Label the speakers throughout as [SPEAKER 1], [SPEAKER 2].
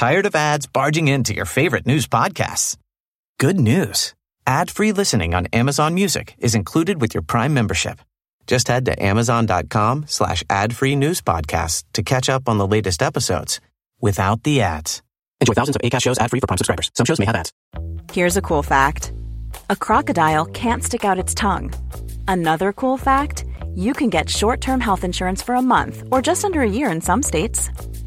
[SPEAKER 1] Tired of ads barging into your favorite news podcasts? Good news. Ad-free listening on Amazon Music is included with your Prime membership. Just head to amazon.com slash ad-free news podcasts to catch up on the latest episodes without the ads.
[SPEAKER 2] Enjoy thousands of ACAST shows ad-free for Prime subscribers. Some shows may have ads.
[SPEAKER 3] Here's a cool fact. A crocodile can't stick out its tongue. Another cool fact, you can get short-term health insurance for a month or just under a year in some states.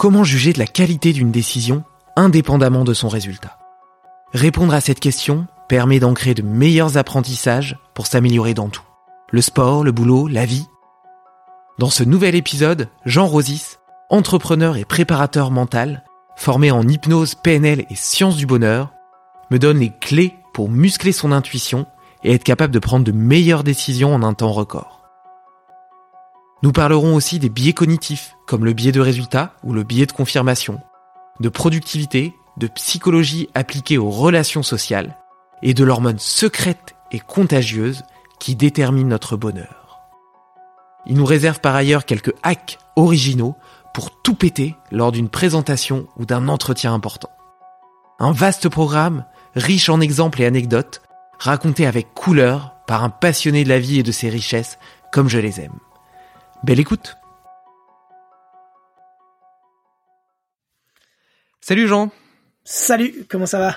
[SPEAKER 4] Comment juger de la qualité d'une décision indépendamment de son résultat? Répondre à cette question permet d'ancrer de meilleurs apprentissages pour s'améliorer dans tout. Le sport, le boulot, la vie. Dans ce nouvel épisode, Jean Rosis, entrepreneur et préparateur mental, formé en hypnose, PNL et sciences du bonheur, me donne les clés pour muscler son intuition et être capable de prendre de meilleures décisions en un temps record. Nous parlerons aussi des biais cognitifs, comme le biais de résultat ou le biais de confirmation, de productivité, de psychologie appliquée aux relations sociales et de l'hormone secrète et contagieuse qui détermine notre bonheur. Il nous réserve par ailleurs quelques hacks originaux pour tout péter lors d'une présentation ou d'un entretien important. Un vaste programme, riche en exemples et anecdotes, raconté avec couleur par un passionné de la vie et de ses richesses comme je les aime. Belle écoute Salut Jean
[SPEAKER 5] Salut, comment ça va?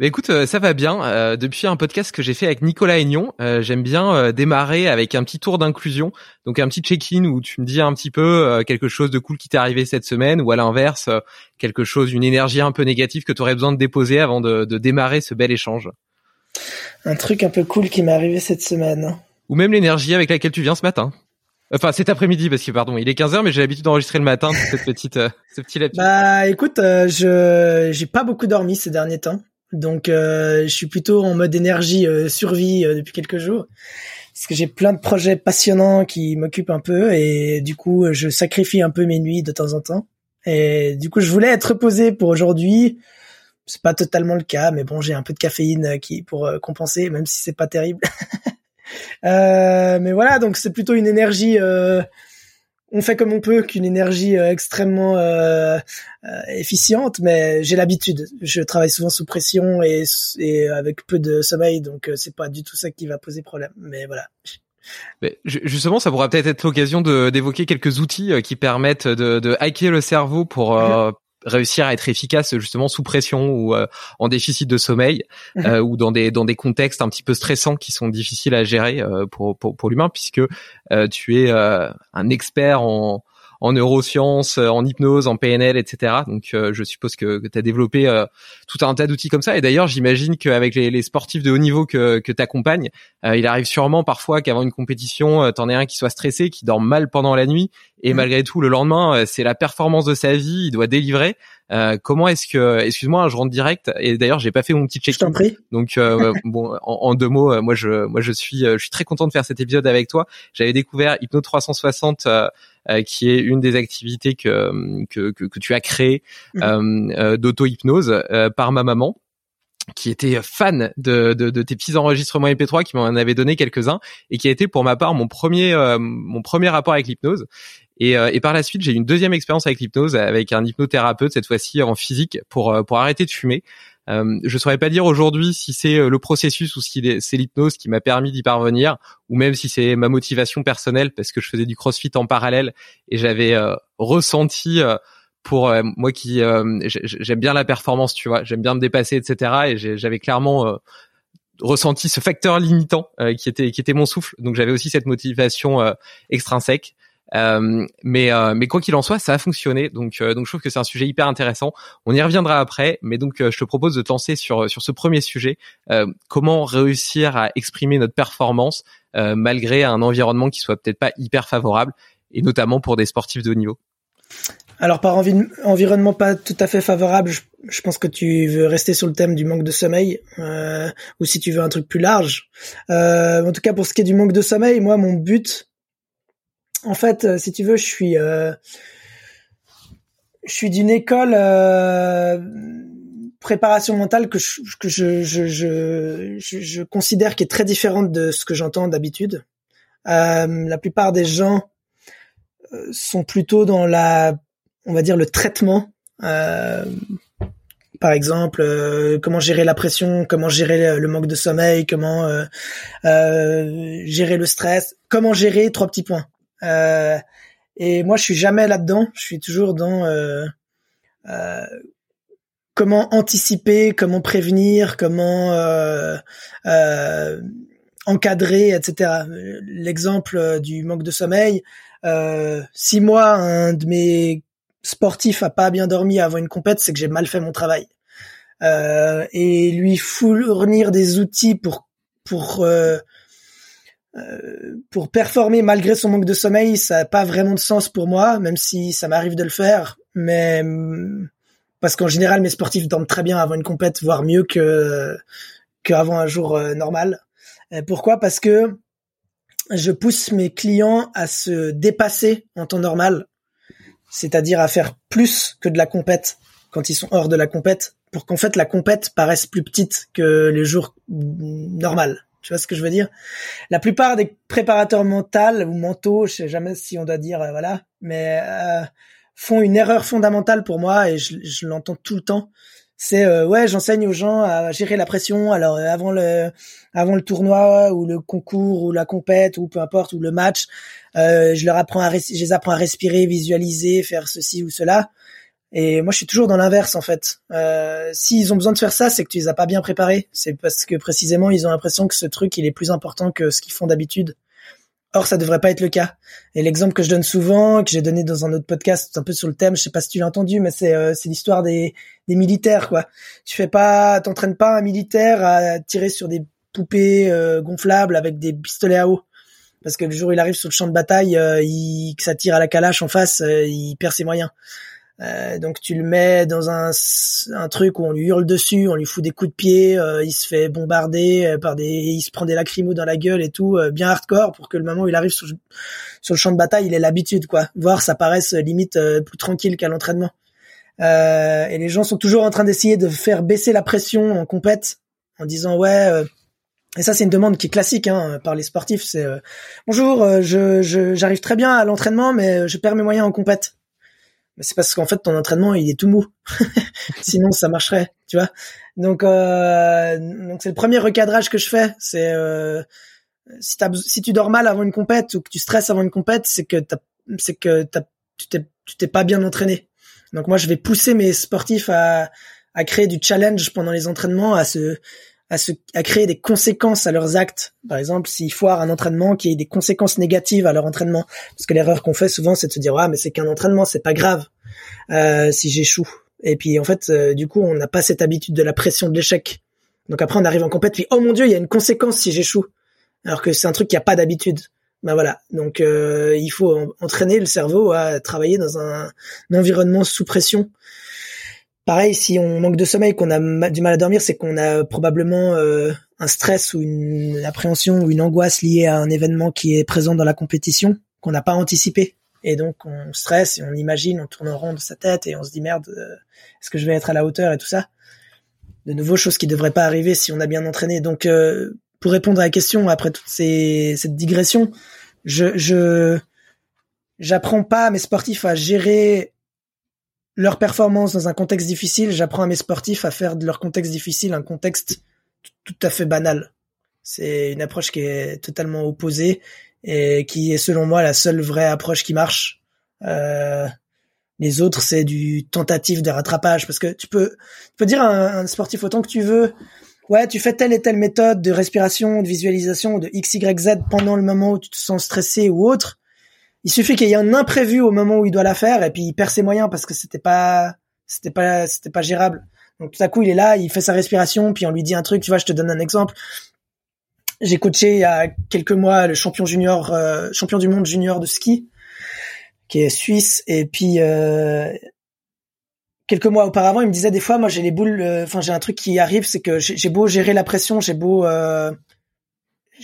[SPEAKER 4] Bah écoute, euh, ça va bien. Euh, depuis un podcast que j'ai fait avec Nicolas Aignon, euh, j'aime bien démarrer avec un petit tour d'inclusion, donc un petit check-in où tu me dis un petit peu quelque chose de cool qui t'est arrivé cette semaine, ou à l'inverse quelque chose, une énergie un peu négative que tu aurais besoin de déposer avant de, de démarrer ce bel échange.
[SPEAKER 5] Un truc un peu cool qui m'est arrivé cette semaine.
[SPEAKER 4] Ou même l'énergie avec laquelle tu viens ce matin. Enfin, cet après-midi, parce que pardon, il est 15h, mais j'ai l'habitude d'enregistrer le matin, cette petite, euh, ce petit.
[SPEAKER 5] Bah, écoute, euh, je, j'ai pas beaucoup dormi ces derniers temps. Donc, euh, je suis plutôt en mode énergie euh, survie depuis quelques jours. Parce que j'ai plein de projets passionnants qui m'occupent un peu et du coup, je sacrifie un peu mes nuits de temps en temps. Et du coup, je voulais être reposé pour aujourd'hui. C'est pas totalement le cas, mais bon, j'ai un peu de caféine qui pour compenser, même si c'est pas terrible. Euh, mais voilà, donc c'est plutôt une énergie. Euh, on fait comme on peut, qu'une énergie euh, extrêmement efficiente, mais j'ai l'habitude. Je travaille souvent sous pression et, et avec peu de sommeil, donc c'est pas du tout ça qui va poser problème. Mais voilà.
[SPEAKER 4] Mais justement, ça pourra peut-être être, l'occasion d'évoquer quelques outils qui permettent de, de hacker le cerveau pour réussir à être efficace justement sous pression ou euh, en déficit de sommeil mhm. euh, ou dans des dans des contextes un petit peu stressants qui sont difficiles à gérer euh, pour pour, pour l'humain puisque tu es un expert en
[SPEAKER 6] en neurosciences, en hypnose, en PNL, etc. Donc je suppose que, que tu as développé tout un tas d'outils comme ça. Et d'ailleurs, j'imagine qu'avec les, les, sportifs de haut niveau que, que tu accompagnes, il arrive sûrement parfois qu'avant une compétition, t'en aies un qui soit stressé, qui dort mal pendant la nuit, et mmh. malgré tout, le lendemain, c'est la performance de sa vie, il doit délivrer. Euh, comment est-ce que, excuse-moi, je rentre direct. Et d'ailleurs, j'ai pas fait mon petit check.
[SPEAKER 5] Je t'en prie.
[SPEAKER 6] Donc euh, bon, en, deux mots, euh, moi je, moi je suis, je suis très content de faire cet épisode avec toi. J'avais découvert Hypno 360. Qui est une des activités que que, que, tu as créé mmh. d'auto-hypnose par ma maman qui était fan de, de, de, tes petits enregistrements MP3, qui m'en avait donné quelques-uns, et qui a été pour ma part mon premier mon premier rapport avec l'hypnose. Et, euh, et, par la suite, j'ai eu une deuxième expérience avec l'hypnose, avec un hypnothérapeute cette fois-ci en physique pour euh, pour arrêter de fumer. Euh, je saurais pas dire aujourd'hui si c'est euh, le processus ou si c'est l'hypnose qui m'a permis d'y parvenir, ou même si c'est ma motivation personnelle parce que je faisais du CrossFit en parallèle et j'avais ressenti pour moi qui j'aime bien la performance, tu vois, j'aime bien me dépasser, etc. Et j'avais clairement ressenti ce facteur limitant qui était qui était mon souffle. Donc j'avais aussi cette motivation extrinsèque. Euh, mais euh, mais quoi qu'il en soit, ça a fonctionné. Donc euh, donc je trouve que c'est un sujet hyper intéressant. On y reviendra après, mais donc je te propose de te lancer sur sur ce premier sujet. comment réussir à exprimer notre performance malgré un environnement qui soit peut-être pas hyper favorable, et notamment pour des sportifs de haut niveau.
[SPEAKER 5] Alors par environnement pas tout à fait favorable, je, pense que tu veux rester sur le thème du manque de sommeil, euh, ou si tu veux un truc plus large. Euh, en tout cas pour ce qui est du manque de sommeil, moi mon but en fait, euh, si tu veux, je suis, euh, je d'une école euh, préparation mentale que je, considère qui est très différente de ce que j'entends d'habitude. la plupart des gens sont plutôt dans la, on va dire, le traitement. par exemple, comment gérer la pression, comment gérer le manque de sommeil, comment gérer le stress, comment gérer trois petits points. Euh, et moi, je suis jamais là-dedans. Je suis toujours dans euh, euh, comment anticiper, comment prévenir, comment encadrer, etc. L'exemple du manque de sommeil. si moi, un de mes sportifs a pas bien dormi avant une compète, c'est que j'ai mal fait mon travail. et lui fournir des outils pour pour euh, pour performer malgré son manque de sommeil, ça n'a pas vraiment de sens pour moi, même si ça m'arrive de le faire. Mais mm, parce qu'en général, mes sportifs dorment très bien avant une compète, voire mieux que qu'avant un jour euh, normal. Euh, pourquoi? Parce que je pousse mes clients à se dépasser en temps normal, c'est-à-dire à faire plus que de la compète quand ils sont hors de la compète, pour qu'en fait la compète paraisse plus petite que les jours mm, normaux. Tu vois ce que je veux dire? La plupart des préparateurs mentaux ou mentaux, je sais jamais si on doit dire euh, voilà, mais euh, font une erreur fondamentale pour moi et je, je l'entends tout le temps. C'est euh, ouais, j'enseigne aux gens à gérer la pression. Alors avant le avant le tournoi ou le concours ou la compète ou peu importe ou le match, je leur apprends à je les apprends à respirer, visualiser, faire ceci ou cela. Et moi, je suis toujours dans l'inverse en fait. Euh, S'ils ont besoin de faire ça, c'est que tu les as pas bien préparés. C'est parce que précisément, ils ont l'impression que ce truc, il est plus important que ce qu'ils font d'habitude. Or, ça devrait pas être le cas. Et l'exemple que je donne souvent, que j'ai donné dans un autre podcast, un peu sur le thème, je sais pas si tu l'as entendu, mais c'est euh, l'histoire des, des militaires quoi. Tu fais pas, t'entraînes pas un militaire à tirer sur des poupées euh, gonflables avec des pistolets à eau parce que le jour où il arrive sur le champ de bataille, euh, il, que ça tire à la calache en face, il perd ses moyens. Euh, donc tu le mets dans un, truc où on lui hurle dessus, on lui fout des coups de pied, euh, il se fait bombarder euh, par des, il se prend des lacrymos dans la gueule et tout, bien hardcore pour que le moment où il arrive sur, le champ de bataille, il ait l'habitude quoi, voir ça paraisse limite plus tranquille qu'à l'entraînement. et les gens sont toujours en train d'essayer de faire baisser la pression en compète en disant ouais. et ça, c'est une demande qui est classique hein, par les sportifs. C'est bonjour, je j'arrive très bien à l'entraînement, mais je perds mes moyens en compète c'est parce qu'en fait ton entraînement il est tout mou. Sinon ça marcherait, tu vois. Donc euh, donc c'est le premier recadrage que je fais, c'est euh, si si tu dors mal avant une compète ou que tu stresses avant une compète, c'est que c'est que tu t'es tu t'es pas bien entraîné. Donc moi je vais pousser mes sportifs à à créer du challenge pendant les entraînements, à se à, se, à créer des conséquences à leurs actes. Par exemple, s'ils foirent un entraînement, qui ait des conséquences négatives à leur entraînement. Parce que l'erreur qu'on fait souvent, c'est de se dire, ah, mais c'est qu'un entraînement, c'est pas grave euh, si j'échoue. Et puis en fait, euh, du coup, on n'a pas cette habitude de la pression de l'échec. Donc après, on arrive en compète, puis oh mon dieu, il y a une conséquence si j'échoue. Alors que c'est un truc qui a pas d'habitude. Ben voilà. Donc euh, il faut entraîner le cerveau à travailler dans un environnement sous pression pareil, si on manque de sommeil, qu'on a du mal à dormir, c'est qu'on a probablement euh, un stress ou une appréhension ou une angoisse liée à un événement qui est présent dans la compétition qu'on n'a pas anticipé. Et donc on stresse et on imagine, on tourne en rond de sa tête et on se dit merde, euh, est-ce que je vais être à la hauteur et tout ça? De nouveaux choses qui devraient pas arriver si on a bien entraîné. Donc euh, pour répondre à la question après toute ces, cette digression, je je j'apprends pas mes sportifs à gérer leur performance dans un contexte difficile, j'apprends à mes sportifs à faire de leur contexte difficile un contexte tout à fait banal. C'est une approche qui est totalement opposée et qui est selon moi la seule vraie approche qui marche. Euh, les autres, c'est du tentative de rattrapage parce que tu peux, tu peux dire à un, sportif autant que tu veux, ouais, tu fais telle et telle méthode de respiration, de visualisation, de X, Y, Z pendant le moment où tu te sens stressé ou autre il suffit qu'il y ait un imprévu au moment où il doit la faire et puis il perd ses moyens parce que c'était pas c'était pas c'était pas gérable. Donc tout à coup il est là, il fait sa respiration, puis on lui dit un truc. Tu vois, je te donne un exemple. J'ai coaché il y a quelques mois le champion junior, euh, champion du monde junior de ski, qui est suisse, et puis euh, quelques mois auparavant, il me disait des fois, moi j'ai les boules, euh, enfin j'ai un truc qui arrive, c'est que j'ai beau gérer la pression, j'ai beau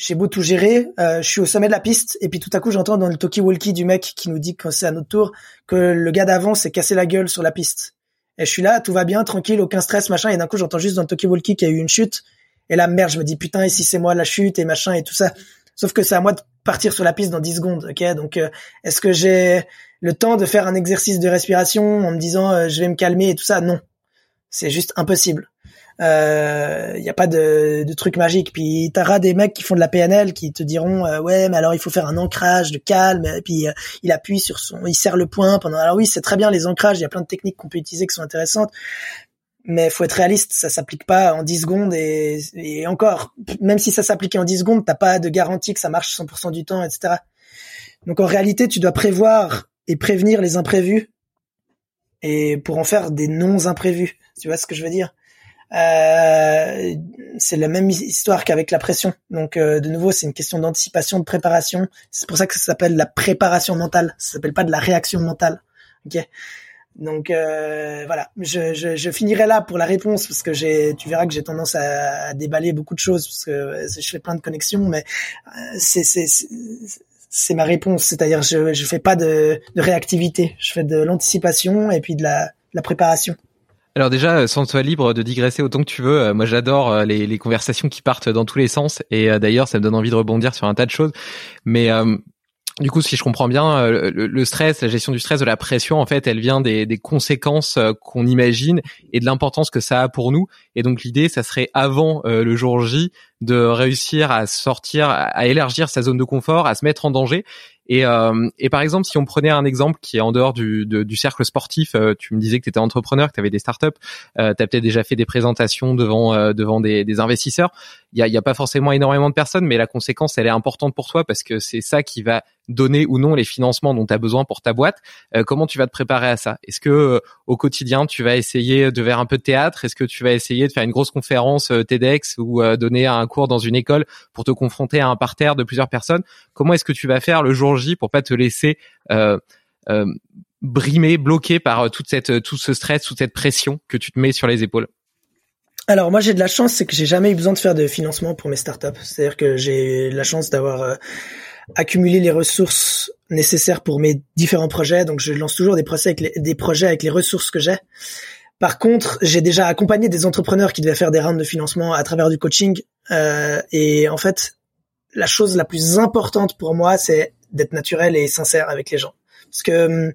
[SPEAKER 5] j'ai beau tout gérer, euh, je suis au sommet de la piste et puis tout à coup j'entends dans le talkie-walkie du mec qui nous dit quand c'est à notre tour que le gars d'avant s'est cassé la gueule sur la piste. Et je suis là, tout va bien, tranquille, aucun stress, machin. Et d'un coup j'entends juste dans le talkie-walkie qu'il y a eu une chute. Et là merde, je me dis putain et si c'est moi la chute et machin et tout ça. Sauf que c'est à moi de partir sur la piste dans 10 secondes, ok? Donc euh, est-ce que j'ai le temps de faire un exercice de respiration en me disant euh, je vais me calmer et tout ça? Non, c'est juste impossible il euh, n'y a pas de, de truc magique. Puis t'auras des mecs qui font de la PNL qui te diront euh, ouais mais alors il faut faire un ancrage de calme et puis euh, il appuie sur son, il serre le point pendant. Alors oui c'est très bien les ancrages, il y a plein de techniques qu'on peut utiliser qui sont intéressantes, mais faut être réaliste, ça s'applique pas en 10 secondes et, et encore même si ça s'appliquait en 10 secondes, t'as pas de garantie que ça marche 100% du temps, etc. Donc en réalité tu dois prévoir et prévenir les imprévus et pour en faire des non imprévus. Tu vois ce que je veux dire? Euh, c'est la même histoire qu'avec la pression. Donc euh, de nouveau, c'est une question d'anticipation, de préparation. C'est pour ça que ça s'appelle la préparation mentale. Ça s'appelle pas de la réaction mentale. Ok. Donc euh, voilà, je, je, je, finirai là pour la réponse parce que j'ai, tu verras que j'ai tendance à, déballer beaucoup de choses parce que je fais plein de connexions, mais c'est c'est c'est ma réponse, c'est-à-dire je je fais pas de, de réactivité, je fais de l'anticipation et puis de la, de la préparation.
[SPEAKER 6] Alors déjà, euh, sans toi libre de digresser autant que tu veux. Euh, moi, j'adore euh, les, conversations qui partent dans tous les sens. Et d'ailleurs, ça me donne envie de rebondir sur un tas de choses. Mais du coup, si je comprends bien, le, stress, la gestion du stress, de la pression, en fait, elle vient des, des conséquences qu'on imagine et de l'importance que ça a pour nous. Et donc, l'idée, ça serait avant le jour J de réussir à sortir, à élargir sa zone de confort, à se mettre en danger et, euh, et par exemple, si on prenait un exemple qui est en dehors du, du cercle sportif, euh, tu me disais que tu étais entrepreneur, que tu avais des startups, euh, tu as peut-être déjà fait des présentations devant devant des, des investisseurs. Il y a, y a pas forcément énormément de personnes, mais la conséquence, elle est importante pour toi parce que c'est ça qui va donner ou non les financements dont tu as besoin pour ta boîte. comment tu vas te préparer à ça? Est-ce que au quotidien, tu vas essayer de faire un peu de théâtre? Est-ce que tu vas essayer de faire une grosse conférence TEDx ou donner un cours dans une école pour te confronter à un parterre de plusieurs personnes? Comment est-ce que tu vas faire le jour pour pas te laisser euh, euh, brimer, bloquer par euh, toute cette, tout ce stress, toute cette pression que tu te mets sur les épaules?
[SPEAKER 5] Alors moi j'ai de la chance, c'est que j'ai jamais eu besoin de faire de financement pour mes startups. C'est-à-dire que j'ai la chance d'avoir accumulé les ressources nécessaires pour mes différents projets. Donc je lance toujours des projets avec les, des projets avec les ressources que j'ai. Par contre, j'ai déjà accompagné des entrepreneurs qui devaient faire des rounds de financement à travers du coaching. et en fait, la chose la plus importante pour moi, c'est d'être naturel et sincère avec les gens. Parce que hum,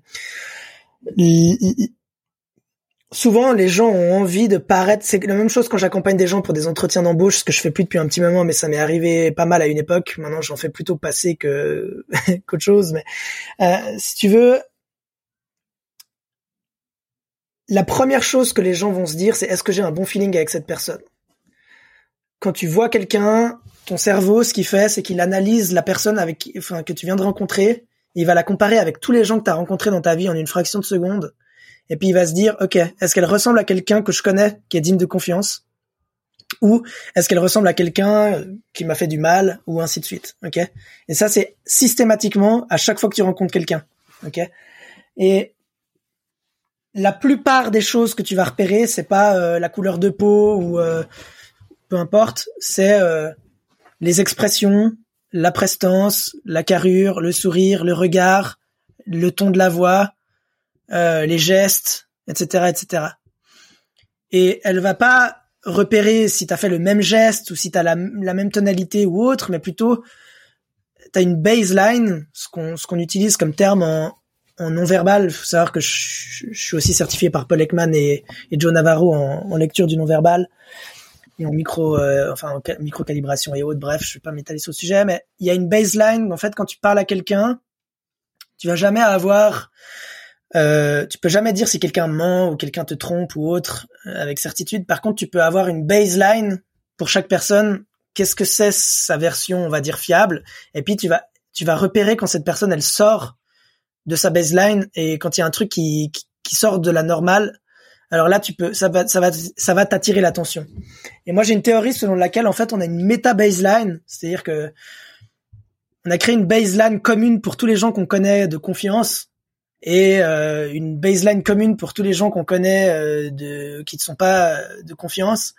[SPEAKER 5] souvent les gens ont envie de paraître. C'est la même chose quand j'accompagne des gens pour des entretiens d'embauche, ce que je fais plus depuis un petit moment, mais ça m'est arrivé pas mal à une époque. Maintenant, j'en fais plutôt passer que qu'autre chose. Mais euh, si tu veux, la première chose que les gens vont se dire, c'est est-ce que j'ai un bon feeling avec cette personne? Quand tu vois quelqu'un, ton cerveau, ce qu'il fait, c'est qu'il analyse la personne avec, enfin, que tu viens de rencontrer. Il va la comparer avec tous les gens que tu as rencontrés dans ta vie en une fraction de seconde. Et puis il va se dire, ok, est-ce qu'elle ressemble à quelqu'un que je connais, qui est digne de confiance, ou est-ce qu'elle ressemble à quelqu'un qui m'a fait du mal, ou ainsi de suite. Ok? Et ça, c'est systématiquement à chaque fois que tu rencontres quelqu'un. Ok? Et la plupart des choses que tu vas repérer, c'est pas euh, la couleur de peau ou euh, peu importe, c'est euh, les expressions, la prestance, la carrure, le sourire, le regard, le ton de la voix, les gestes, etc., etc. Et elle va pas repérer si tu as fait le même geste ou si tu as la, même tonalité ou autre, mais plutôt tu as une baseline, ce qu'on ce qu'on utilise comme terme en, en non-verbal, faut savoir que je, suis aussi certifié par Paul Ekman et, et Joe Navarro en, en lecture du non-verbal et en micro, euh, enfin en micro calibration et autres. Bref, je vais pas m'étaler sur le sujet, mais il y a une baseline. En fait, quand tu parles à quelqu'un, tu vas jamais avoir, euh, tu peux jamais dire si quelqu'un ment ou quelqu'un te trompe ou autre euh, avec certitude. Par contre, tu peux avoir une baseline pour chaque personne. Qu'est-ce que c'est sa version, on va dire fiable, et puis tu vas tu vas repérer quand cette personne elle sort de sa baseline et quand il y a un truc qui, qui, sort de la normale, alors là tu peux ça va ça va ça va t'attirer l'attention. Et moi j'ai une théorie selon laquelle en fait on a une méta baseline, c'est-à-dire que on a créé une baseline commune pour tous les gens qu'on connaît de confiance et euh, une baseline commune pour tous les gens qu'on connaît euh, de qui ne sont pas de confiance.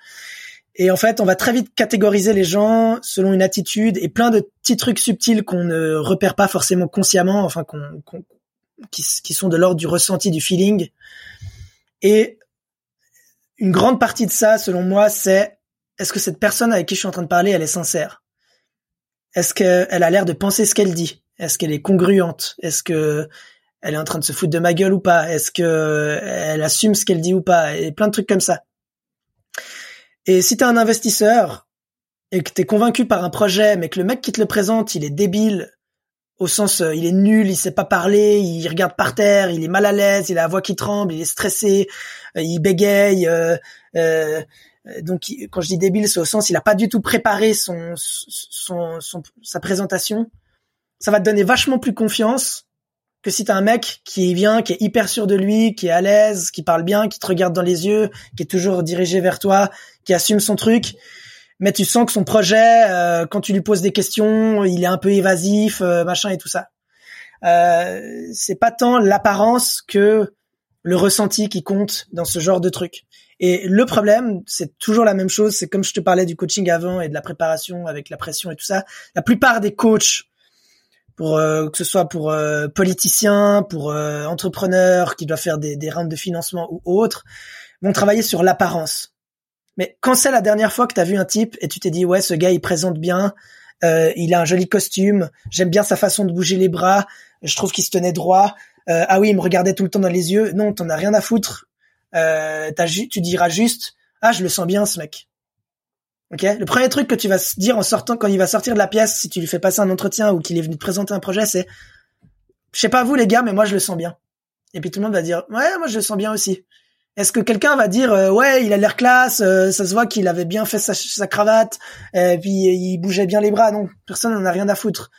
[SPEAKER 5] Et en fait, on va très vite catégoriser les gens selon une attitude et plein de petits trucs subtils qu'on ne repère pas forcément consciemment, enfin qu'on qui, qui sont de l'ordre du ressenti, du feeling. Et une grande partie de ça, selon moi, c'est est-ce que cette personne avec qui je suis en train de parler, elle est sincère? Est-ce qu'elle a l'air de penser ce qu'elle dit? Est-ce qu'elle est congruente? Est-ce que elle est en train de se foutre de ma gueule ou pas? Est-ce que elle assume ce qu'elle dit ou pas? Et plein de trucs comme ça. Et si t'es un investisseur et que t'es convaincu par un projet, mais que le mec qui te le présente, il est débile, au sens euh, il est nul, il sait pas parler, il regarde par terre, il est mal à l'aise, il a la voix qui tremble, il est stressé, euh, il bégaye. Euh, euh donc quand je dis débile, c'est au sens il a pas du tout préparé son, son, son, sa présentation. Ça va te donner vachement plus confiance que si t'as un mec qui vient, qui est hyper sûr de lui, qui est à l'aise, qui parle bien, qui te regarde dans les yeux, qui est toujours dirigé vers toi, qui assume son truc mais tu sens que son projet, euh, quand tu lui poses des questions, il est un peu évasif, euh, machin et tout ça. Euh, c'est pas tant l'apparence que le ressenti qui compte dans ce genre de truc. Et le problème, c'est toujours la même chose. C'est comme je te parlais du coaching avant et de la préparation avec la pression et tout ça. La plupart des coachs, pour que ce soit pour politiciens, pour entrepreneurs qui doivent faire des, des de financement ou autres, vont travailler sur l'apparence mais quand c'est la dernière fois que tu as vu un type et tu t'es dit ouais ce gars il présente bien, euh, il a un joli costume, j'aime bien sa façon de bouger les bras, je trouve qu'il se tenait droit. Euh, ah oui, il me regardait tout le temps dans les yeux. Non, t'en as rien à foutre. Euh, tu diras juste ah je le sens bien ce mec. Ok? Le premier truc que tu vas dire en sortant quand il va sortir de la pièce, si tu lui fais passer un entretien ou qu'il est venu te présenter un projet, c'est je sais pas vous les gars, mais moi je le sens bien. Et puis tout le monde va dire ouais moi je le sens bien aussi. Est-ce que quelqu'un va dire euh, ouais il a l'air classe, euh, ça se voit qu'il avait bien fait sa, cravate, et puis il bougeait bien les bras. Non, personne n'en a rien à foutre.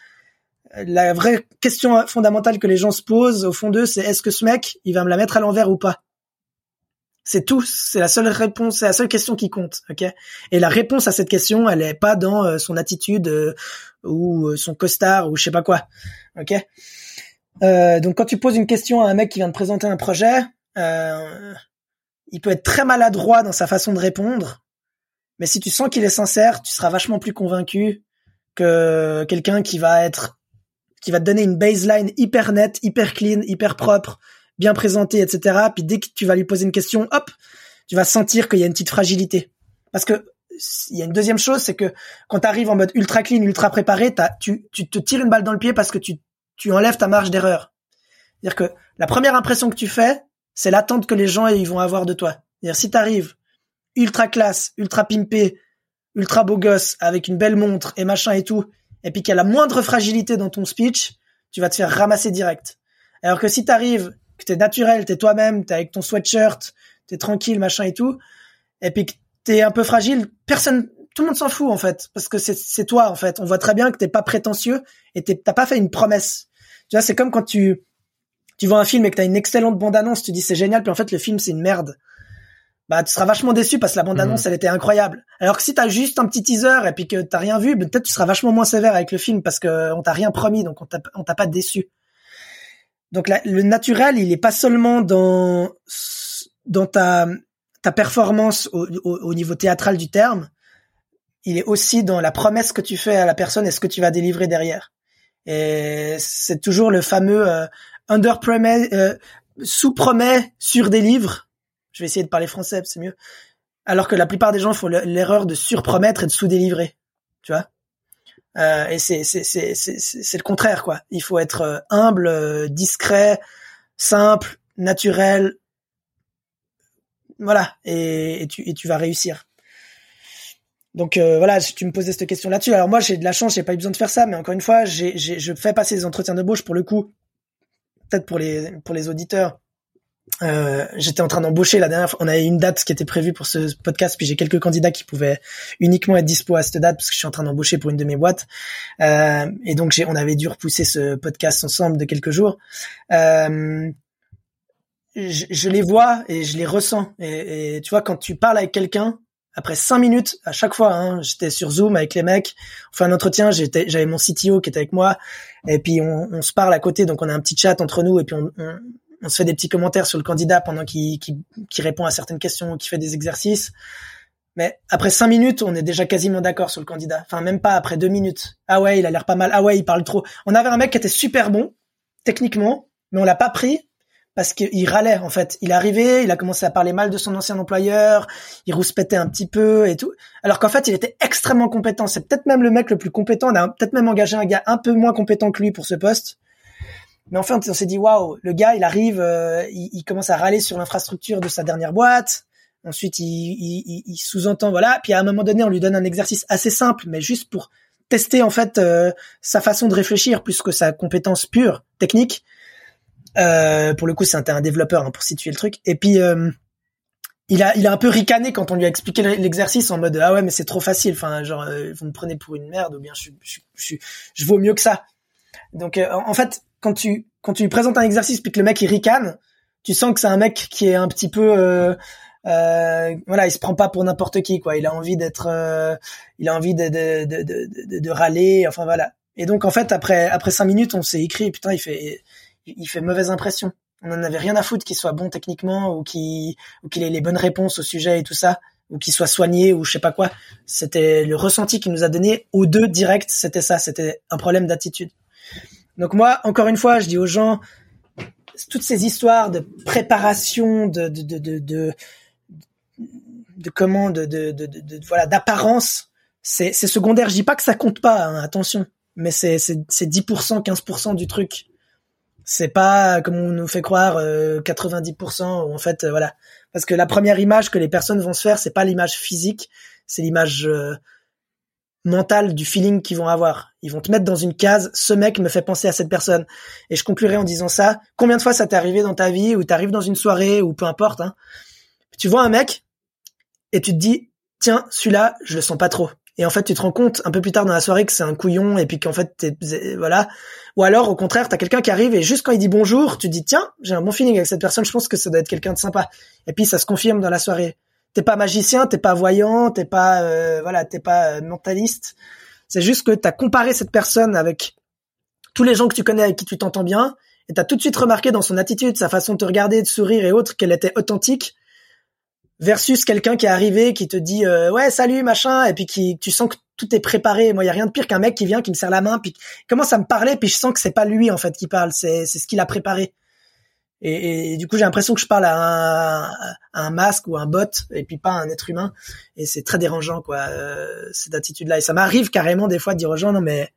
[SPEAKER 5] La vraie question fondamentale que les gens se posent au fond d'eux, c'est est-ce que ce mec il va me la mettre à l'envers ou pas? C'est tout. C'est la seule réponse, c'est la seule question qui compte. Ok? Et la réponse à cette question, elle est pas dans euh, son attitude ou son costard ou je sais pas quoi. Ok? Donc quand tu poses une question à un mec qui vient de présenter un projet. Euh, il peut être très maladroit dans sa façon de répondre, mais si tu sens qu'il est sincère, tu seras vachement plus convaincu que quelqu'un qui va être, qui va te donner une baseline hyper nette, hyper clean, hyper propre, bien présentée, etc. Puis dès que tu vas lui poser une question, hop, tu vas sentir qu'il y a une petite fragilité. Parce que il y a une deuxième chose, c'est que quand tu arrives en mode ultra clean, ultra préparé, tu, tu te tires une balle dans le pied parce que tu, tu enlèves ta marge d'erreur. C'est-à-dire que la première impression que tu fais, c'est l'attente que les gens ils vont avoir de toi. C'est-à-dire si t'arrives ultra classe, ultra pimpé, ultra beau gosse, avec une belle montre et machin et tout, et puis qu'il y a la moindre fragilité dans ton speech, tu vas te faire ramasser direct. Alors que si t'arrives, que t'es naturel, t'es toi-même, t'es avec ton sweatshirt, t'es tranquille, machin et tout, et puis que t'es un peu fragile, personne, tout le monde s'en fout en fait parce que c'est toi en fait. On voit très bien que t'es pas prétentieux et t'as pas fait une promesse. Tu vois, c'est comme quand tu tu vois un film et que t'as une excellente bande annonce, tu dis c'est génial, puis en fait le film c'est une merde. Bah tu seras vachement déçu parce que la bande annonce mhm. elle était incroyable. Alors que si t'as juste un petit teaser et puis que t'as rien vu, ben, peut-être tu seras vachement moins sévère avec le film parce que on t'a rien promis donc on t'a on t'a pas déçu. Donc le naturel il est pas seulement dans dans ta ta performance au, au niveau théâtral du terme, il est aussi dans la promesse que tu fais à la personne et ce que tu vas délivrer derrière. Et c'est toujours le fameux euh, under promet, euh, sous promet sur des livres. Je vais essayer de parler français, c'est mieux. Alors que la plupart des gens font l'erreur de surpromettre et de sous-délivrer. Tu vois euh, Et c'est c'est c'est c'est le contraire quoi. Il faut être euh, humble, euh, discret, simple, naturel. Voilà, et, tu et tu vas réussir. Donc euh, voilà, tu me posais cette question là-dessus. Alors moi j'ai de la chance, j'ai pas eu besoin de faire ça, mais encore une fois, j'ai, je fais passer des entretiens de bouche pour le coup, peut-être pour les pour les auditeurs. Euh, j'étais en train d'embaucher la dernière fois. On avait une date qui était prévue pour ce podcast, puis j'ai quelques candidats qui pouvaient uniquement être dispo à cette date parce que je suis en train d'embaucher pour une de mes boîtes. Euh, et donc on avait dû repousser ce podcast ensemble de quelques jours. Euh, je, je, les vois et je les ressens. Et, et tu vois, quand tu parles avec quelqu'un, après cinq minutes, à chaque fois, hein, j'étais sur Zoom avec les mecs, on fait un entretien, j'étais, j'avais mon CTO qui était avec moi, et puis on, on, se parle à côté, donc on a un petit chat entre nous, et puis on, on, on se fait des petits commentaires sur le candidat pendant qu'il, répond à certaines questions, qu'il fait des exercices. Mais après cinq minutes, on est déjà quasiment d'accord sur le candidat. Enfin, même pas après deux minutes. Ah ouais, il a l'air pas mal. Ah ouais, il parle trop. On avait un mec qui était super bon, techniquement, mais on l'a pas pris parce qu'il râlait en fait. Il est arrivé, il a commencé à parler mal de son ancien employeur, il rouspétait un petit peu et tout. Alors qu'en fait, il était extrêmement compétent. C'est peut-être même le mec le plus compétent. On a peut-être même engagé un gars un peu moins compétent que lui pour ce poste. Mais enfin, on s'est dit waouh, le gars, il arrive, euh, il, commence à râler sur l'infrastructure de sa dernière boîte. Ensuite, il, il sous-entend voilà. Puis à un moment donné, on lui donne un exercice assez simple, mais juste pour tester en fait euh, sa façon de réfléchir plus que sa compétence pure technique. Euh, pour le coup, c'est un, développeur hein, pour situer le truc. Et puis euh, il a il a un peu ricané quand on lui a expliqué l'exercice en mode ah ouais mais c'est trop facile. Enfin genre euh, vous me prenez pour une merde ou bien je je je, je vaux mieux que ça. Donc en fait quand tu quand tu lui présentes un exercice puis que le mec il ricane, tu sens que c'est un mec qui est un petit peu euh, voilà, il se prend pas pour n'importe qui, quoi. Il a envie d'être, il a envie de de, de, de, de, râler, enfin voilà. Et donc en fait, après après cinq minutes, on s'est écrit, putain, il fait, il fait mauvaise impression. On en avait rien à foutre qu'il soit bon techniquement ou qu'il ou qu'il ait les bonnes réponses au sujet et tout ça ou qu'il soit soigné ou je sais pas quoi. C'était le ressenti qu'il nous a donné aux deux direct, c'était ça, c'était un problème d'attitude. Donc moi, encore une fois, je dis aux gens toutes ces histoires de préparation, de de de de, comment, de, de, de, voilà, d'apparence, c'est secondaire. Je dis pas que ça compte pas, hein, attention, mais c'est c'est c'est 10%, 15% du truc. C'est pas comme on nous fait croire 90% euh, ou en fait euh, voilà parce que la première image que les personnes vont se faire c'est pas l'image physique, c'est l'image euh, mentale du feeling qu'ils vont avoir. Ils vont te mettre dans une case, ce mec me fait penser à cette personne. Et je conclurai en disant ça. Combien de fois ça t'est arrivé dans ta vie ou t'arrives dans une soirée ou peu importe, hein, tu vois un mec et tu te dis, tiens, celui-là, je le sens pas trop et en fait tu te rends compte un peu plus tard dans la soirée que c'est un couillon et puis qu'en fait t'es, voilà ou alors au contraire t'as quelqu'un qui arrive et juste quand il dit bonjour tu te dis tiens j'ai un bon feeling avec cette personne je pense que ça doit être quelqu'un de sympa et puis ça se confirme dans la soirée t'es pas magicien t'es pas voyant t'es pas euh, voilà t'es pas euh, mentaliste. C'est juste que t'as comparé cette personne avec tous les gens que tu connais avec qui tu t'entends bien et t'as tout de suite remarqué dans son attitude sa façon de te regarder de sourire et autres qu'elle était authentique versus quelqu'un qui est arrivé qui te dit euh, ouais salut machin et puis qui tu sens que tout est préparé. Moi il y a rien de pire qu'un mec qui vient qui me serre la main puis commence à me parler puis je sens que c'est pas lui en fait qui parle. C'est c'est ce qu'il a préparé et, du coup j'ai l'impression que je parle à un, masque ou un bot et puis pas à un être humain et c'est très dérangeant quoi euh, cette attitude là et ça m'arrive carrément des fois de dire aux gens non mais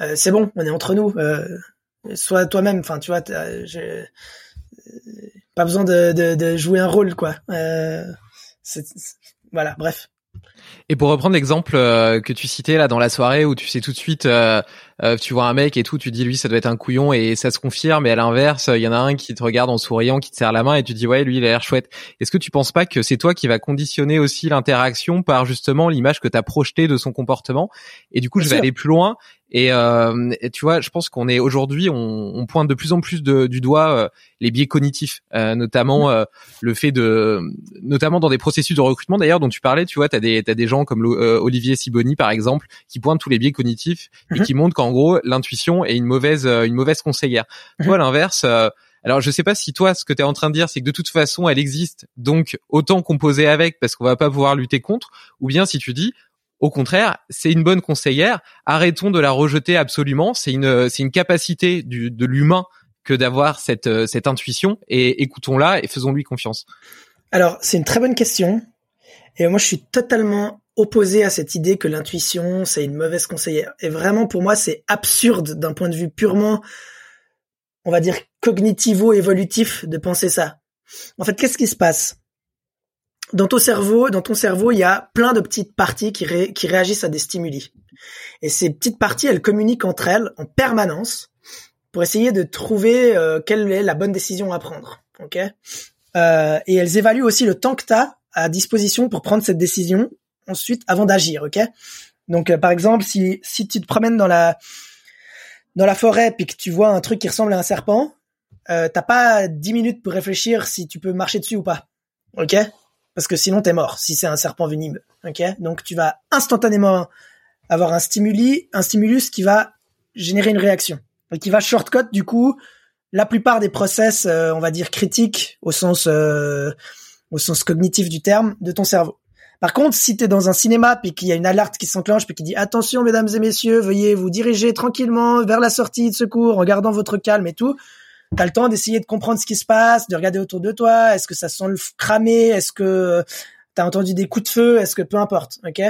[SPEAKER 5] euh, c'est bon on est entre nous euh, sois toi-même enfin tu vois j'ai pas besoin de, jouer un rôle quoi. Euh, voilà, bref.
[SPEAKER 6] Et pour reprendre l'exemple euh, que tu citais là dans la soirée où tu sais tout de suite, euh, euh, tu vois un mec et tout, tu dis lui ça doit être un couillon et ça se confirme. Et à l'inverse, il y en a un qui te regarde en souriant, qui te serre la main et tu dis ouais lui il a l'air chouette. Est-ce que tu penses pas que c'est toi qui va conditionner aussi l'interaction par justement l'image que tu as projetée de son comportement? Et du coup je vais aller plus loin et, euh, tu vois, je pense qu'on est aujourd'hui, on, on, pointe de plus en plus de, du doigt euh, les biais cognitifs, euh, notamment euh, le fait de, notamment dans des processus de recrutement d'ailleurs dont tu parlais. Tu vois, t'as des t'as des gens comme Olivier Siboni par exemple qui pointent tous les biais cognitifs et mhm. qui montrent qu'en gros l'intuition est une mauvaise une mauvaise conseillère. Mhm. Toi, l'inverse. alors je sais pas si toi ce que tu es en train de dire c'est que de toute façon elle existe donc autant composer avec parce qu'on va pas pouvoir lutter contre ou bien si tu dis au contraire, c'est une bonne conseillère. Arrêtons de la rejeter absolument. C'est une, c'est une capacité du, de l'humain que d'avoir cette, euh, cette intuition et écoutons-la et faisons-lui confiance.
[SPEAKER 5] Alors, c'est une très bonne question. Et moi, je suis totalement opposé à cette idée que l'intuition, c'est une mauvaise conseillère. Et vraiment, pour moi, c'est absurde d'un point de vue purement, on va dire, cognitivo-évolutif de penser ça. En fait, qu'est-ce qui se passe? dans ton cerveau, dans ton cerveau, il y a plein de petites parties qui, qui réagissent à des stimuli. Et ces petites parties, elles communiquent entre elles en permanence pour essayer de trouver euh, quelle est la bonne décision à prendre. Ok? Euh, Et elles évaluent aussi le temps que tu as à disposition pour prendre cette décision ensuite avant d'agir. Ok? Donc euh, par exemple, si si tu te promènes dans la dans la forêt puis que tu vois un truc qui ressemble à un serpent, euh, t'as pas dix minutes pour réfléchir si tu peux marcher dessus ou pas. Ok? Parce que sinon t'es mort si c'est un serpent venimeux. Ok, donc tu vas instantanément avoir un stimuli, un stimulus qui va générer une réaction et qui va shortcut du coup la plupart des process, euh, on va dire critiques au sens euh, au sens cognitif du terme de ton cerveau. Par contre, si tu es dans un cinéma puis qu'il y a une alerte qui s'enclenche puis qui dit attention mesdames et messieurs, veuillez vous diriger tranquillement vers la sortie de secours en gardant votre calme et tout, T'as le temps d'essayer de comprendre ce qui se passe, de regarder autour de toi. Est-ce que ça sent le cramer Est-ce que t'as entendu des coups de feu? Est-ce que peu importe, ok?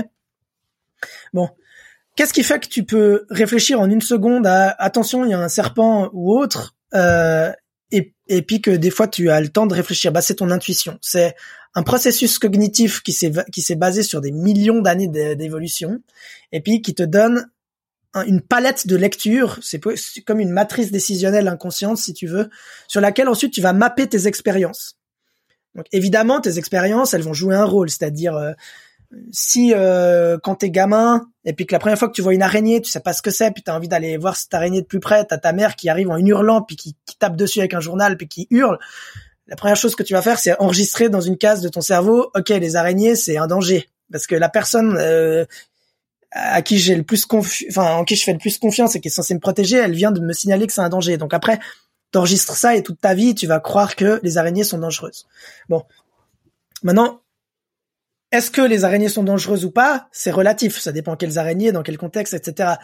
[SPEAKER 5] Bon, qu'est-ce qui fait que tu peux réfléchir en une seconde à attention, il y a un serpent ou autre, euh, et, et puis que des fois tu as le temps de réfléchir? Bah, c'est ton intuition. C'est un processus cognitif qui s'est qui s'est basé sur des millions d'années d'évolution, et puis qui te donne une palette de lecture, c'est comme une matrice décisionnelle inconsciente, si tu veux, sur laquelle ensuite tu vas mapper tes expériences. Donc évidemment, tes expériences, elles vont jouer un rôle, c'est-à-dire euh, si euh, quand t'es gamin et puis que la première fois que tu vois une araignée, tu sais pas ce que c'est, puis t'as envie d'aller voir cette araignée de plus près, t'as ta mère qui arrive en hurlant puis qui, qui, tape dessus avec un journal puis qui hurle. La première chose que tu vas faire, c'est enregistrer dans une case de ton cerveau, ok, les araignées, c'est un danger parce que la personne euh, à qui j'ai le plus confi enfin en qui je fais le plus confiance et qui est censée me protéger, elle vient de me signaler que c'est un danger. Donc après, t'enregistres ça et toute ta vie, tu vas croire que les araignées sont dangereuses. Bon, maintenant, est-ce que les araignées sont dangereuses ou pas? C'est relatif. Ça dépend quelles araignées, dans quel contexte, etc.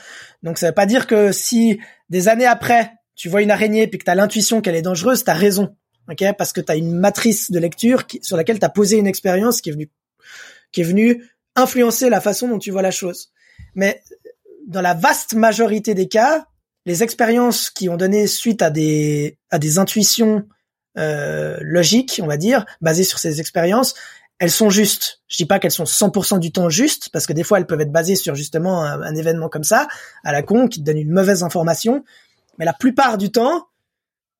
[SPEAKER 5] Donc ça veut pas dire que si des années après tu vois une araignée puis que t'as l'intuition qu'elle est dangereuse, t'as raison, ok Parce que t'as une matrice de lecture sur laquelle t'as posé une expérience qui est venue qui est venue influencer la façon dont tu vois la chose. Mais dans la vaste majorité des cas, les expériences qui ont donné suite à des à des intuitions euh, logiques, on va dire, basées sur ces expériences, elles sont justes. Je dis pas qu'elles sont 100% du temps justes, parce que des fois elles peuvent être basées sur justement un, événement comme ça, à la con, qui te donne une mauvaise information, mais la plupart du temps,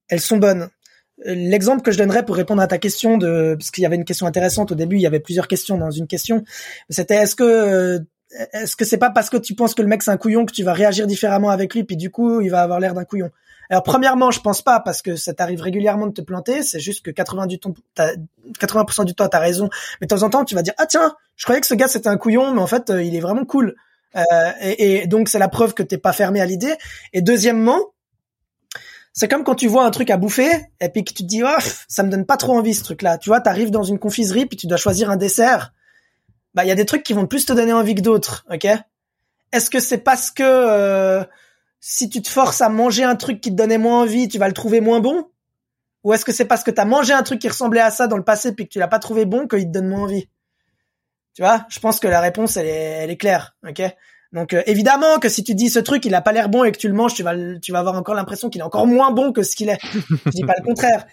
[SPEAKER 5] elles sont bonnes. L'exemple que je donnerais pour répondre à ta question de, parce qu'il y avait une question intéressante au début, il y avait plusieurs questions dans une question, c'était est-ce que euh, est-ce que c'est pas parce que tu penses que le mec c'est un couillon que tu vas réagir différemment avec lui puis du coup il va avoir l'air d'un couillon? Alors premièrement, je pense pas parce que ça t'arrive régulièrement de te planter, c'est juste que 80 du temps 80% du temps t'as raison, mais de temps en temps tu vas dire "Ah tiens, je croyais que ce gars c'était un couillon mais en fait euh, il est vraiment cool." Euh, et, et, donc c'est la preuve que t'es pas fermé à l'idée. Et deuxièmement, c'est comme quand tu vois un truc à bouffer et puis que tu te dis "Oh, ça me donne pas trop envie ce truc-là." Tu vois, t'arrives dans une confiserie puis tu dois choisir un dessert. Bah il y a des trucs qui vont plus te donner envie que d'autres, ok? Est-ce que c'est parce que euh, si tu te forces à manger un truc qui te donnait moins envie, tu vas le trouver moins bon? Ou est-ce que c'est parce que tu as mangé un truc qui ressemblait à ça dans le passé puis que tu l'as pas trouvé bon qu'il te donne moins envie? Tu vois? Je pense que la réponse elle est, elle est claire, ok? Donc euh, évidemment que si tu dis ce truc il a pas l'air bon et que tu le manges, tu vas tu vas avoir encore l'impression qu'il est encore moins bon que ce qu'il est. Je dis pas le contraire.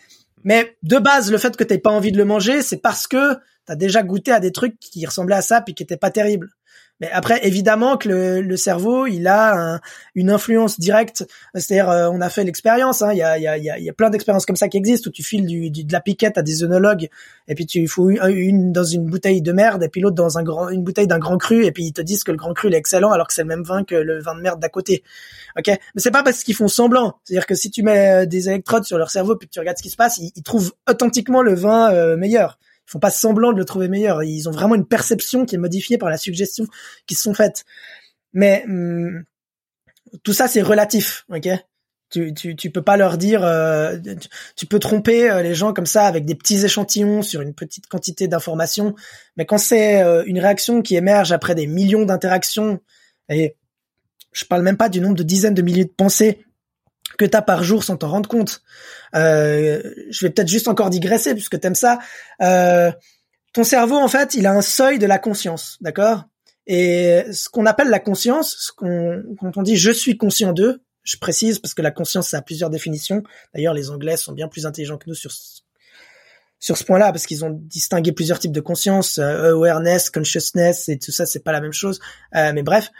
[SPEAKER 5] Mais de base, le fait que t'aies pas envie de le manger, c'est parce que T'as déjà goûté à des trucs qui ressemblaient à ça puis qui étaient pas terribles. Mais après, évidemment que le, le cerveau, il a une influence directe. C'est-à-dire, euh, on a fait l'expérience. Hein, il y, a, y, a, y a plein d'expériences comme ça qui existent où tu files du, du, de la piquette à des œnologues et puis tu fous une, dans une bouteille de merde et puis l'autre dans un grand, une bouteille d'un grand cru et puis ils te disent que le grand cru est excellent alors que c'est le même vin que le vin de merde d'à côté. Ok, mais c'est pas parce qu'ils font semblant. C'est-à-dire que si tu mets euh, des électrodes sur leur cerveau puis que tu regardes ce qui se passe, ils, ils trouvent authentiquement le vin euh, meilleur ils font pas semblant de le trouver meilleur. Ils ont vraiment une perception qui est modifiée par la suggestion qui se sont faites. Mais hum, tout ça c'est relatif, ok? Tu, tu, tu peux pas leur dire, euh, tu, peux tromper euh, les gens comme ça avec des petits échantillons sur une petite quantité d'informations, mais quand c'est euh, une réaction qui émerge après des millions d'interactions, et je parle même pas du nombre de dizaines de milliers de pensées que tu as par jour sans t'en rendre compte. Euh, je vais peut-être juste encore digresser puisque t'aimes ça. Euh, ton cerveau, en fait, il a un seuil de la conscience, d'accord? Et ce qu'on appelle la conscience, ce quand on dit je suis conscient d'eux, je précise parce que la conscience, ça a plusieurs définitions. D'ailleurs, les Anglais sont bien plus intelligents que nous sur sur ce point-là parce qu'ils ont distingué plusieurs types de conscience, euh, awareness, consciousness et tout ça, c'est pas la même chose. Euh, mais bref,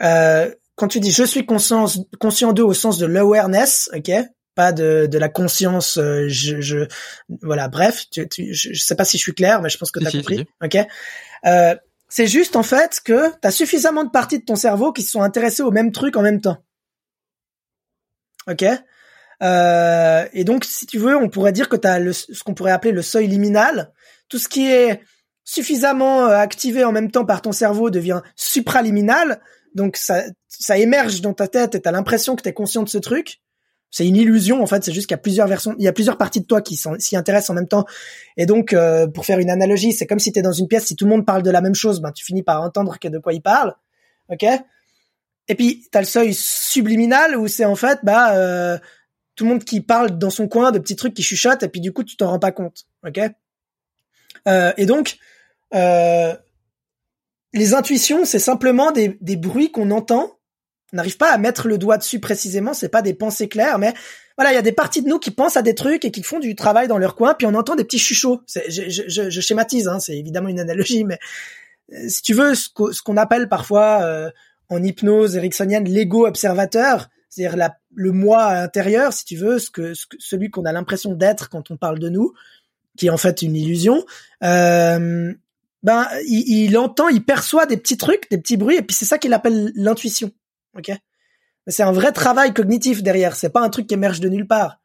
[SPEAKER 5] euh, quand tu dis je suis conscient, conscient d'eux au sens de l'awareness, ok, pas de, de la conscience, euh, je, je, voilà, bref, tu, tu, je, sais pas si je suis clair, mais je pense que tu as compris, ok. Euh, c'est juste en fait que tu as suffisamment de parties de ton cerveau qui se sont intéressées au même truc en même temps, ok. Euh, et donc, si tu veux, on pourrait dire que tu as ce qu'on pourrait appeler le seuil liminal, tout ce qui est suffisamment activé en même temps par ton cerveau devient supraliminal, donc ça, ça émerge dans ta tête et t'as l'impression que t'es conscient de ce truc. C'est une illusion en fait, c'est juste qu'il y a plusieurs versions, il y a plusieurs parties de toi qui s'y intéressent en même temps. Et donc, euh, pour faire une analogie, c'est comme si t'es dans une pièce, si tout le monde parle de la même chose, ben tu finis par entendre que de quoi il parle, ok? Et puis t'as le seuil subliminal où c'est en fait bah euh, tout le monde qui parle dans son coin de petits trucs qui chuchotent et puis du coup tu t'en rends pas compte, ok? Euh, Et donc euh, les intuitions, c'est simplement des, des bruits qu'on entend. On n'arrive pas à mettre le doigt dessus précisément, c'est pas des pensées claires, mais voilà, il y a des parties de nous qui pensent à des trucs et qui font du travail dans leur coin, puis on entend des petits chuchots. Je, je, je, schématise, hein, c'est évidemment une analogie, mais euh, si tu veux, ce qu'on appelle parfois euh, en hypnose ericksonienne l'ego observateur, c'est-à-dire le moi intérieur, si tu veux, ce que, ce que celui qu'on a l'impression d'être quand on parle de nous, qui est en fait une illusion. Euh, ben il, il, entend, il perçoit des petits trucs, des petits bruits, et puis c'est ça qu'il appelle l'intuition. Ok? Mais c'est un vrai travail cognitif derrière. C'est pas un truc qui émerge de nulle part.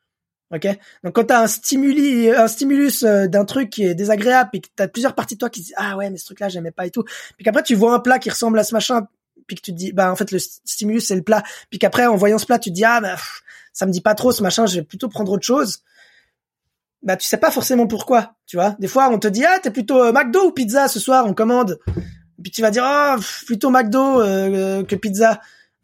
[SPEAKER 5] Ok? Donc quand t'as un stimuli, un stimulus euh, d'un truc qui est désagréable, puis que t'as plusieurs parties de toi qui disent ah ouais mais ce truc-là j'aimais pas et tout, puis qu'après tu vois un plat qui ressemble à ce machin, puis que tu te dis bah en fait le stimulus c'est le plat, puis qu'après en voyant ce plat tu te dis ah bah ça me dit pas trop ce machin, je vais plutôt prendre autre chose bah tu sais pas forcément pourquoi, tu vois. Des fois on te dit ah t'es plutôt euh, McDo ou pizza ce soir, on commande. Puis tu vas dire oh plutôt McDo euh, que pizza.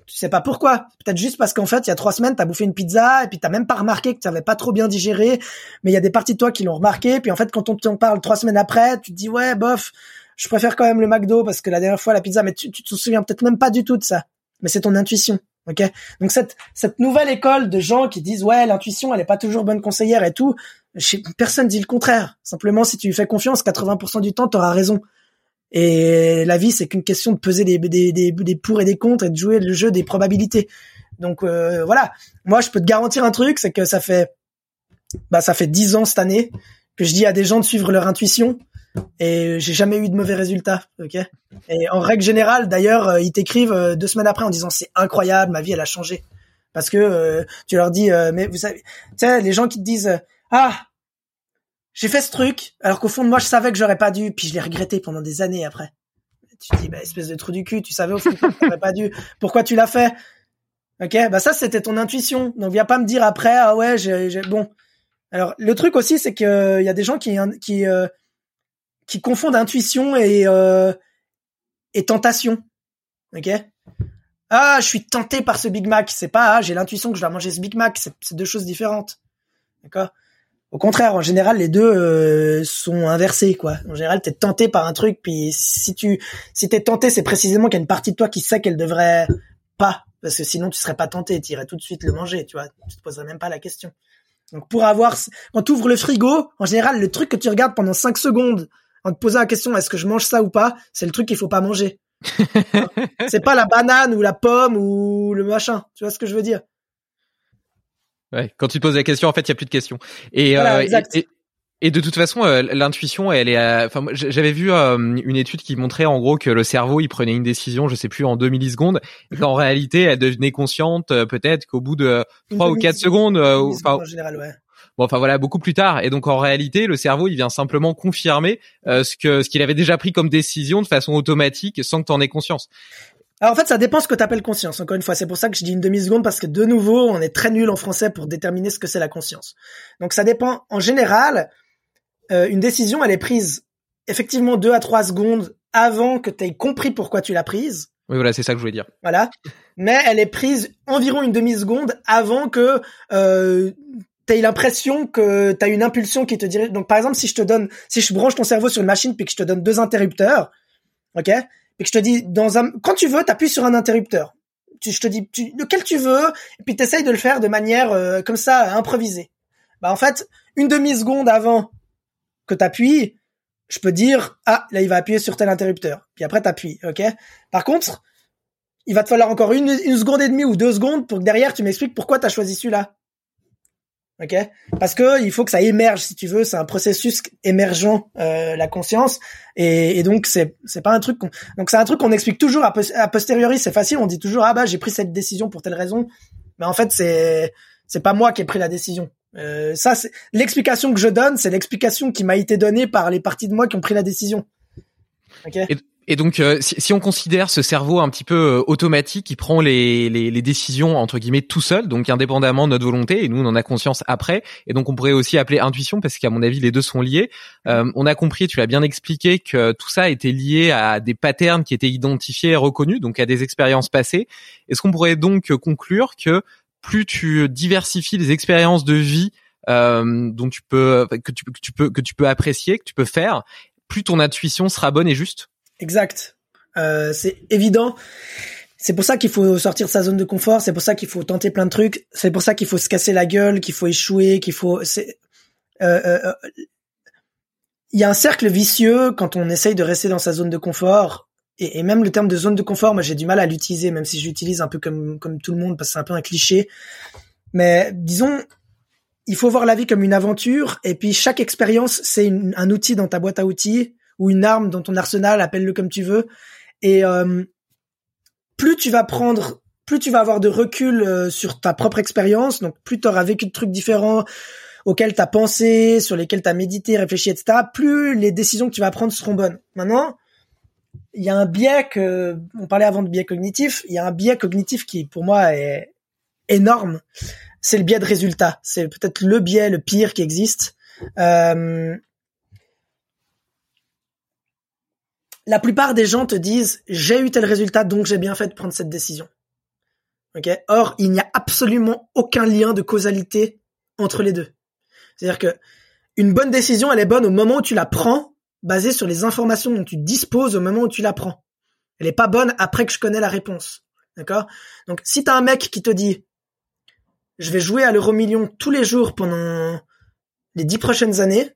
[SPEAKER 5] Tu sais pas pourquoi. Peut-être juste parce qu'en fait il y a trois semaines t'as bouffé une pizza et puis t'as même pas remarqué que tu avais pas trop bien digéré, mais il y a des parties de toi qui l'ont remarqué. Puis en fait quand on t'en parle trois semaines après, tu te dis ouais bof, je préfère quand même le McDo parce que la dernière fois la pizza, mais tu, tu te souviens peut-être même pas du tout de ça. Mais c'est ton intuition. Donc cette nouvelle école de gens qui disent ouais l'intuition elle est pas toujours bonne conseillère et tout, personne dit le contraire. Simplement si tu lui fais confiance, 80% du temps tu auras raison. Et la vie c'est qu'une question de peser des, des, des, pour et des contre et de jouer le jeu des probabilités. Donc euh, voilà, moi je peux te garantir un truc, c'est que ça fait bah ça fait dix ans cette année que je dis à des gens de suivre leur intuition et j'ai jamais eu de mauvais résultats, ok? Et en règle générale, d'ailleurs, euh, ils t'écrivent euh, deux semaines après en disant c'est incroyable, ma vie elle a changé, parce que euh, tu leur dis mais vous savez, tu sais les gens qui te disent ah j'ai fait ce truc alors qu'au fond de moi je savais que j'aurais pas dû, puis je l'ai regretté pendant des années après. Tu te dis bah espèce de trou du cul, tu savais au fond que tu n'aurais pas dû, pourquoi tu l'as fait? Ok, bah ça c'était ton intuition, donc viens pas me dire après ah ouais j'ai bon. Alors le truc aussi c'est que il y a des gens qui qui qui confondent intuition et euh, et tentation. Ok? Ah, je suis tenté par ce Big Mac. C'est pas ah, j'ai l'intuition que je vais manger ce Big Mac. C'est deux choses différentes. D'accord? Au contraire, en général, les deux euh, sont inversés, quoi. En général, t'es tenté par un truc, puis si tu si t'es tenté, c'est précisément qu'il y a une partie de toi qui sait qu'elle devrait pas, parce que sinon tu serais pas tenté, tu irais tout de suite le manger, tu vois. Tu te poserais même pas la question. Donc pour avoir, quand tu ouvres le frigo, en général, le truc que tu regardes pendant 5 secondes en te posant la question est-ce que je mange ça ou pas, c'est le truc qu'il faut pas manger. c'est pas la banane ou la pomme ou le machin. Tu vois ce que je veux dire
[SPEAKER 6] Ouais, quand tu te poses la question, en fait, il y a plus de questions. Et,
[SPEAKER 5] Voilà,
[SPEAKER 6] euh,
[SPEAKER 5] exact.
[SPEAKER 6] et, de toute façon, euh, l'intuition, elle est. euh, Enfin, j'avais vu euh, une étude qui montrait en gros que le cerveau, il prenait une décision, je sais plus, en 2 millisecondes, et qu'en réalité, elle devenait consciente peut-être qu'au bout de
[SPEAKER 5] Une
[SPEAKER 6] 3 ou 4 secondes, enfin,
[SPEAKER 5] en général, ouais.
[SPEAKER 6] Bon, enfin voilà, beaucoup plus tard. Et donc en réalité, le cerveau, il vient simplement confirmer euh, ce que ce qu'il avait déjà pris comme décision de façon automatique, sans que tu en aies conscience.
[SPEAKER 5] Alors en fait, ça dépend ce que tu appelles conscience. Encore une fois, c'est pour ça que je dis une demi-seconde parce que de nouveau, on est très nul en français pour déterminer ce que c'est la conscience. Donc ça dépend. En général, euh, une décision, elle est prise effectivement deux à trois secondes avant que tu aies compris pourquoi tu l'as prise.
[SPEAKER 6] Oui, voilà, c'est ça que je voulais dire.
[SPEAKER 5] Voilà. Mais elle est prise environ une demi-seconde avant que euh, tu aies l'impression que tu as une impulsion qui te dirige. Donc par exemple, si je te donne, si je branche ton cerveau sur une machine puis que je te donne deux interrupteurs, ok, et que je te dis dans un, quand tu veux, t'appuies sur un interrupteur. Tu, je te dis tu, lequel tu veux, et puis t'essayes de le faire de manière euh, comme ça improvisée. Bah en fait, une demi seconde avant que t'appuies, je peux dire ah là il va appuyer sur tel interrupteur. Puis après t'appuies, ok. Par contre, il va te falloir encore une, une seconde et demie ou deux secondes pour que derrière tu m'expliques pourquoi t'as choisi celui-là. Ok, parce que il faut que ça émerge si tu veux, c'est un processus émergent euh, la conscience et, et donc c'est c'est pas un truc qu'on donc c'est un truc qu'on explique toujours a, a posteriori, c'est facile, on dit toujours ah bah j'ai pris cette décision pour telle raison, mais en fait c'est c'est pas moi qui ai pris la décision. Euh, ça c'est l'explication que je donne, c'est l'explication qui m'a été donnée par les parties de moi qui ont pris la décision. Ok?
[SPEAKER 6] Et donc, euh, si, si on considère ce cerveau un petit peu euh, automatique, qui prend les, les, les décisions entre guillemets tout seul, donc indépendamment de notre volonté, et nous on en a conscience après, et donc on pourrait aussi appeler intuition parce qu'à mon avis les deux sont liés. Euh, on a compris, tu l'as bien expliqué, que tout ça était lié à des patterns qui étaient identifiés et reconnus, donc à des expériences passées. Est-ce qu'on pourrait donc conclure que plus tu diversifies les expériences de vie euh, dont tu peux que tu peux que tu peux apprécier, que tu peux faire, plus ton intuition sera bonne et juste?
[SPEAKER 5] Exact. Euh, c'est évident. C'est pour ça qu'il faut sortir de sa zone de confort. C'est pour ça qu'il faut tenter plein de trucs. C'est pour ça qu'il faut se casser la gueule, qu'il faut échouer, qu'il faut. Euh, euh, il y a un cercle vicieux quand on essaye de rester dans sa zone de confort. Et, même le terme de zone de confort, moi j'ai du mal à l'utiliser, même si je l'utilise un peu comme comme tout le monde parce que c'est un peu un cliché. Mais disons, il faut voir la vie comme une aventure. Et puis chaque expérience, c'est un outil dans ta boîte à outils ou une arme dans ton arsenal, appelle-le comme tu veux. Et euh, plus tu vas prendre, plus tu vas avoir de recul euh, sur ta propre expérience, donc plus tu auras vécu de trucs différents auxquels tu as pensé, sur lesquels tu as médité, réfléchi, etc., plus les décisions que tu vas prendre seront bonnes. Maintenant, il y a un biais que, on parlait avant de biais cognitif, il y a un biais cognitif qui, pour moi, est énorme. C'est le biais de résultat. C'est peut-être le biais le pire qui existe. Euh, la plupart des gens te disent j'ai eu tel résultat donc j'ai bien fait de prendre cette décision. Ok? Or il n'y a absolument aucun lien de causalité entre les deux. C'est-à-dire que une bonne décision elle est bonne au moment où tu la prends, basée sur les informations dont tu disposes au moment où tu la prends. Elle est pas bonne après que je connais la réponse. D'accord? Donc si t'as un mec qui te dit je vais jouer à l'euro million tous les jours pendant les dix prochaines années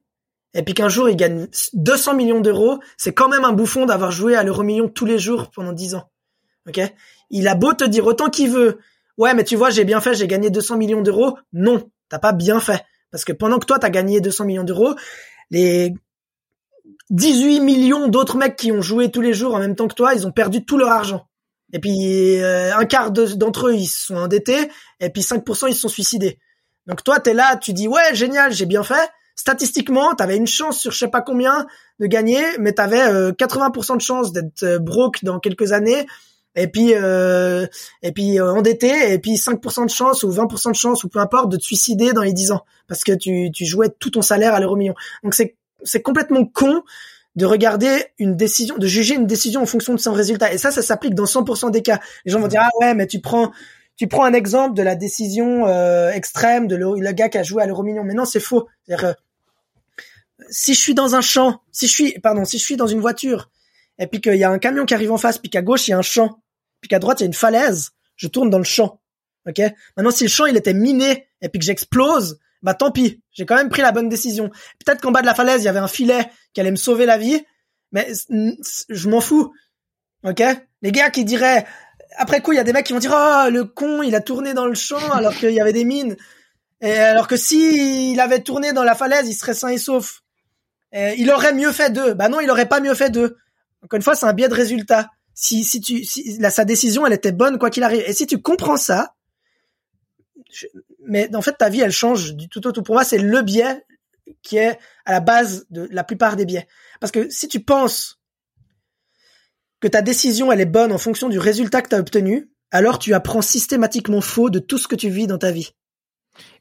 [SPEAKER 5] et puis qu'un jour il gagne 200 millions d'euros, c'est quand même un bouffon d'avoir joué à l'euro million tous les jours pendant 10 ans. Ok? Il a beau te dire autant qu'il veut, ouais mais tu vois j'ai bien fait, j'ai gagné 200 millions d'euros. Non, t'as pas bien fait parce que pendant que toi t'as gagné 200 millions d'euros, les 18 millions d'autres mecs qui ont joué tous les jours en même temps que toi, ils ont perdu tout leur argent. Et puis euh, un quart de- d'entre eux ils se sont endettés et puis 5% ils se sont suicidés. Donc toi t'es là, tu dis ouais génial, j'ai bien fait statistiquement, tu avais une chance sur je sais pas combien de gagner, mais tu avais 80% de chance d'être euh, broke dans quelques années, et puis euh, et puis euh, endetté, et puis 5% de chance ou 20% de chance ou peu importe de te suicider dans les 10 ans parce que tu, tu jouais tout ton salaire à l'euro million. Donc c'est c'est complètement con de regarder une décision, de juger une décision en fonction de son résultat. Et ça, ça s'applique dans 100% des cas. Les gens vont dire ah ouais, mais tu prends tu prends un exemple de la décision euh, extrême de le, le gars qui a joué à l'euro million. Mais non, c'est faux. Si je suis dans un champ, si je suis, pardon, si je suis dans une voiture, et puis qu'il y a un camion qui arrive en face, puis qu'à gauche il y a un champ, puis qu'à droite il y a une falaise, je tourne dans le champ. Ok? Maintenant, si le champ il était miné et puis que j'explose, bah tant pis, j'ai quand même pris la bonne décision. Peut-être qu'en bas de la falaise, il y avait un filet qui allait me sauver la vie, mais je m'en fous. Ok? Les gars qui diraient après coup, il y a des mecs qui vont dire "Oh, le con, il a tourné dans le champ alors qu'il y avait des mines." Et alors que si il avait tourné dans la falaise, il serait sain et sauf. Il aurait mieux fait d'eux. Bah non, il aurait pas mieux fait d'eux. Encore une fois, c'est un biais de résultat. Si si tu si sa décision, elle était bonne quoi qu'il arrive. Et si tu comprends ça, mais en fait ta vie elle change du tout au tout. Pour moi, c'est le biais qui est à la base de la plupart des biais. Parce que si tu penses que ta décision elle est bonne en fonction du résultat que tu as obtenu, alors tu apprends systématiquement faux de tout ce que tu vis dans ta vie.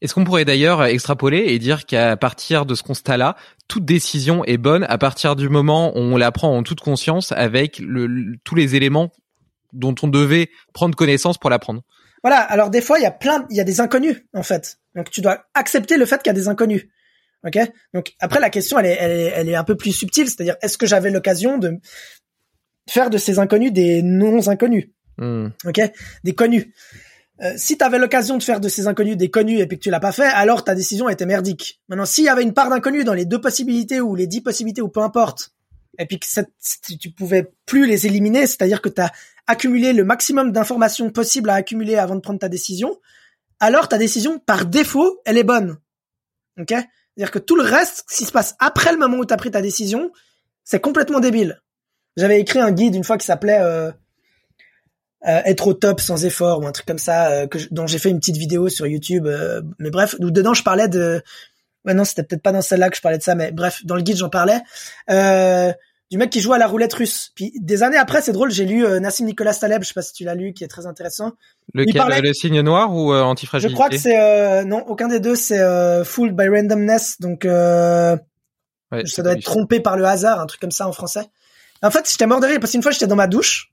[SPEAKER 4] Est-ce qu'on pourrait d'ailleurs extrapoler et dire qu'à partir de ce constat-là, toute décision est bonne à partir du moment où on la prend en toute conscience avec le, tous les éléments dont on devait prendre connaissance pour la prendre?
[SPEAKER 5] Voilà. Alors des fois, il y a plein, il y a des inconnus en fait. Donc tu dois accepter le fait qu'il y a des inconnus. Ok? Donc après la question, elle est, elle est, elle est un peu plus subtile, c'est-à-dire est-ce que j'avais l'occasion de faire de ces inconnus des non inconnus, hmm. ok, des connus. Euh, si tu avais l'occasion de faire de ces inconnus des connus et puis que tu l'as pas fait, alors ta décision était merdique. Maintenant, s'il y avait une part d'inconnu dans les deux possibilités ou les dix possibilités ou peu importe, et puis que tu pouvais plus les éliminer, c'est-à-dire que tu as accumulé le maximum d'informations possibles à accumuler avant de prendre ta décision, alors ta décision, par défaut, elle est bonne. Ok? C'est-à-dire que tout le reste, ce qui se passe après le moment où tu as pris ta décision, c'est complètement débile. J'avais écrit un guide une fois qui s'appelait euh, euh, être au top sans effort ou un truc comme ça, euh, que dont j'ai fait une petite vidéo sur YouTube. mais bref, où dedans je parlais de, ouais non c'était peut-être pas dans celle-là que je parlais de ça, mais bref dans le guide j'en parlais. du mec qui joue à la roulette russe. Puis des années après, c'est drôle, j'ai lu Nassim Nicolas Taleb, je sais pas si tu l'as lu, qui est très intéressant.
[SPEAKER 4] Lequel, le signe noir ou antifragilité?
[SPEAKER 5] Je crois que c'est non, aucun des deux, c'est Fooled by Randomness, donc ouais, ça doit être trompé par le hasard, un truc comme ça en français. En fait, j'étais mort de rire parce qu'une fois, j'étais dans ma douche,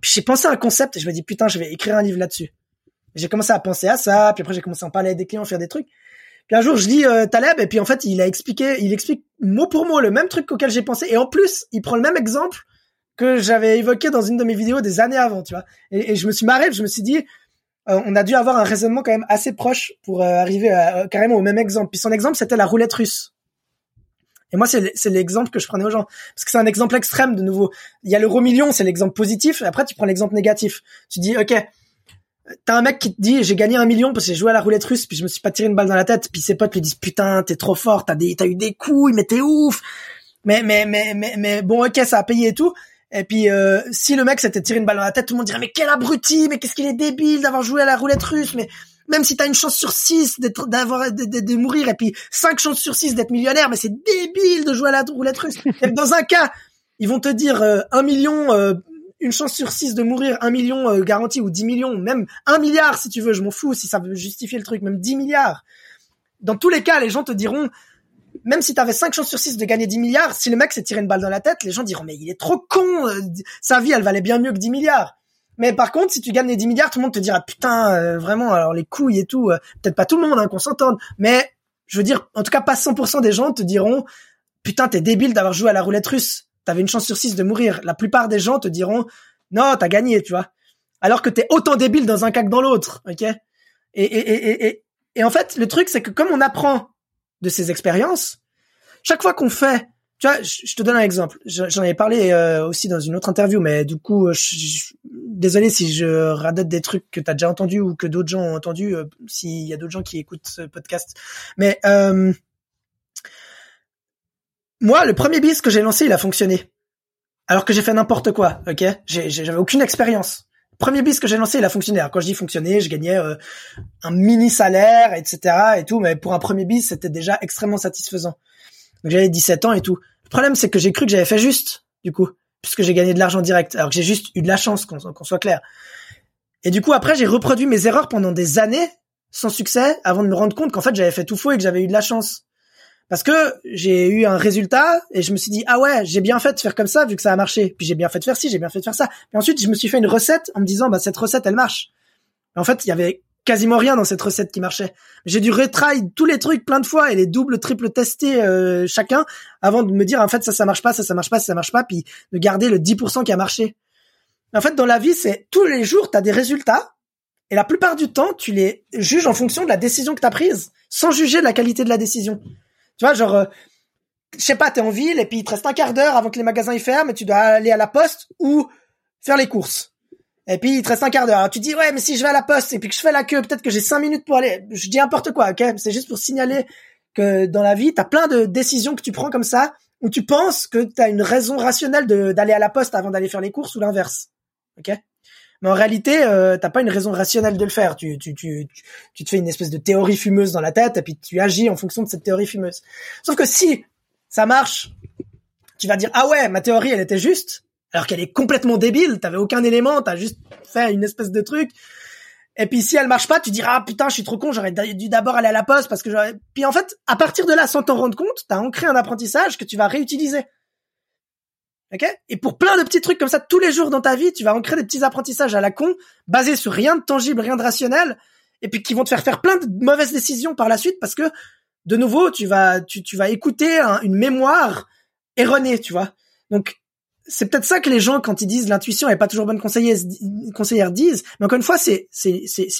[SPEAKER 5] puis j'ai pensé à un concept et je me dis putain, je vais écrire un livre là-dessus. J'ai commencé à penser à ça, puis après j'ai commencé à en parler à des clients, faire des trucs. Puis un jour, je lis euh, Taleb et puis en fait, il a expliqué, il explique mot pour mot le même truc auquel j'ai pensé et en plus, il prend le même exemple que j'avais évoqué dans une de mes vidéos des années avant, tu vois. Et, je me suis marré, je me suis dit, euh, on a dû avoir un raisonnement quand même assez proche pour euh, arriver à, carrément au même exemple. Puis son exemple, c'était la roulette russe. Et moi, c'est l'exemple que je prenais aux gens. Parce que c'est un exemple extrême, de nouveau. Il y a l'euro million, c'est l'exemple positif. Et après, tu prends l'exemple négatif. Tu dis, OK, t'as un mec qui te dit, j'ai gagné un million parce que j'ai joué à la roulette russe, puis je me suis pas tiré une balle dans la tête. Puis ses potes lui disent, putain, t'es trop fort, t'as eu des couilles, mais t'es ouf. Mais, mais, mais, mais, mais, bon, OK, ça a payé et tout. Et puis, euh, si le mec s'était tiré une balle dans la tête, tout le monde dirait, mais quel abruti, mais qu'est-ce qu'il est débile d'avoir joué à la roulette russe, mais même si t'as une chance sur six d'être, d'avoir, de, de, mourir et puis cinq chances sur six d'être millionnaire, mais c'est débile de jouer à la roulette russe. dans un cas, ils vont te dire euh, un million, euh, une chance sur six de mourir, un million euh, garanti ou dix millions, même un milliard si tu veux, je m'en fous si ça veut justifier le truc, même dix milliards. Dans tous les cas, les gens te diront, même si t'avais cinq chances sur six de gagner 10 milliards, si le mec s'est tiré une balle dans la tête, les gens diront mais il est trop con, sa vie elle valait bien mieux que 10 milliards. Mais par contre, si tu gagnes les 10 milliards, tout le monde te dira putain, euh, vraiment, alors les couilles et tout, euh, peut-être pas tout le monde, hein, qu'on s'entende, mais je veux dire, en tout cas, pas 100% des gens te diront putain, t'es débile d'avoir joué à la roulette russe, t'avais une chance sur 6 de mourir. La plupart des gens te diront non, t'as gagné, tu vois. Alors que t'es autant débile dans un cas que dans l'autre, ok? Et, et, et, et, et en fait, le truc, c'est que comme on apprend de ces expériences, chaque fois qu'on fait tu vois, je, te donne un exemple. J'en avais parlé euh, aussi dans une autre interview, mais du coup, je, désolé si je radote des trucs que tu as déjà entendu ou que d'autres gens ont entendu, euh, s'il y a d'autres gens qui écoutent ce podcast. Mais euh, moi, le premier bis que j'ai lancé, il a fonctionné. Alors que j'ai fait n'importe quoi, ok? J'avais aucune expérience. Premier bis que j'ai lancé, il a fonctionné. Alors quand je dis fonctionner, je gagnais un mini salaire, etc. et tout, mais pour un premier bis, c'était déjà extrêmement satisfaisant. Donc j'avais 17 ans et tout. Le problème, c'est que j'ai cru que j'avais fait juste, du coup, puisque j'ai gagné de l'argent direct, alors que j'ai juste eu de la chance, qu'on soit clair. Et du coup, après, j'ai reproduit mes erreurs pendant des années, sans succès, avant de me rendre compte qu'en fait, j'avais fait tout faux et que j'avais eu de la chance. Parce que j'ai eu un résultat et je me suis dit ah ouais j'ai bien fait de faire comme ça vu que ça a marché puis j'ai bien fait de faire ci j'ai bien fait de faire ça puis ensuite je me suis fait une recette en me disant bah cette recette elle marche en fait il y avait quasiment rien dans cette recette qui marchait. J'ai dû retry tous les trucs plein de fois et les doubles, triples tester euh, chacun avant de me dire en fait ça ça marche pas, ça ça marche pas, ça marche pas, puis de garder le 10% qui a marché. En fait, dans la vie, c'est tous les jours, tu as des résultats Et la plupart du temps, tu les juges en fonction de la décision que tu as prise, sans juger de la qualité de la décision. Tu vois, genre, euh, je sais pas, t'es en ville et puis il te reste un quart d'heure avant que les magasins y ferment et tu dois aller à la poste ou faire les courses. Et puis il te reste un quart d'heure. Tu dis ouais, mais si je vais à la poste et puis que je fais la queue, peut-être que j'ai cinq minutes pour aller. Je dis n'importe quoi, ok? C'est juste pour signaler que dans la vie, t'as plein de décisions que tu prends comme ça où tu penses que t'as une raison rationnelle d'aller à la poste avant d'aller faire les courses ou l'inverse, ok? Mais en réalité, euh, t'as pas une raison rationnelle de le faire. Tu, tu, tu, tu te fais une espèce de théorie fumeuse dans la tête et puis tu agis en fonction de cette théorie fumeuse. Sauf que si ça marche, tu vas dire ah ouais, ma théorie elle était juste, alors qu'elle est complètement débile. T'avais aucun élément, t'as juste fait une espèce de truc. Et puis si elle marche pas, tu diras ah putain, je suis trop con, j'aurais dû d'abord aller à la poste parce que j'aurais. Puis en fait, à partir de là, sans t'en rendre compte, t'as ancré un apprentissage que tu vas réutiliser. Ok? Et pour plein de petits trucs comme ça, tous les jours dans ta vie, tu vas ancrer des petits apprentissages à la con, basés sur rien de tangible, rien de rationnel, et puis qui vont te faire faire plein de mauvaises décisions par la suite parce que de nouveau, tu vas, tu, tu vas écouter une mémoire erronée, tu vois. Donc, c'est peut-être ça que les gens, quand ils disent l'intuition est pas toujours bonne conseillère, disent. Mais encore une fois, c'est,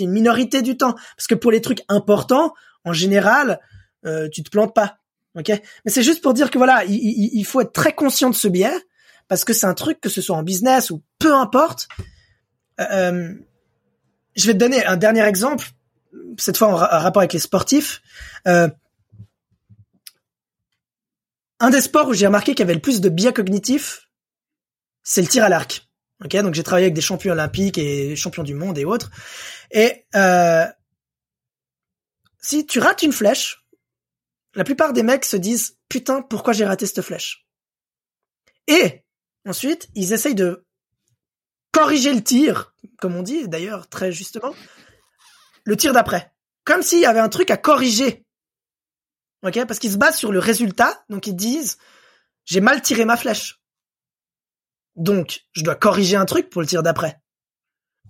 [SPEAKER 5] une minorité du temps. Parce que pour les trucs importants, en général, euh, tu te plantes pas. Ok? Mais c'est juste pour dire que voilà, il, il, faut être très conscient de ce biais. Parce que c'est un truc, que ce soit en business ou peu importe. Euh, euh je vais te donner un dernier exemple. Cette fois en, rapport avec les sportifs. Euh, un des sports où j'ai remarqué qu'il y avait le plus de biais cognitifs, c'est le tir à l'arc. Ok, donc j'ai travaillé avec des champions olympiques et champions du monde et autres. Et euh, si tu rates une flèche, la plupart des mecs se disent putain pourquoi j'ai raté cette flèche? Et ensuite ils essayent de corriger le tir, comme on dit d'ailleurs très justement, le tir d'après, comme s'il y avait un truc à corriger ok Parce qu'ils se basent sur le résultat, donc ils disent j'ai mal tiré ma flèche, donc je dois corriger un truc pour le tir d'après.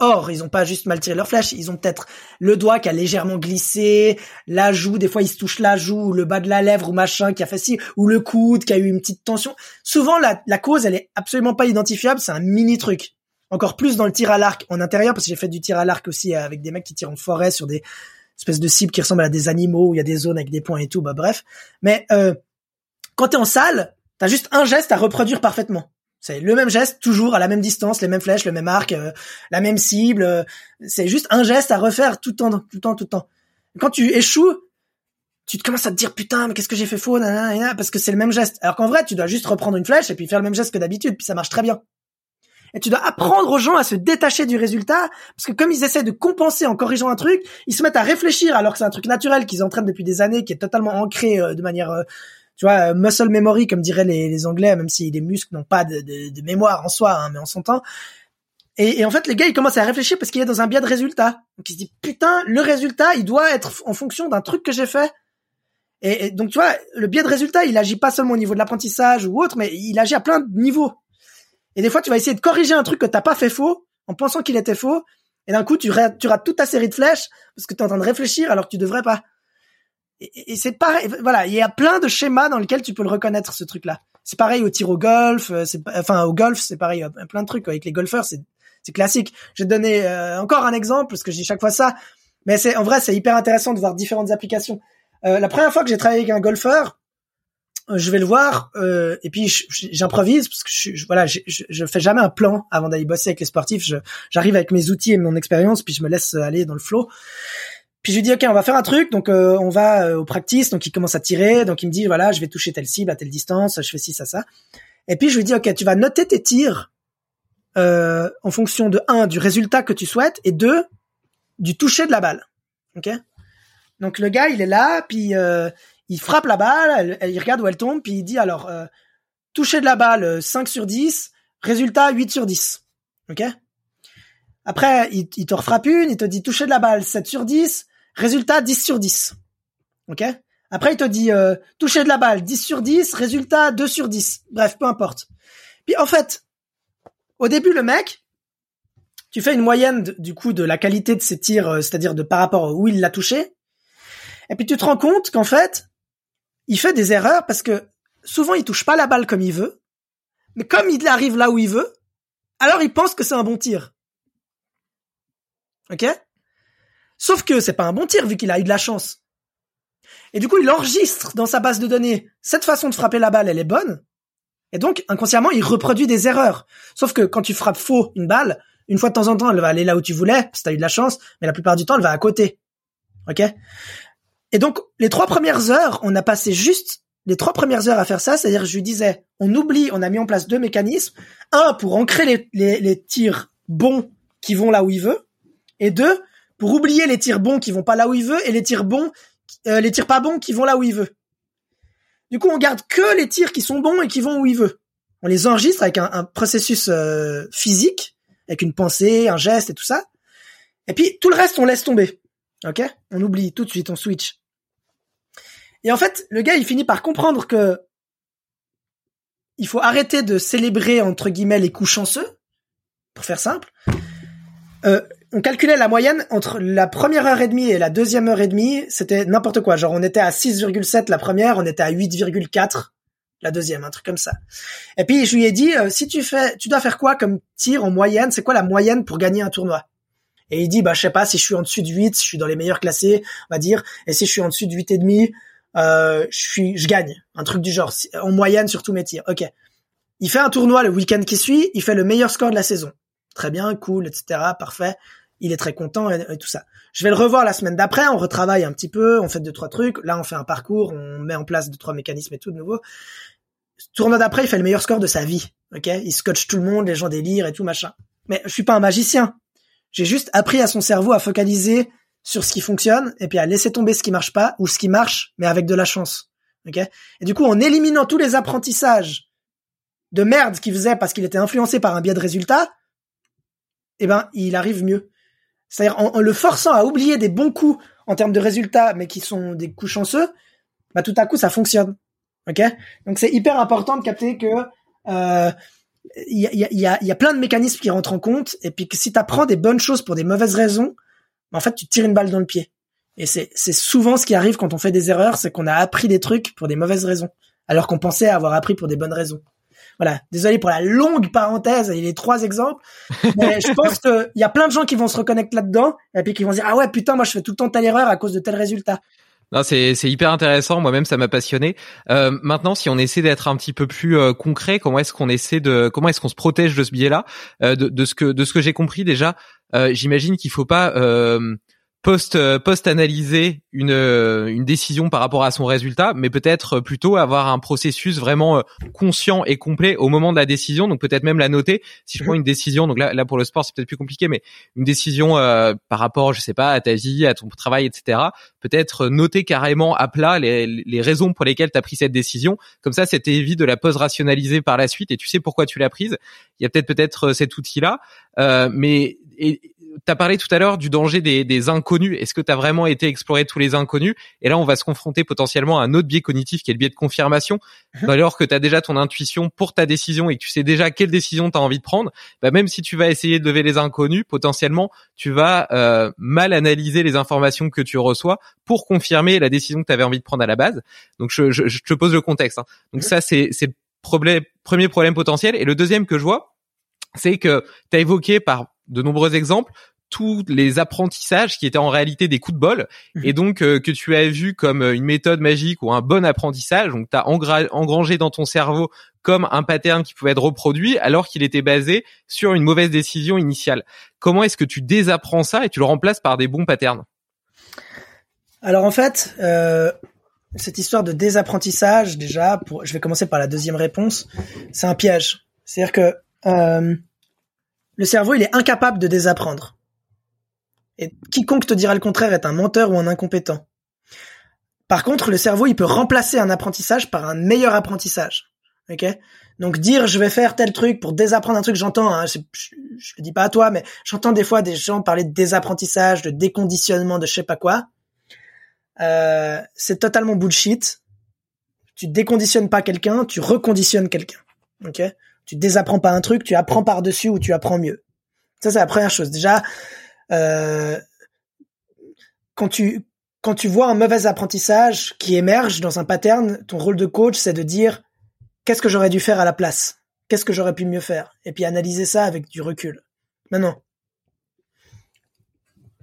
[SPEAKER 5] Or, ils ont pas juste mal tiré leur flèche, ils ont peut-être le doigt qui a légèrement glissé, la joue, des fois ils se touchent la joue, ou le bas de la lèvre ou machin qui a fait ou le coude qui a eu une petite tension. Souvent, la, la cause, elle est absolument pas identifiable, c'est un mini truc. Encore plus dans le tir à l'arc en intérieur, parce que j'ai fait du tir à l'arc aussi avec des mecs qui tirent en forêt sur des espèce de cible qui ressemble à des animaux où il y a des zones avec des points et tout, bah bref. Mais euh, quand t'es en salle, t'as juste un geste à reproduire parfaitement. C'est le même geste, toujours à la même distance, les mêmes flèches, le même arc, euh, la même cible. Euh, c'est juste un geste à refaire tout le temps, tout le temps, tout le temps. quand tu échoues, tu te commences à te dire putain, mais qu'est-ce que j'ai fait faux, parce que c'est le même geste. Alors qu'en vrai, tu dois juste reprendre une flèche et puis faire le même geste que d'habitude, puis ça marche très bien. Et tu dois apprendre aux gens à se détacher du résultat, parce que comme ils essaient de compenser en corrigeant un truc, ils se mettent à réfléchir alors que c'est un truc naturel qu'ils entraînent depuis des années, qui est totalement ancré euh, de manière, euh, tu vois, euh, muscle memory comme diraient les, Anglais, même si les muscles n'ont pas de, de, mémoire en soi, hein, mais en son temps. Et, et, en fait, les gars, ils commencent à réfléchir parce qu'il est dans un biais de résultat. Donc ils se disent putain, le résultat, il doit être en fonction d'un truc que j'ai fait. Et, et, donc tu vois, le biais de résultat, il agit pas seulement au niveau de l'apprentissage ou autre, mais il agit à plein de niveaux. Et des fois, tu vas essayer de corriger un truc que t'as pas fait faux, en pensant qu'il était faux, et d'un coup, tu, rates, tu rates toute ta série de flèches parce que tu es en train de réfléchir alors que tu devrais pas. Et, et c'est pareil. Voilà, il y a plein de schémas dans lesquels tu peux le reconnaître ce truc-là. C'est pareil au tir au golf, euh, c'est enfin au golf, c'est pareil, plein de trucs avec les golfeurs, c'est c'est classique. Je vais te donner euh, encore un exemple parce que je dis chaque fois ça, mais c'est en vrai c'est hyper intéressant de voir différentes applications. Euh, la première fois que j'ai travaillé avec un golfeur, euh, je vais le voir euh, et puis j'improvise parce que je, voilà je, je, fais jamais un plan avant d'aller bosser avec les sportifs j'arrive avec mes outils et mon expérience puis je me laisse aller dans le flow puis je lui dis ok on va faire un truc. Donc euh, on va au practice. Donc il commence à tirer. Donc il me dit voilà je vais toucher telle cible à telle distance. Je fais ci ça ça. Et puis je lui dis ok tu vas noter tes tirs en fonction de un du résultat que tu souhaites et deux du toucher de la balle. Ok? Donc le gars il est là. Puis il frappe la balle, il regarde où elle tombe, puis il dit alors, euh, toucher de la balle 5 euh, sur 10, résultat 8 sur 10. Ok? Après, il, te refrappe une, il te dit toucher de la balle 7 sur 10, résultat 10 sur 10. Ok? Après, il te dit euh, toucher de la balle 10 sur 10, résultat 2 sur 10. Bref, peu importe. Puis en fait, au début, le mec, tu fais une moyenne du coup de la qualité de ses tirs, c'est-à-dire de par rapport où il l'a touché. Et puis tu te rends compte qu'en fait, il fait des erreurs parce que souvent il touche pas la balle comme il veut, mais comme il arrive là où il veut, alors il pense que c'est un bon tir. Ok? Sauf que c'est pas un bon tir vu qu'il a eu de la chance. Et du coup, il enregistre dans sa base de données cette façon de frapper la balle, elle est bonne. Et donc, inconsciemment, il reproduit des erreurs. Sauf que quand tu frappes faux une balle, une fois de temps en temps, elle va aller là où tu voulais, que t'as eu de la chance, mais la plupart du temps, elle va à côté. Ok? Et donc, les trois premières heures, on a passé juste les trois premières heures à faire ça, c'est-à-dire je lui disais, on oublie, on a mis en place deux mécanismes, un pour ancrer les, les, les tirs bons qui vont là où il veut, et deux pour oublier les tirs bons qui vont pas là où il veut et les tirs bons, euh, les tirs pas bons qui vont là où il veut. Du coup, on garde que les tirs qui sont bons et qui vont où il veut. On les enregistre avec un, processus euh, physique, avec une pensée, un geste et tout ça. Et puis tout le reste, on laisse tomber. Ok? On oublie tout de suite, on switch. Et en fait, le gars, il finit par comprendre que il faut arrêter de célébrer entre guillemets les coups chanceux, pour faire simple. Euh, on calculait la moyenne entre la première heure et demie et la deuxième heure et demie, c'était n'importe quoi. Genre on était à 6,7 la première, on était à 8,4 la deuxième, un truc comme ça. Et puis je lui ai dit, euh, si tu fais, tu dois faire quoi comme tir en moyenne? C'est quoi la moyenne pour gagner un tournoi? Et il dit, bah je sais pas, si je suis en dessus de 8, je suis dans les meilleurs classés, on va dire. Et si je suis en dessus de 8 et demi, euh, je suis, je gagne. Un truc du genre, en moyenne sur tous mes tirs. Ok. Il fait un tournoi le week-end qui suit, il fait le meilleur score de la saison. Très bien, cool, etc. Parfait. Il est très content et, tout ça. Je vais le revoir la semaine d'après, on retravaille un petit peu, on fait deux trois trucs. Là, on fait un parcours, on met en place deux trois mécanismes et tout de nouveau. Tournoi d'après, il fait le meilleur score de sa vie. Ok, il scotche tout le monde, les gens délirent et tout machin. Mais je suis pas un magicien. J'ai juste appris à son cerveau à focaliser sur ce qui fonctionne et puis à laisser tomber ce qui marche pas ou ce qui marche mais avec de la chance. Ok? Et du coup, en éliminant tous les apprentissages de merde qu'il faisait parce qu'il était influencé par un biais de résultats, eh ben, il arrive mieux. C'est-à-dire en, le forçant à oublier des bons coups en termes de résultats, mais qui sont des coups chanceux, bah tout à coup ça fonctionne. Ok? Donc c'est hyper important de capter que euh, il y, a, y, a, y a plein de mécanismes qui rentrent en compte, et puis que si tu apprends des bonnes choses pour des mauvaises raisons, en fait, tu tires une balle dans le pied. Et c'est souvent ce qui arrive quand on fait des erreurs, c'est qu'on a appris des trucs pour des mauvaises raisons, alors qu'on pensait avoir appris pour des bonnes raisons. Voilà. Désolé pour la longue parenthèse et les trois exemples. Mais je pense qu'il y a plein de gens qui vont se reconnecter là-dedans et puis qui vont dire, ah ouais, putain, moi, je fais tout le temps telle erreur à cause de tel résultat.
[SPEAKER 6] Non, c'est c'est hyper intéressant. Moi-même, ça m'a passionné. Euh, maintenant, si on essaie d'être un petit peu plus euh, concret, comment est-ce qu'on essaie de comment est-ce qu'on se protège de ce biais-là? Euh, de, de, ce que de ce que j'ai compris déjà, euh, j'imagine qu'il faut pas post euh, post analyser une euh, une décision par rapport à son résultat, mais peut-être plutôt avoir un processus vraiment euh, conscient et complet au moment de la décision. Donc peut-être même la noter. Si je prends une décision, donc là là pour le sport c'est peut-être plus compliqué, mais une décision par rapport, je sais pas, à ta vie, à ton travail, etc. Peut-être noter carrément à plat les les raisons pour lesquelles tu as pris cette décision. Comme ça, ça t'évite de la post rationaliser par la suite et tu sais pourquoi tu l'as prise. Il y a peut-être peut-être cet outil là, mais et, as parlé tout à l'heure du danger des, des inconnus. Est-ce que tu as vraiment été explorer tous les inconnus? Et là, on va se confronter potentiellement à un autre biais cognitif qui est le biais de confirmation. Mhm. Alors que tu as déjà ton intuition pour ta décision et que tu sais déjà quelle décision tu as envie de prendre, bah même si tu vas essayer de lever les inconnus, potentiellement, tu vas euh, mal analyser les informations que tu reçois pour confirmer la décision que tu avais envie de prendre à la base. Donc, je, je, je te pose le contexte. Hein. Donc ça, c'est le problème, premier problème potentiel. Et le deuxième que je vois, c'est que tu as évoqué par de nombreux exemples tous les apprentissages qui étaient en réalité des coups de bol mhm. et donc euh, que tu as vu comme euh, une méthode magique ou un bon apprentissage donc tu as engrangé dans ton cerveau comme un pattern qui pouvait être reproduit alors qu'il était basé sur une mauvaise décision initiale. Comment est-ce que tu désapprends ça et tu le remplaces par des bons patterns?
[SPEAKER 5] Alors en fait, euh, cette histoire de désapprentissage déjà, pour, je vais commencer par la deuxième réponse, c'est un piège. C'est-à-dire que euh, le cerveau, il est incapable de désapprendre. Et quiconque te dira le contraire est un menteur ou un incompétent. Par contre, le cerveau, il peut remplacer un apprentissage par un meilleur apprentissage. Ok? Donc dire je vais faire tel truc pour désapprendre un truc, j'entends, hein, je, le dis pas à toi, mais j'entends des fois des gens parler de désapprentissage, de déconditionnement, de je sais pas quoi. Euh, c'est totalement bullshit. Tu déconditionnes pas quelqu'un, tu reconditionnes quelqu'un. Ok? Tu désapprends pas un truc, tu apprends par-dessus ou tu apprends mieux. Ça, c'est la première chose. Déjà, euh, quand tu quand tu vois un mauvais apprentissage qui émerge dans un pattern, ton rôle de coach, c'est de dire qu'est-ce que j'aurais dû faire à la place, qu'est-ce que j'aurais pu mieux faire, et puis analyser ça avec du recul. Maintenant,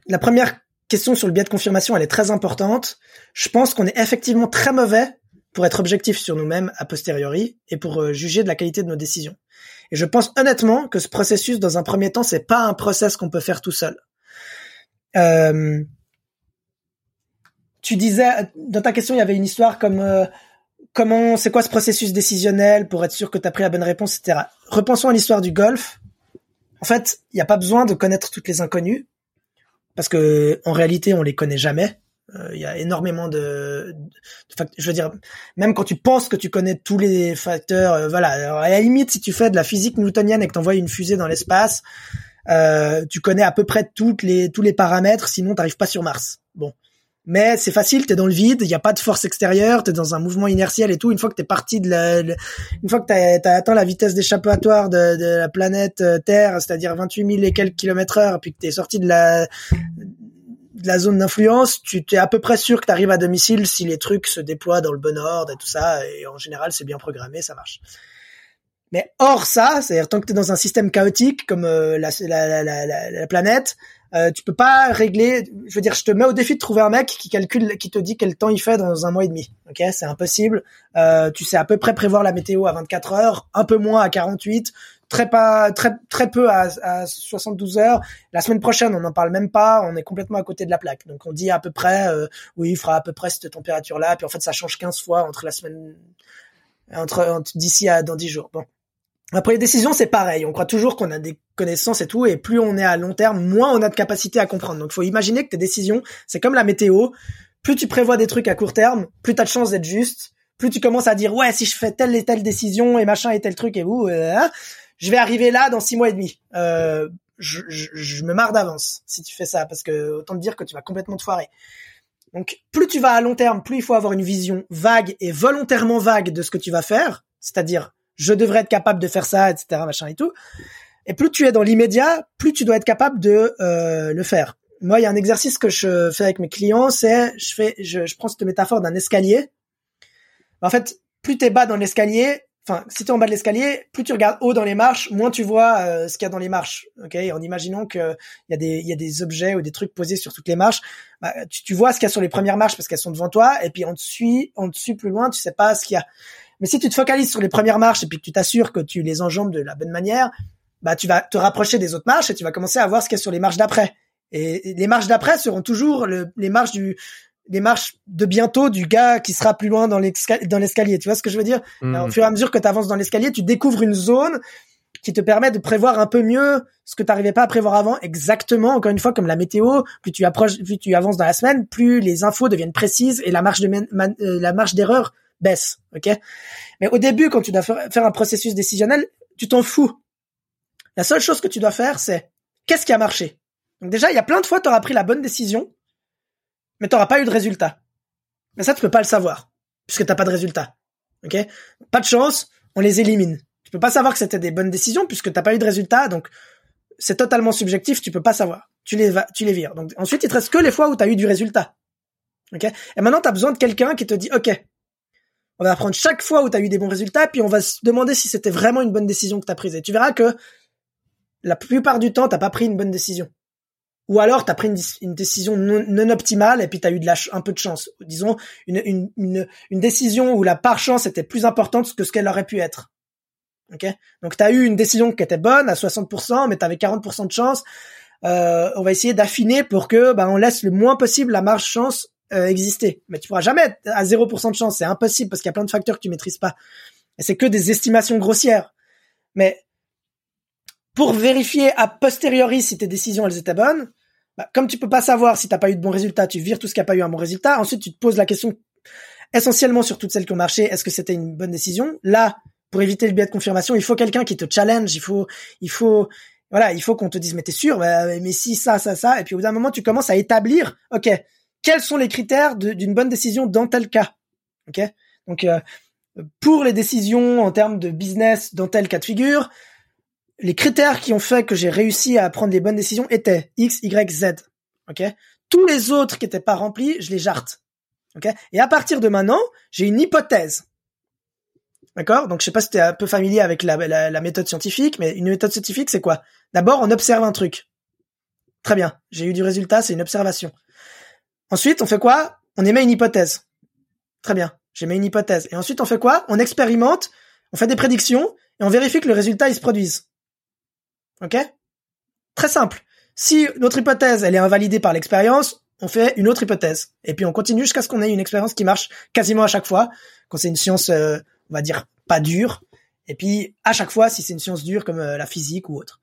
[SPEAKER 5] la première question sur le biais de confirmation, elle est très importante. Je pense qu'on est effectivement très mauvais pour être objectif sur nous-mêmes a posteriori et pour euh, juger de la qualité de nos décisions. Et je pense honnêtement que ce processus, dans un premier temps, c'est pas un process qu'on peut faire tout seul. Euh, tu disais dans ta question, il y avait une histoire comme euh, comment, c'est quoi ce processus décisionnel pour être sûr que tu as pris la bonne réponse, etc. Repensons à l'histoire du golf. En fait, il n'y a pas besoin de connaître toutes les inconnues parce que en réalité, on les connaît jamais. Euh, il y a énormément de, de, je veux dire, même quand tu penses que tu connais tous les facteurs, euh, voilà. Alors, à la limite, si tu fais de la physique newtonienne et que t'envoies une fusée dans l'espace, euh, tu connais à peu près toutes les tous les paramètres, sinon t'arrives pas sur Mars. Bon, mais c'est facile, t'es dans le vide, il y a pas de force extérieure, t'es dans un mouvement inertiel et tout. Une fois que t'es parti de la, une fois que t'as as atteint la vitesse d'échappatoire de, de, la planète euh, Terre, c'est-à-dire 28 000 et quelques kilomètres heure, puis que t'es sorti de la de la zone d'influence, tu es à peu près sûr que tu arrives à domicile si les trucs se déploient dans le bon ordre et tout ça. Et en général, c'est bien programmé, ça marche. Mais hors ça, c'est-à-dire tant que tu es dans un système chaotique comme euh, la, la, la, la, planète, euh, tu peux pas régler. Je veux dire, je te mets au défi de trouver un mec qui calcule, qui te dit quel temps il fait dans un mois et demi. Ok, c'est impossible. Euh, tu sais à peu près prévoir la météo à 24 heures, un peu moins à 48 très pas très très peu à, à 72 heures. La semaine prochaine, on n'en parle même pas. On est complètement à côté de la plaque. Donc on dit à peu près, euh, oui, il fera à peu près cette température-là. Puis en fait, ça change 15 fois entre la semaine, entre, d'ici à dans 10 jours. Bon. Après les décisions, c'est pareil. On croit toujours qu'on a des connaissances et tout, et plus on est à long terme, moins on a de capacité à comprendre. Donc, il faut imaginer que tes décisions, c'est comme la météo. Plus tu prévois des trucs à court terme, plus tu as de chances d'être juste. Plus tu commences à dire ouais, si je fais telle et telle décision et machin et tel truc et vous, euh, hein, je vais arriver là dans six mois et demi. Euh, je, je, je, me marre d'avance si tu fais ça, parce que autant te dire que tu vas complètement te foirer. Donc, plus tu vas à long terme, plus il faut avoir une vision vague et volontairement vague de ce que tu vas faire, c'est-à-dire je devrais être capable de faire ça, etc., machin et tout. Et plus tu es dans l'immédiat, plus tu dois être capable de euh, le faire. Moi, il y a un exercice que je fais avec mes clients, c'est je fais, je, je prends cette métaphore d'un escalier. En fait, plus t'es bas dans l'escalier, enfin, si tu es en bas de l'escalier, plus tu regardes haut dans les marches, moins tu vois euh, ce qu'il y a dans les marches. Ok, en imaginant que il y a des il y a des objets ou des trucs posés sur toutes les marches, bah, tu, tu vois ce qu'il y a sur les premières marches parce qu'elles sont devant toi, et puis en dessus, en dessus plus loin, tu sais pas ce qu'il y a. Mais si tu te focalises sur les premières marches et puis que tu t'assures que tu les enjambes de la bonne manière, bah tu vas te rapprocher des autres marches et tu vas commencer à voir ce qu'il y a sur les marches d'après. Et les marches d'après seront toujours les marches du les marches de bientôt du gars qui sera plus loin dans l'escalier. Tu vois ce que je veux dire? Mmh. Au fur et à mesure que tu avances dans l'escalier, tu découvres une zone qui te permet de prévoir un peu mieux ce que tu n'arrivais pas à prévoir avant. Exactement, encore une fois, comme la météo, plus tu approches, plus tu avances dans la semaine, plus les infos deviennent précises et la marge de euh, la marge d'erreur baisse. Ok? Mais au début, quand tu dois faire un processus décisionnel, tu t'en fous. La seule chose que tu dois faire, c'est qu'est-ce qui a marché? Donc déjà, il y a plein de fois, tu auras pris la bonne décision mais t'auras pas eu de résultat. Mais ça, tu peux pas le savoir, puisque t'as pas de résultat. Ok? Pas de chance, on les élimine. Tu peux pas savoir que c'était des bonnes décisions, puisque t'as pas eu de résultat, donc c'est totalement subjectif, tu peux pas savoir. Tu les, vires. Donc ensuite, il te reste que les fois où tu as eu du résultat. Ok? Et maintenant, tu as besoin de quelqu'un qui te dit, ok, on va apprendre chaque fois où tu eu des bons résultats, puis on va se demander si c'était vraiment une bonne décision que tu as prise. Et tu verras que la plupart du temps, t'as pas pris une bonne décision ou alors tu pris une, décision non, optimale et puis tu as eu un peu de chance. Disons une, décision où la part chance était plus importante que ce qu'elle aurait pu être. Ok? Donc tu eu une décision qui était bonne à 60%, mais tu avais 40% de chance. Euh, on va essayer d'affiner pour que bah, on laisse le moins possible la marge chance euh, exister. Mais tu pourras jamais être à 0% de chance, c'est impossible parce qu'il y a plein de facteurs que tu maîtrises pas. Et c'est que des estimations grossières. Mais pour vérifier a posteriori si tes décisions elles étaient bonnes, bah, comme tu peux pas savoir si t'as pas eu de bons résultats, tu vires tout ce qui a pas eu un bon résultat. Ensuite, tu te poses la question essentiellement sur toutes celles qui ont marché, est-ce que c'était une bonne décision? Là, pour éviter le biais de confirmation, il faut quelqu'un qui te challenge, il faut, il faut, voilà, il faut qu'on te dise mais t'es sûr, bah, mais si ça, ça, ça, et puis au bout d'un moment, tu commences à établir, ok, quels sont les critères d'une bonne décision dans tel cas, ok? Donc euh, pour les décisions en termes de business dans tel cas de figure, les critères qui ont fait que j'ai réussi à prendre les bonnes décisions étaient X, Y, Z. Ok? Tous les autres qui n'étaient pas remplis, je les jarte. Ok? Et à partir de maintenant, j'ai une hypothèse. D'accord? Donc je sais pas si tu es un peu familier avec la, la, méthode scientifique, mais une méthode scientifique, c'est quoi? D'abord, on observe un truc. Très bien. J'ai eu du résultat, c'est une observation. Ensuite, on fait quoi? On émet une hypothèse. Très bien, j'émets une hypothèse. Et ensuite, on fait quoi? On expérimente, on fait des prédictions et on vérifie que le résultat il se produise. Ok? Très simple. Si notre hypothèse elle est invalidée par l'expérience, on fait une autre hypothèse. Et puis on continue jusqu'à ce qu'on ait une expérience qui marche quasiment à chaque fois. Quand c'est une science, euh, on va dire, pas dure. Et puis à chaque fois, si c'est une science dure comme euh, la physique ou autre.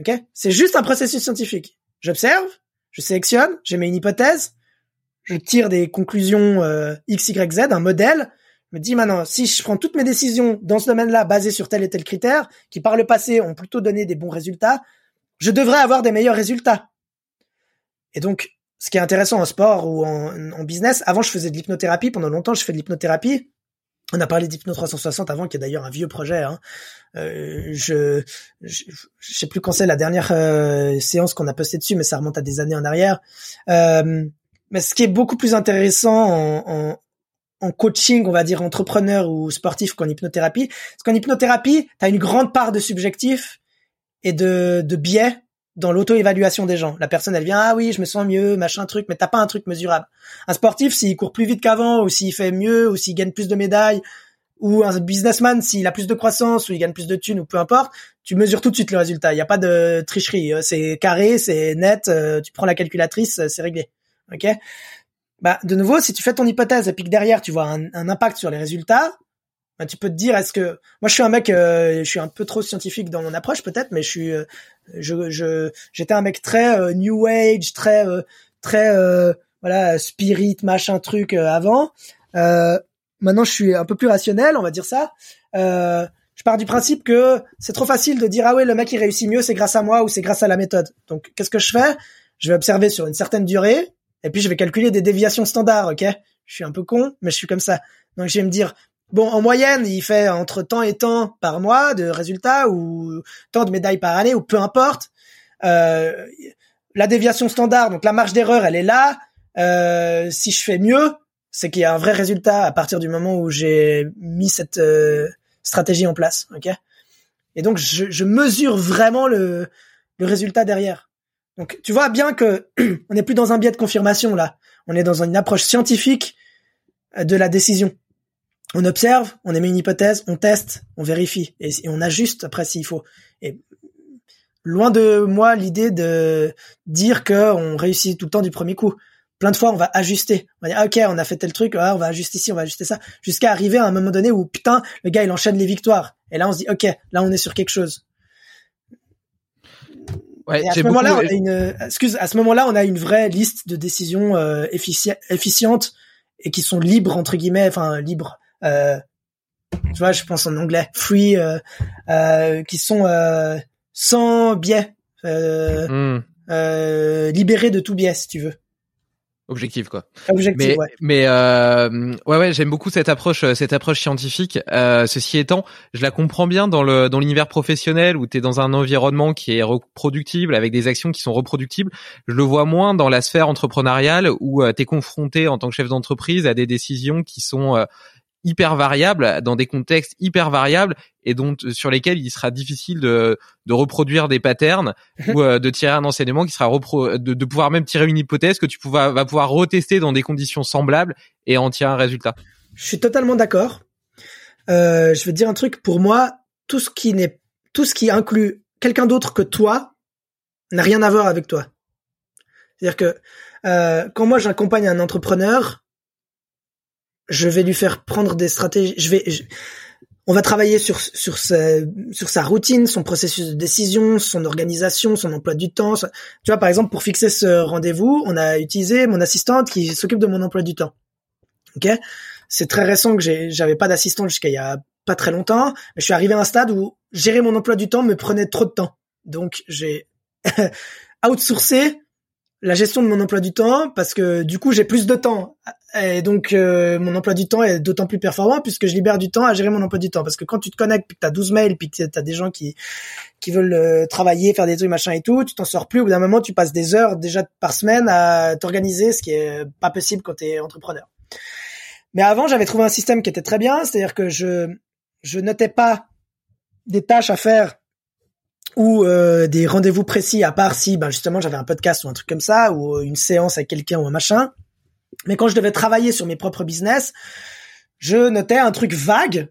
[SPEAKER 5] Ok? C'est juste un processus scientifique. J'observe, je sélectionne, j'émets une hypothèse, je tire des conclusions euh, X, Y, Z, un modèle, me dis maintenant, si je prends toutes mes décisions dans ce domaine-là basées sur tel et tel critère, qui par le passé ont plutôt donné des bons résultats, je devrais avoir des meilleurs résultats. Et donc, ce qui est intéressant en sport ou en, business, avant je faisais de l'hypnothérapie, pendant longtemps je fais de l'hypnothérapie. On a parlé d'Hypno 360 avant, qui est d'ailleurs un vieux projet. Hein. Euh, je, je, sais plus quand c'est la dernière euh, séance qu'on a posté dessus, mais ça remonte à des années en arrière. Euh, mais ce qui est beaucoup plus intéressant en, en, en coaching, on va dire entrepreneur ou sportif qu'en hypnothérapie, parce qu'en hypnothérapie, tu as une grande part de subjectif et de, de biais dans l'auto-évaluation des gens. La personne, elle vient, ah oui, je me sens mieux, machin truc, mais t'as pas un truc mesurable. Un sportif, s'il court plus vite qu'avant, ou s'il fait mieux, ou s'il gagne plus de médailles, ou un businessman, s'il a plus de croissance, ou il gagne plus de thunes, ou peu importe, tu mesures tout de suite le résultat. Il n'y a pas de tricherie. C'est carré, c'est net, euh, tu prends la calculatrice, c'est réglé. Ok? Bah, de nouveau, si tu fais ton hypothèse et puis que derrière, tu vois un, un impact sur les résultats, bah, tu peux te dire, est-ce que moi je suis un mec, euh, je suis un peu trop scientifique dans mon approche peut-être, mais je suis, euh, je, je, j'étais un mec très euh, new age, très, très, voilà, spirit, machin truc avant. maintenant, je suis un peu plus rationnel, on va dire ça. je pars du principe que c'est trop facile de dire ah ouais le mec il réussit mieux, c'est grâce à moi ou c'est grâce à la méthode. Donc qu'est-ce que je fais? Je vais observer sur une certaine durée et puis je vais calculer des déviations standards, ok? Je suis un peu con, mais je suis comme ça. Donc je vais me dire Bon, en moyenne, il fait entre temps et temps par mois de résultats ou tant de médailles par année ou peu importe. Euh, la déviation standard, donc la marge d'erreur, elle est là. Euh, si je fais mieux, c'est qu'il y a un vrai résultat à partir du moment où j'ai mis cette euh, stratégie en place. Ok? Et donc je, je mesure vraiment le, le résultat derrière. Donc tu vois bien que on n'est plus dans un biais de confirmation là. On est dans une approche scientifique de la décision on observe, on émet une hypothèse, on teste, on vérifie et, on ajuste après s'il faut. Et loin de moi l'idée de dire que on réussit tout le temps du premier coup. Plein de fois, on va ajuster. On va dire, ok, on a fait tel truc, on va ajuster ici, on va ajuster ça, jusqu'à arriver à un moment donné où, putain, le gars, il enchaîne les victoires. Et là, on se dit, ok, là, on est sur quelque chose.
[SPEAKER 4] Ouais,
[SPEAKER 5] à ce moment-là, on a une, excuse, à ce moment-là, on a une vraie liste de décisions euh, efficientes et qui sont libres entre guillemets, enfin libres euh, tu vois, je pense en anglais, free, euh, euh, qui sont sans biais, mm. libérés de tout biais, si tu veux
[SPEAKER 4] objectif quoi.
[SPEAKER 5] Objectif,
[SPEAKER 4] mais
[SPEAKER 5] ouais.
[SPEAKER 4] mais euh, ouais ouais j'aime beaucoup cette approche cette approche scientifique. Euh, ceci étant, je la comprends bien dans le dans l'univers professionnel où tu es dans un environnement qui est reproductible avec des actions qui sont reproductibles. Je le vois moins dans la sphère entrepreneuriale où tu es confronté en tant que chef d'entreprise à des décisions qui sont hyper variables dans des contextes hyper variables et dont sur lesquels il sera difficile de, de reproduire des patterns ou euh, de tirer un enseignement qui sera repro de, de, pouvoir même tirer une hypothèse que tu vas pouvoir retester dans des conditions semblables et en tirer un résultat.
[SPEAKER 5] Je suis totalement d'accord. Euh, je vais te dire un truc pour moi, tout ce qui n'est tout ce qui inclut quelqu'un d'autre que toi n'a rien à voir avec toi. C'est-à-dire que euh, quand moi j'accompagne un entrepreneur, je vais lui faire prendre des stratégies. Je vais, on va travailler sur sur sa sur sa routine, son processus de décision, son organisation, son emploi du temps. Tu vois, par exemple, pour fixer ce rendez-vous, on a utilisé mon assistante qui s'occupe de mon emploi du temps. Ok, c'est très récent que j'avais pas d'assistante jusqu'à il y a pas très longtemps. Je suis arrivé à un stade où gérer mon emploi du temps me prenait trop de temps. Donc j'ai outsourcé la gestion de mon emploi du temps parce que du coup j'ai plus de temps et donc euh, mon emploi du temps est d'autant plus performant puisque je libère du temps à gérer mon emploi du temps. Parce que quand tu te connectes puis que t'as 12 mails puis que t'as des gens qui qui veulent euh, travailler faire des trucs machin et tout tu t'en sors plus. Au bout d'un moment tu passes des heures déjà par semaine à t'organiser ce qui est pas possible quand t'es entrepreneur. Mais avant j'avais trouvé un système qui était très bien c'est-à-dire que je je notais pas des tâches à faire ou euh, des rendez-vous précis à part si ben justement j'avais un podcast ou un truc comme ça ou une séance avec quelqu'un ou un machin Mais quand je devais travailler sur mes propres business, je notais un truc vague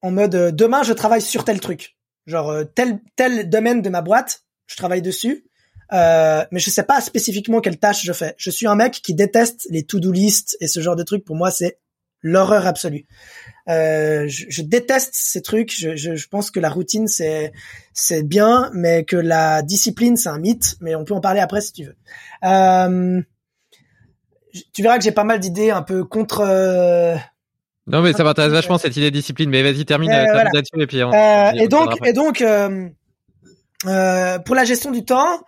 [SPEAKER 5] en mode euh, demain je travaille sur tel truc, genre euh, tel tel domaine de ma boîte, je travaille dessus. Euh, mais je sais pas spécifiquement quelle tâche je fais. Je suis un mec qui déteste les to-do list et ce genre de trucs. Pour moi, c'est l'horreur absolue. Euh, je, je, déteste ces trucs. Je, je, je, pense que la routine c'est c'est bien, mais que la discipline c'est un mythe. Mais on peut en parler après si tu veux. Euh, tu verras que j'ai pas mal d'idées un peu contre. Euh,
[SPEAKER 6] non mais ça m'intéresse vachement cette idée de discipline. Mais vas-y termine, euh, voilà. là-dessus et puis. On,
[SPEAKER 5] euh, et, donc, et donc pour la gestion du temps,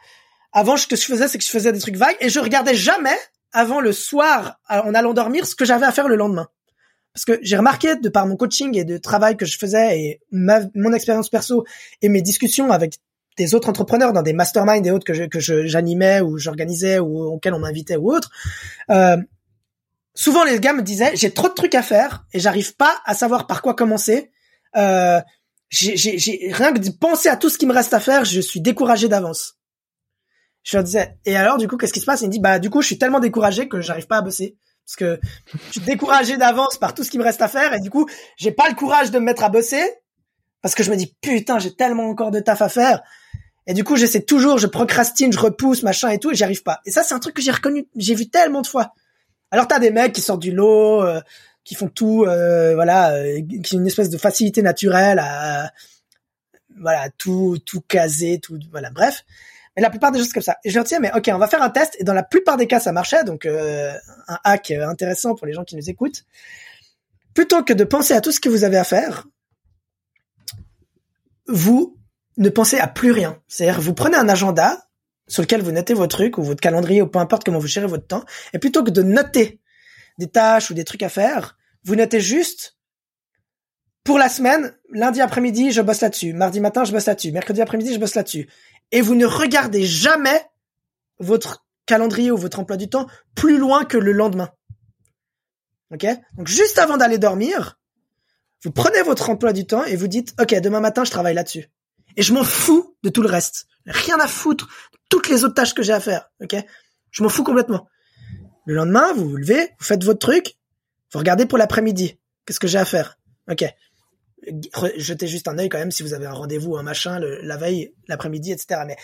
[SPEAKER 5] avant ce que je faisais c'est que je faisais des trucs vagues et je regardais jamais avant le soir en allant dormir ce que j'avais à faire le lendemain. Parce que j'ai remarqué de par mon coaching et de travail que je faisais et ma, mon expérience perso et mes discussions avec des autres entrepreneurs dans des masterminds et autres que que j'animais ou j'organisais ou auxquels on m'invitait ou autres, euh, souvent les gars me disaient j'ai trop de trucs à faire et j'arrive pas à savoir par quoi commencer. Euh, j'ai, rien que de penser à tout ce qui me reste à faire, je suis découragé d'avance. Je leur disais et alors du coup qu'est-ce qui se passe? Il me dit bah du coup je suis tellement découragé que j'arrive pas à bosser parce que je suis découragé d'avance par tout ce qui me reste à faire et du coup j'ai pas le courage de me mettre à bosser parce que je me dis putain j'ai tellement encore de taf à faire et du coup j'essaie toujours je procrastine je repousse machin et tout et j'y arrive pas et ça c'est un truc que j'ai reconnu j'ai vu tellement de fois alors t'as des mecs qui sortent du lot euh, qui font tout euh, voilà euh, qui ont une espèce de facilité naturelle à voilà tout tout caser tout voilà bref mais la plupart des choses comme ça. Et je leur dis, mais ok, on va faire un test. Et dans la plupart des cas, ça marchait. Donc, un hack intéressant pour les gens qui nous écoutent. Plutôt que de penser à tout ce que vous avez à faire, vous ne pensez à plus rien. C'est-à-dire, vous prenez un agenda sur lequel vous notez vos trucs ou votre calendrier ou peu importe comment vous gérez votre temps. Et plutôt que de noter des tâches ou des trucs à faire, vous notez juste pour la semaine, lundi après-midi, je bosse là-dessus. Mardi matin, je bosse là-dessus. Mercredi après-midi, je bosse là-dessus et vous ne regardez jamais votre calendrier ou votre emploi du temps plus loin que le lendemain. Ok? Donc juste avant d'aller dormir, vous prenez votre emploi du temps et vous dites ok demain matin je travaille là-dessus et je m'en fous de tout le reste, rien à foutre toutes les autres tâches que j'ai à faire. Ok? Je m'en fous complètement. Le lendemain vous vous levez, vous faites votre truc, vous regardez pour l'après-midi. Qu'est-ce que j'ai à faire? Ok jetez juste un œil quand même si vous avez un rendez-vous, un machin, la veille, l'après-midi, etc. Mais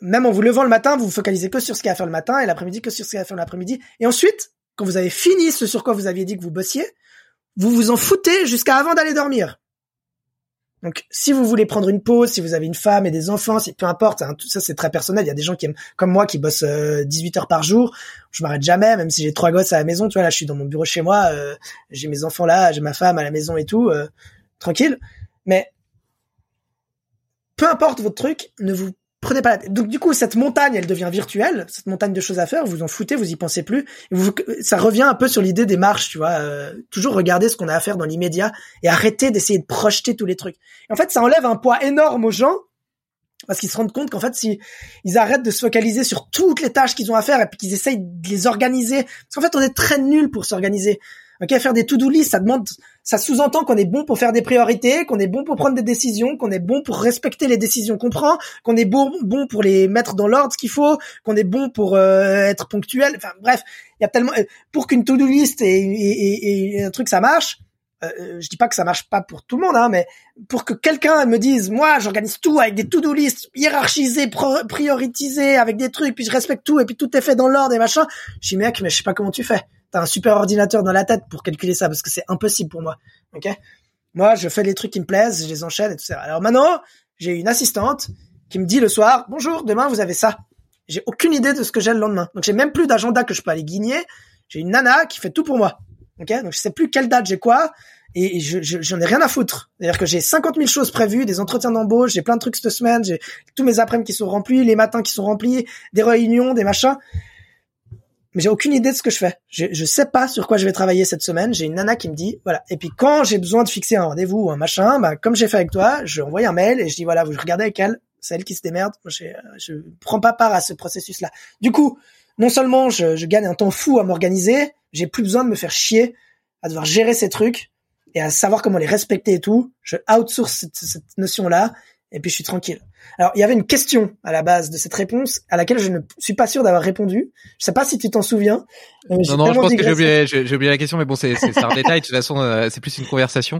[SPEAKER 5] même en vous levant le matin, vous vous focalisez que sur ce qu'il y a à faire le matin et l'après-midi que sur ce qu'il y a à faire l'après-midi. Et ensuite, quand vous avez fini ce sur quoi vous aviez dit que vous bossiez, vous vous en foutez jusqu'à avant d'aller dormir. Donc, si vous voulez prendre une pause, si vous avez une femme et des enfants, si, peu importe, hein, tout ça c'est très personnel. Il y a des gens qui aiment, comme moi, qui bossent 18 euh, heures par jour. Je m'arrête jamais, même si j'ai trois gosses à la maison. Tu vois, là, je suis dans mon bureau chez moi, euh, j'ai mes enfants là, j'ai ma femme à la maison et tout, euh, tranquille. Mais peu importe votre truc, ne vous Donc du coup, cette montagne, elle devient virtuelle, cette montagne de choses à faire, vous en foutez, vous y pensez plus. vous, ça revient un peu sur l'idée des marches, tu vois. Euh, toujours regarder ce qu'on a à faire dans l'immédiat et arrêter d'essayer de projeter tous les trucs. Et en fait, ça enlève un poids énorme aux gens parce qu'ils se rendent compte qu'en fait, si ils arrêtent de se focaliser sur toutes les tâches qu'ils ont à faire et puis qu'ils essayent de les organiser, parce qu'en fait, on est très nul pour s'organiser. Ok, faire des to-do list, ça demande, ça sous-entend qu'on est bon pour faire des priorités, qu'on est bon pour prendre des décisions, qu'on est bon pour respecter les décisions qu'on prend, qu'on est bon, bon pour les mettre dans l'ordre qu'il faut, qu'on est bon pour euh, être ponctuel. Enfin bref, il y a tellement pour qu'une to-do list et, et, et, un truc ça marche. Euh, je dis pas que ça marche pas pour tout le monde, hein, mais pour que quelqu'un me dise, moi, j'organise tout avec des to-do list hiérarchisés, prioritisés, avec des trucs, puis je respecte tout, et puis tout est fait dans l'ordre et machin. Je dis mec, mais je sais pas comment tu fais t'as un super ordinateur dans la tête pour calculer ça parce que c'est impossible pour moi. Ok? Moi, je fais les trucs qui me plaisent, je les enchaîne et tout ça. Alors maintenant, j'ai une assistante qui me dit le soir bonjour, demain vous avez ça. J'ai aucune idée de ce que j'ai le lendemain. Donc j'ai même plus d'agenda que je peux aller guigner. J'ai une nana qui fait tout pour moi. Ok? Donc je sais plus quelle date j'ai quoi et je, j'en ai rien à foutre. C'est-à-dire que j'ai 50 000 choses prévues, des entretiens d'embauche, j'ai plein de trucs cette semaine, j'ai tous mes après-midi qui sont remplis, les matins qui sont remplis, des réunions, des machins mais j'ai aucune idée de ce que je fais. Je, je sais pas sur quoi je vais travailler cette semaine. J'ai une nana qui me dit, voilà. Et puis quand j'ai besoin de fixer un rendez-vous ou un machin, bah, comme j'ai fait avec toi, je envoie un mail et je dis, voilà, vous regardez avec elle, c'est elle qui se démerde. Je, je prends pas part à ce processus-là. Du coup, non seulement je, je gagne un temps fou à m'organiser, j'ai plus besoin de me faire chier à devoir gérer ces trucs et à savoir comment les respecter et tout. Je outsource cette, cette notion-là et puis je suis tranquille. Alors, il y avait une question à la base de cette réponse à laquelle je ne suis pas sûr d'avoir répondu. Je sais pas si tu t'en souviens.
[SPEAKER 6] Euh, non, non, je pense que j'ai oublié, j'ai oublié la question, mais bon, c'est un détail. De toute façon, euh, c'est plus une conversation.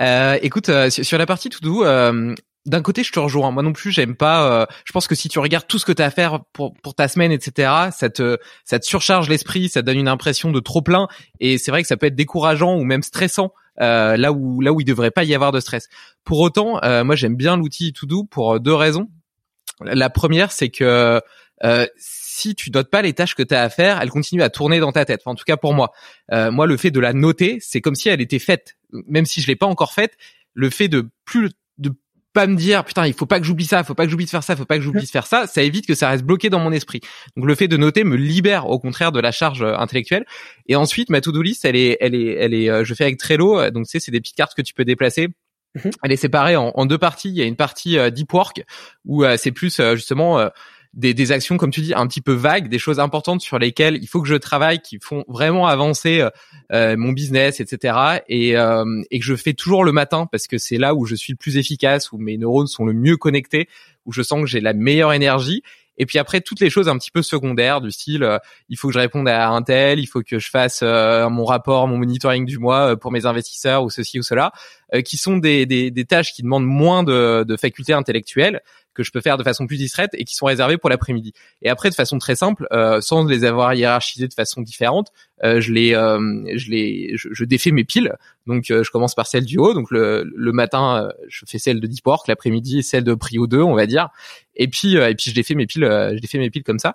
[SPEAKER 6] Euh, écoute, euh, sur la partie tout doux, d'un côté, je te rejoins. Moi non plus, j'aime pas. je pense que si tu regardes tout ce que tu as à faire pour pour ta semaine, etc., ça te ça te surcharge l'esprit, ça te donne une impression de trop plein, et c'est vrai que ça peut être décourageant ou même stressant euh, là où là où il devrait pas y avoir de stress. Pour autant, euh, moi j'aime bien l'outil To pour euh, deux raisons. La première, c'est que si tu notes pas les tâches que tu as à faire, elles continuent à tourner dans ta tête. en tout cas pour moi. moi, le fait de la noter, c'est comme si elle était faite, même si je l'ai pas encore faite. Le fait de plus pas me dire putain il faut pas que j'oublie ça, faut pas que j'oublie de faire ça, faut pas que j'oublie de faire ça, ça évite que ça reste bloqué dans mon esprit. Donc le fait de noter me libère au contraire de la charge euh, intellectuelle. Et ensuite ma to-do list elle est elle est elle est euh, je fais avec Trello euh, donc tu sais c'est des petites cartes que tu peux déplacer. Mhm. Elle est séparée en, en, deux parties. Il y a une partie deep work où c'est plus justement des, des, actions, comme tu dis, un petit peu vagues, des choses importantes sur lesquelles il faut que je travaille, qui font vraiment avancer euh, euh, mon business, etc. Et, euh, et que je fais toujours le matin parce que c'est là où je suis le plus efficace, où mes neurones sont le mieux connectés, où je sens que j'ai la meilleure énergie. Et puis après, toutes les choses un petit peu secondaires du style, euh, il faut que je réponde à un tel, il faut que je fasse euh, mon rapport, mon monitoring du mois euh, pour mes investisseurs ou ceci ou cela, qui sont des, des, des, tâches qui demandent moins de, de facultés intellectuelles que je peux faire de façon plus distraite et qui sont réservées pour l'après-midi. Et après, de façon très simple, sans les avoir hiérarchisées de façon différente, je les, je les, je, je, défais mes piles. Donc, je commence par celle du haut. Donc le, le matin, je fais celle de Deep Work, l'après-midi celle de Prio 2, on va dire. Et puis euh, et puis je fait mes piles, euh, je fait mes piles comme ça.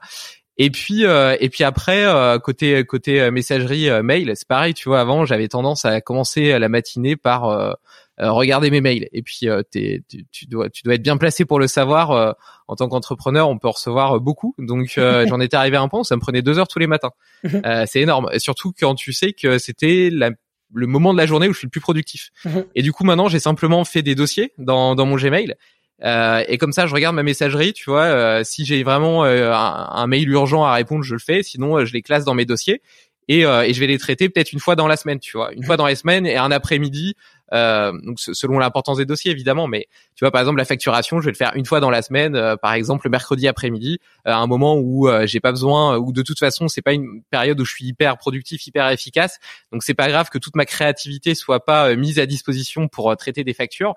[SPEAKER 6] Et puis euh, et puis après côté côté messagerie mail, c'est pareil, tu vois. Avant, j'avais tendance à commencer la matinée par regarder mes mails. Et puis tu, tu, dois tu dois être bien placé pour le savoir. en tant qu'entrepreneur, on peut recevoir beaucoup. Donc j'en étais arrivé à un point où ça me prenait deux heures tous les matins. Mhm. c'est énorme. Et surtout quand tu sais que c'était le moment de la journée où je suis le plus productif. Mhm. Et du coup, maintenant, j'ai simplement fait des dossiers dans, dans mon Gmail euh, et comme ça, je regarde ma messagerie, tu vois. Euh, si j'ai vraiment euh, un, mail urgent à répondre, je le fais. Sinon, je les classe dans mes dossiers et, et je vais les traiter peut-être une fois dans la semaine, tu vois, une fois dans les semaines et un après-midi. Donc selon l'importance des dossiers évidemment, mais tu vois par exemple la facturation, je vais le faire une fois dans la semaine, par exemple le mercredi après-midi, à un moment où j'ai pas besoin, ou de toute façon c'est pas une période où je suis hyper productif, hyper efficace, donc c'est pas grave que toute ma créativité soit pas mise à disposition pour traiter des factures.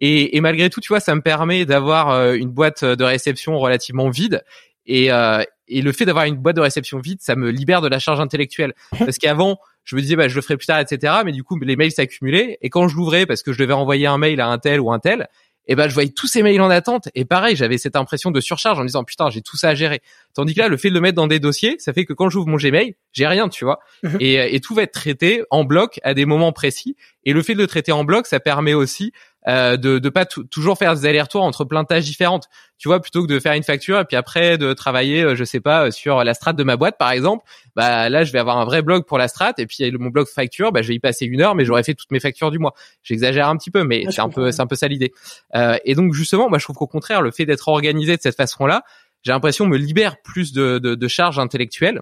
[SPEAKER 6] Et, et, malgré tout, tu vois, ça me permet d'avoir euh, une boîte de réception relativement vide. Et, euh, et le fait d'avoir une boîte de réception vide, ça me libère de la charge intellectuelle. Parce qu'avant, je me disais, bah, je le ferai plus tard, etc. Mais du coup, les mails s'accumulaient. Et quand je l'ouvrais, parce que je devais envoyer un mail à un tel ou un tel, et eh ben je voyais tous ces mails en attente et pareil j'avais cette impression de surcharge en me disant putain j'ai tout ça à gérer tandis que là le fait de le mettre dans des dossiers ça fait que quand j'ouvre mon Gmail j'ai rien tu vois mhm. et, et tout va être traité en bloc à des moments précis et le fait de le traiter en bloc ça permet aussi euh, de de pas toujours faire des allers-retours entre plein de tâches différentes. Tu vois, plutôt que de faire une facture et puis après de travailler, euh, je sais pas, sur la strate de ma boîte par exemple, bah là je vais avoir un vrai blog pour la strate et puis mon blog facture, bah je vais y passer une heure, mais j'aurais fait toutes mes factures du mois. J'exagère un petit peu, mais c'est un peu c'est un peu ça l'idée. Euh, et donc justement, moi je trouve qu'au contraire, le fait d'être organisé de cette façon-là, j'ai l'impression me libère plus de, de, de charges intellectuelles.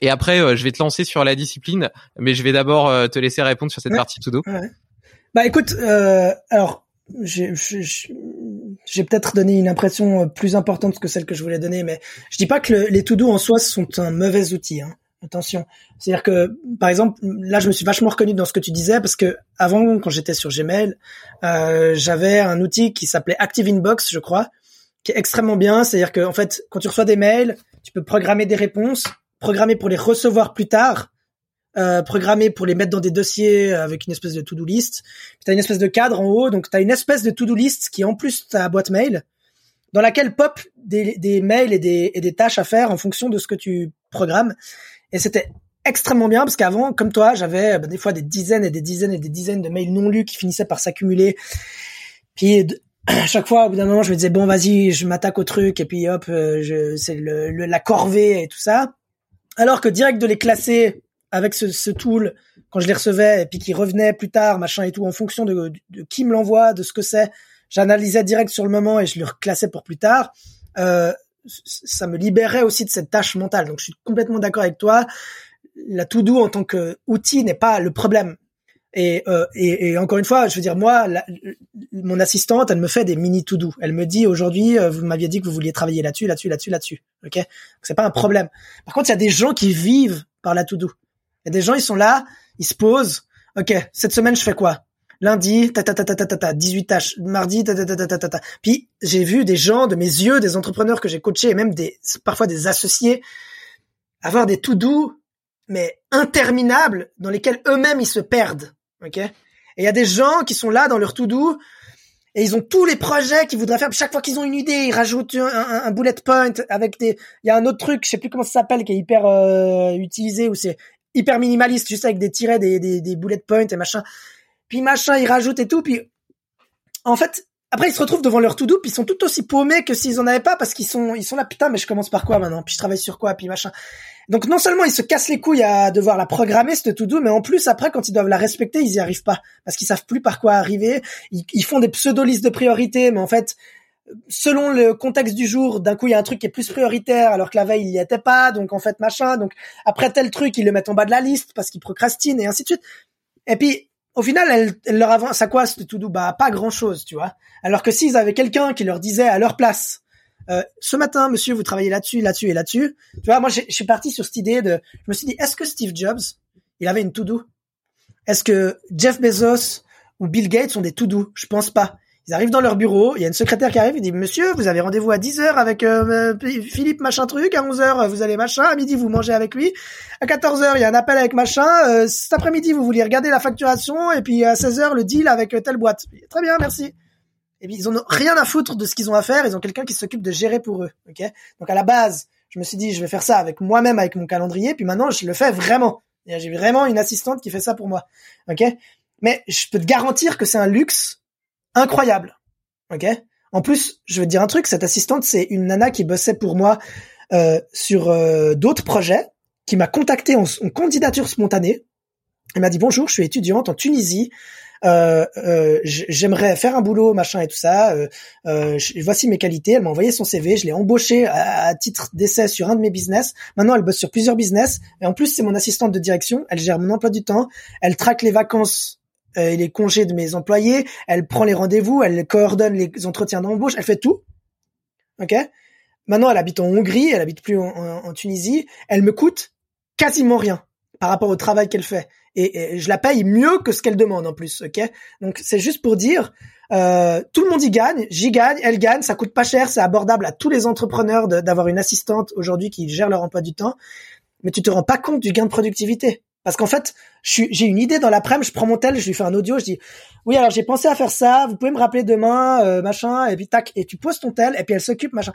[SPEAKER 6] Et après, euh, je vais te lancer sur la discipline, mais je vais d'abord te laisser répondre sur cette partie tout dos.
[SPEAKER 5] Bah écoute, euh, alors j'ai peut-être donné une impression euh, plus importante que celle que je voulais donner, mais je dis pas que le, les to-do en soi sont un mauvais outil. Hein. Attention, c'est-à-dire que par exemple, là je me suis vachement reconnu dans ce que tu disais parce que avant, quand j'étais sur Gmail, euh, j'avais un outil qui s'appelait Active Inbox, je crois, qui est extrêmement bien. C'est-à-dire que en fait, quand tu reçois des mails, tu peux programmer des réponses, programmer pour les recevoir plus tard euh, programmé pour les mettre dans des dossiers avec une espèce de to-do list. Tu as une espèce de cadre en haut, donc tu as une espèce de to-do list qui est en plus ta boîte mail, dans laquelle pop des, des mails et des, et des tâches à faire en fonction de ce que tu programmes. Et c'était extrêmement bien parce qu'avant, comme toi, j'avais bah, des fois des dizaines et des dizaines et des dizaines de mails non lus qui finissaient par s'accumuler. Puis à chaque fois, au bout d'un moment, je me disais bon, vas-y, je m'attaque au truc et puis hop, euh, je, c'est le, la corvée et tout ça. Alors que direct de les classer avec ce, ce, tool quand je les recevais et puis qui revenait plus tard, machin et tout, en fonction de, qui me l'envoie, de ce que c'est. J'analysais direct sur le moment et je le reclassais pour plus tard. Euh, ça me libérait aussi de cette tâche mentale. Donc je suis complètement d'accord avec toi. La to-do en tant qu'outil n'est pas le problème. Et, euh, et, encore une fois, je veux dire, moi, mon assistante, elle me fait des mini to do. Elle me dit aujourd'hui, euh, vous m'aviez dit que vous vouliez travailler là-dessus, là-dessus, là-dessus, là-dessus. Ok, c'est pas un problème. Par contre, il y a des gens qui vivent par la to do. Il y a des gens, ils sont là, ils se posent. Ok, cette semaine, je fais quoi Lundi, ta ta ta ta ta ta ta, 18 tâches. Mardi, ta ta ta ta ta ta ta. Puis j'ai vu des gens de mes yeux, des entrepreneurs que j'ai coachés et même des parfois des associés avoir des to do mais interminables dans lesquels eux-mêmes ils se perdent. Ok. Et il y a des gens qui sont là dans leur tout doux et ils ont tous les projets qu'ils voudraient faire. Chaque fois qu'ils ont une idée, ils rajoutent un, bullet point avec des. Il y a un autre truc, je sais plus comment ça s'appelle, qui est hyper euh, utilisé ou c'est hyper minimaliste, juste avec des tirets, des, des, des bullet points et machin. Puis machin, ils rajoutent et tout. Puis en fait, après, ils se retrouvent devant leur to-do, puis ils sont tout aussi paumés que s'ils en avaient pas, parce qu'ils sont, ils sont là, putain, mais je commence par quoi maintenant? Puis je travaille sur quoi? Puis machin. Donc non seulement ils se cassent les couilles à devoir la programmer cette to-do, mais en plus après, quand ils doivent la respecter, ils y arrivent pas, parce qu'ils savent plus par quoi arriver. Ils, font des pseudo-listes de priorités, mais en fait, selon le contexte du jour, d'un coup il y a un truc qui est plus prioritaire, alors que la veille il y était pas. Donc en fait machin. Donc après tel truc, ils le mettent en bas de la liste parce qu'ils procrastinent et ainsi de suite. Et puis au final, elle, leur avance à quoi ce to do Bah pas grand chose, tu vois. Alors que s'ils avaient quelqu'un qui leur disait à leur place, euh, ce matin, monsieur, vous travaillez là-dessus, là-dessus et là-dessus. Tu vois, moi, je suis parti sur cette idée de, je me suis dit, est-ce que Steve Jobs, il avait une to do Est-ce que Jeff Bezos ou Bill Gates ont des to do Je pense pas. Ils arrivent dans leur bureau, il y a une secrétaire qui arrive, il dit Monsieur, vous avez rendez-vous à 10 heures avec euh, Philippe machin truc, à 11 heures vous allez machin, à midi vous mangez avec lui, à 14 heures il y a un appel avec machin, euh, cet après-midi vous voulez regarder la facturation et puis à 16 heures le deal avec euh, telle boîte. Très bien, merci. Et puis ils ont rien à foutre de ce qu'ils ont à faire, ils ont quelqu'un qui s'occupe de gérer pour eux. Ok? Donc à la base, je me suis dit je vais faire ça avec moi-même avec mon calendrier, puis maintenant je le fais vraiment. J'ai vraiment une assistante qui fait ça pour moi. Ok? Mais je peux te garantir que c'est un luxe incroyable. Ok? En plus, je veux te dire un truc. Cette assistante, c'est une nana qui bossait pour moi euh, sur euh, d'autres projets, qui m'a contacté en, candidature spontanée. Elle m'a dit bonjour, je suis étudiante en Tunisie. Euh, euh j'aimerais faire un boulot, machin et tout ça. Euh, voici mes qualités. Elle m'a envoyé son CV. Je l'ai embauchée à, à, titre d'essai sur un de mes business. Maintenant, elle bosse sur plusieurs business. Et en plus, c'est mon assistante de direction. Elle gère mon emploi du temps. Elle traque les vacances euh, et les congés de mes employés, elle prend les rendez-vous, elle coordonne les entretiens d'embauche, elle fait tout. Ok? Maintenant, elle habite en Hongrie, elle habite plus en, Tunisie. Elle me coûte quasiment rien par rapport au travail qu'elle fait. Et, je la paye mieux que ce qu'elle demande en plus. Ok? Donc c'est juste pour dire, euh, tout le monde y gagne, j'y gagne, elle gagne, ça coûte pas cher, c'est abordable à tous les entrepreneurs d'avoir une assistante aujourd'hui qui gère leur emploi du temps. Mais tu te rends pas compte du gain de productivité. Parce qu'en fait, j'ai une idée dans l'après-midi, je prends mon tel, je lui fais un audio, je dis oui alors j'ai pensé à faire ça, vous pouvez me rappeler demain, euh, machin, et puis tac, et tu poses ton tel, et puis elle s'occupe, machin.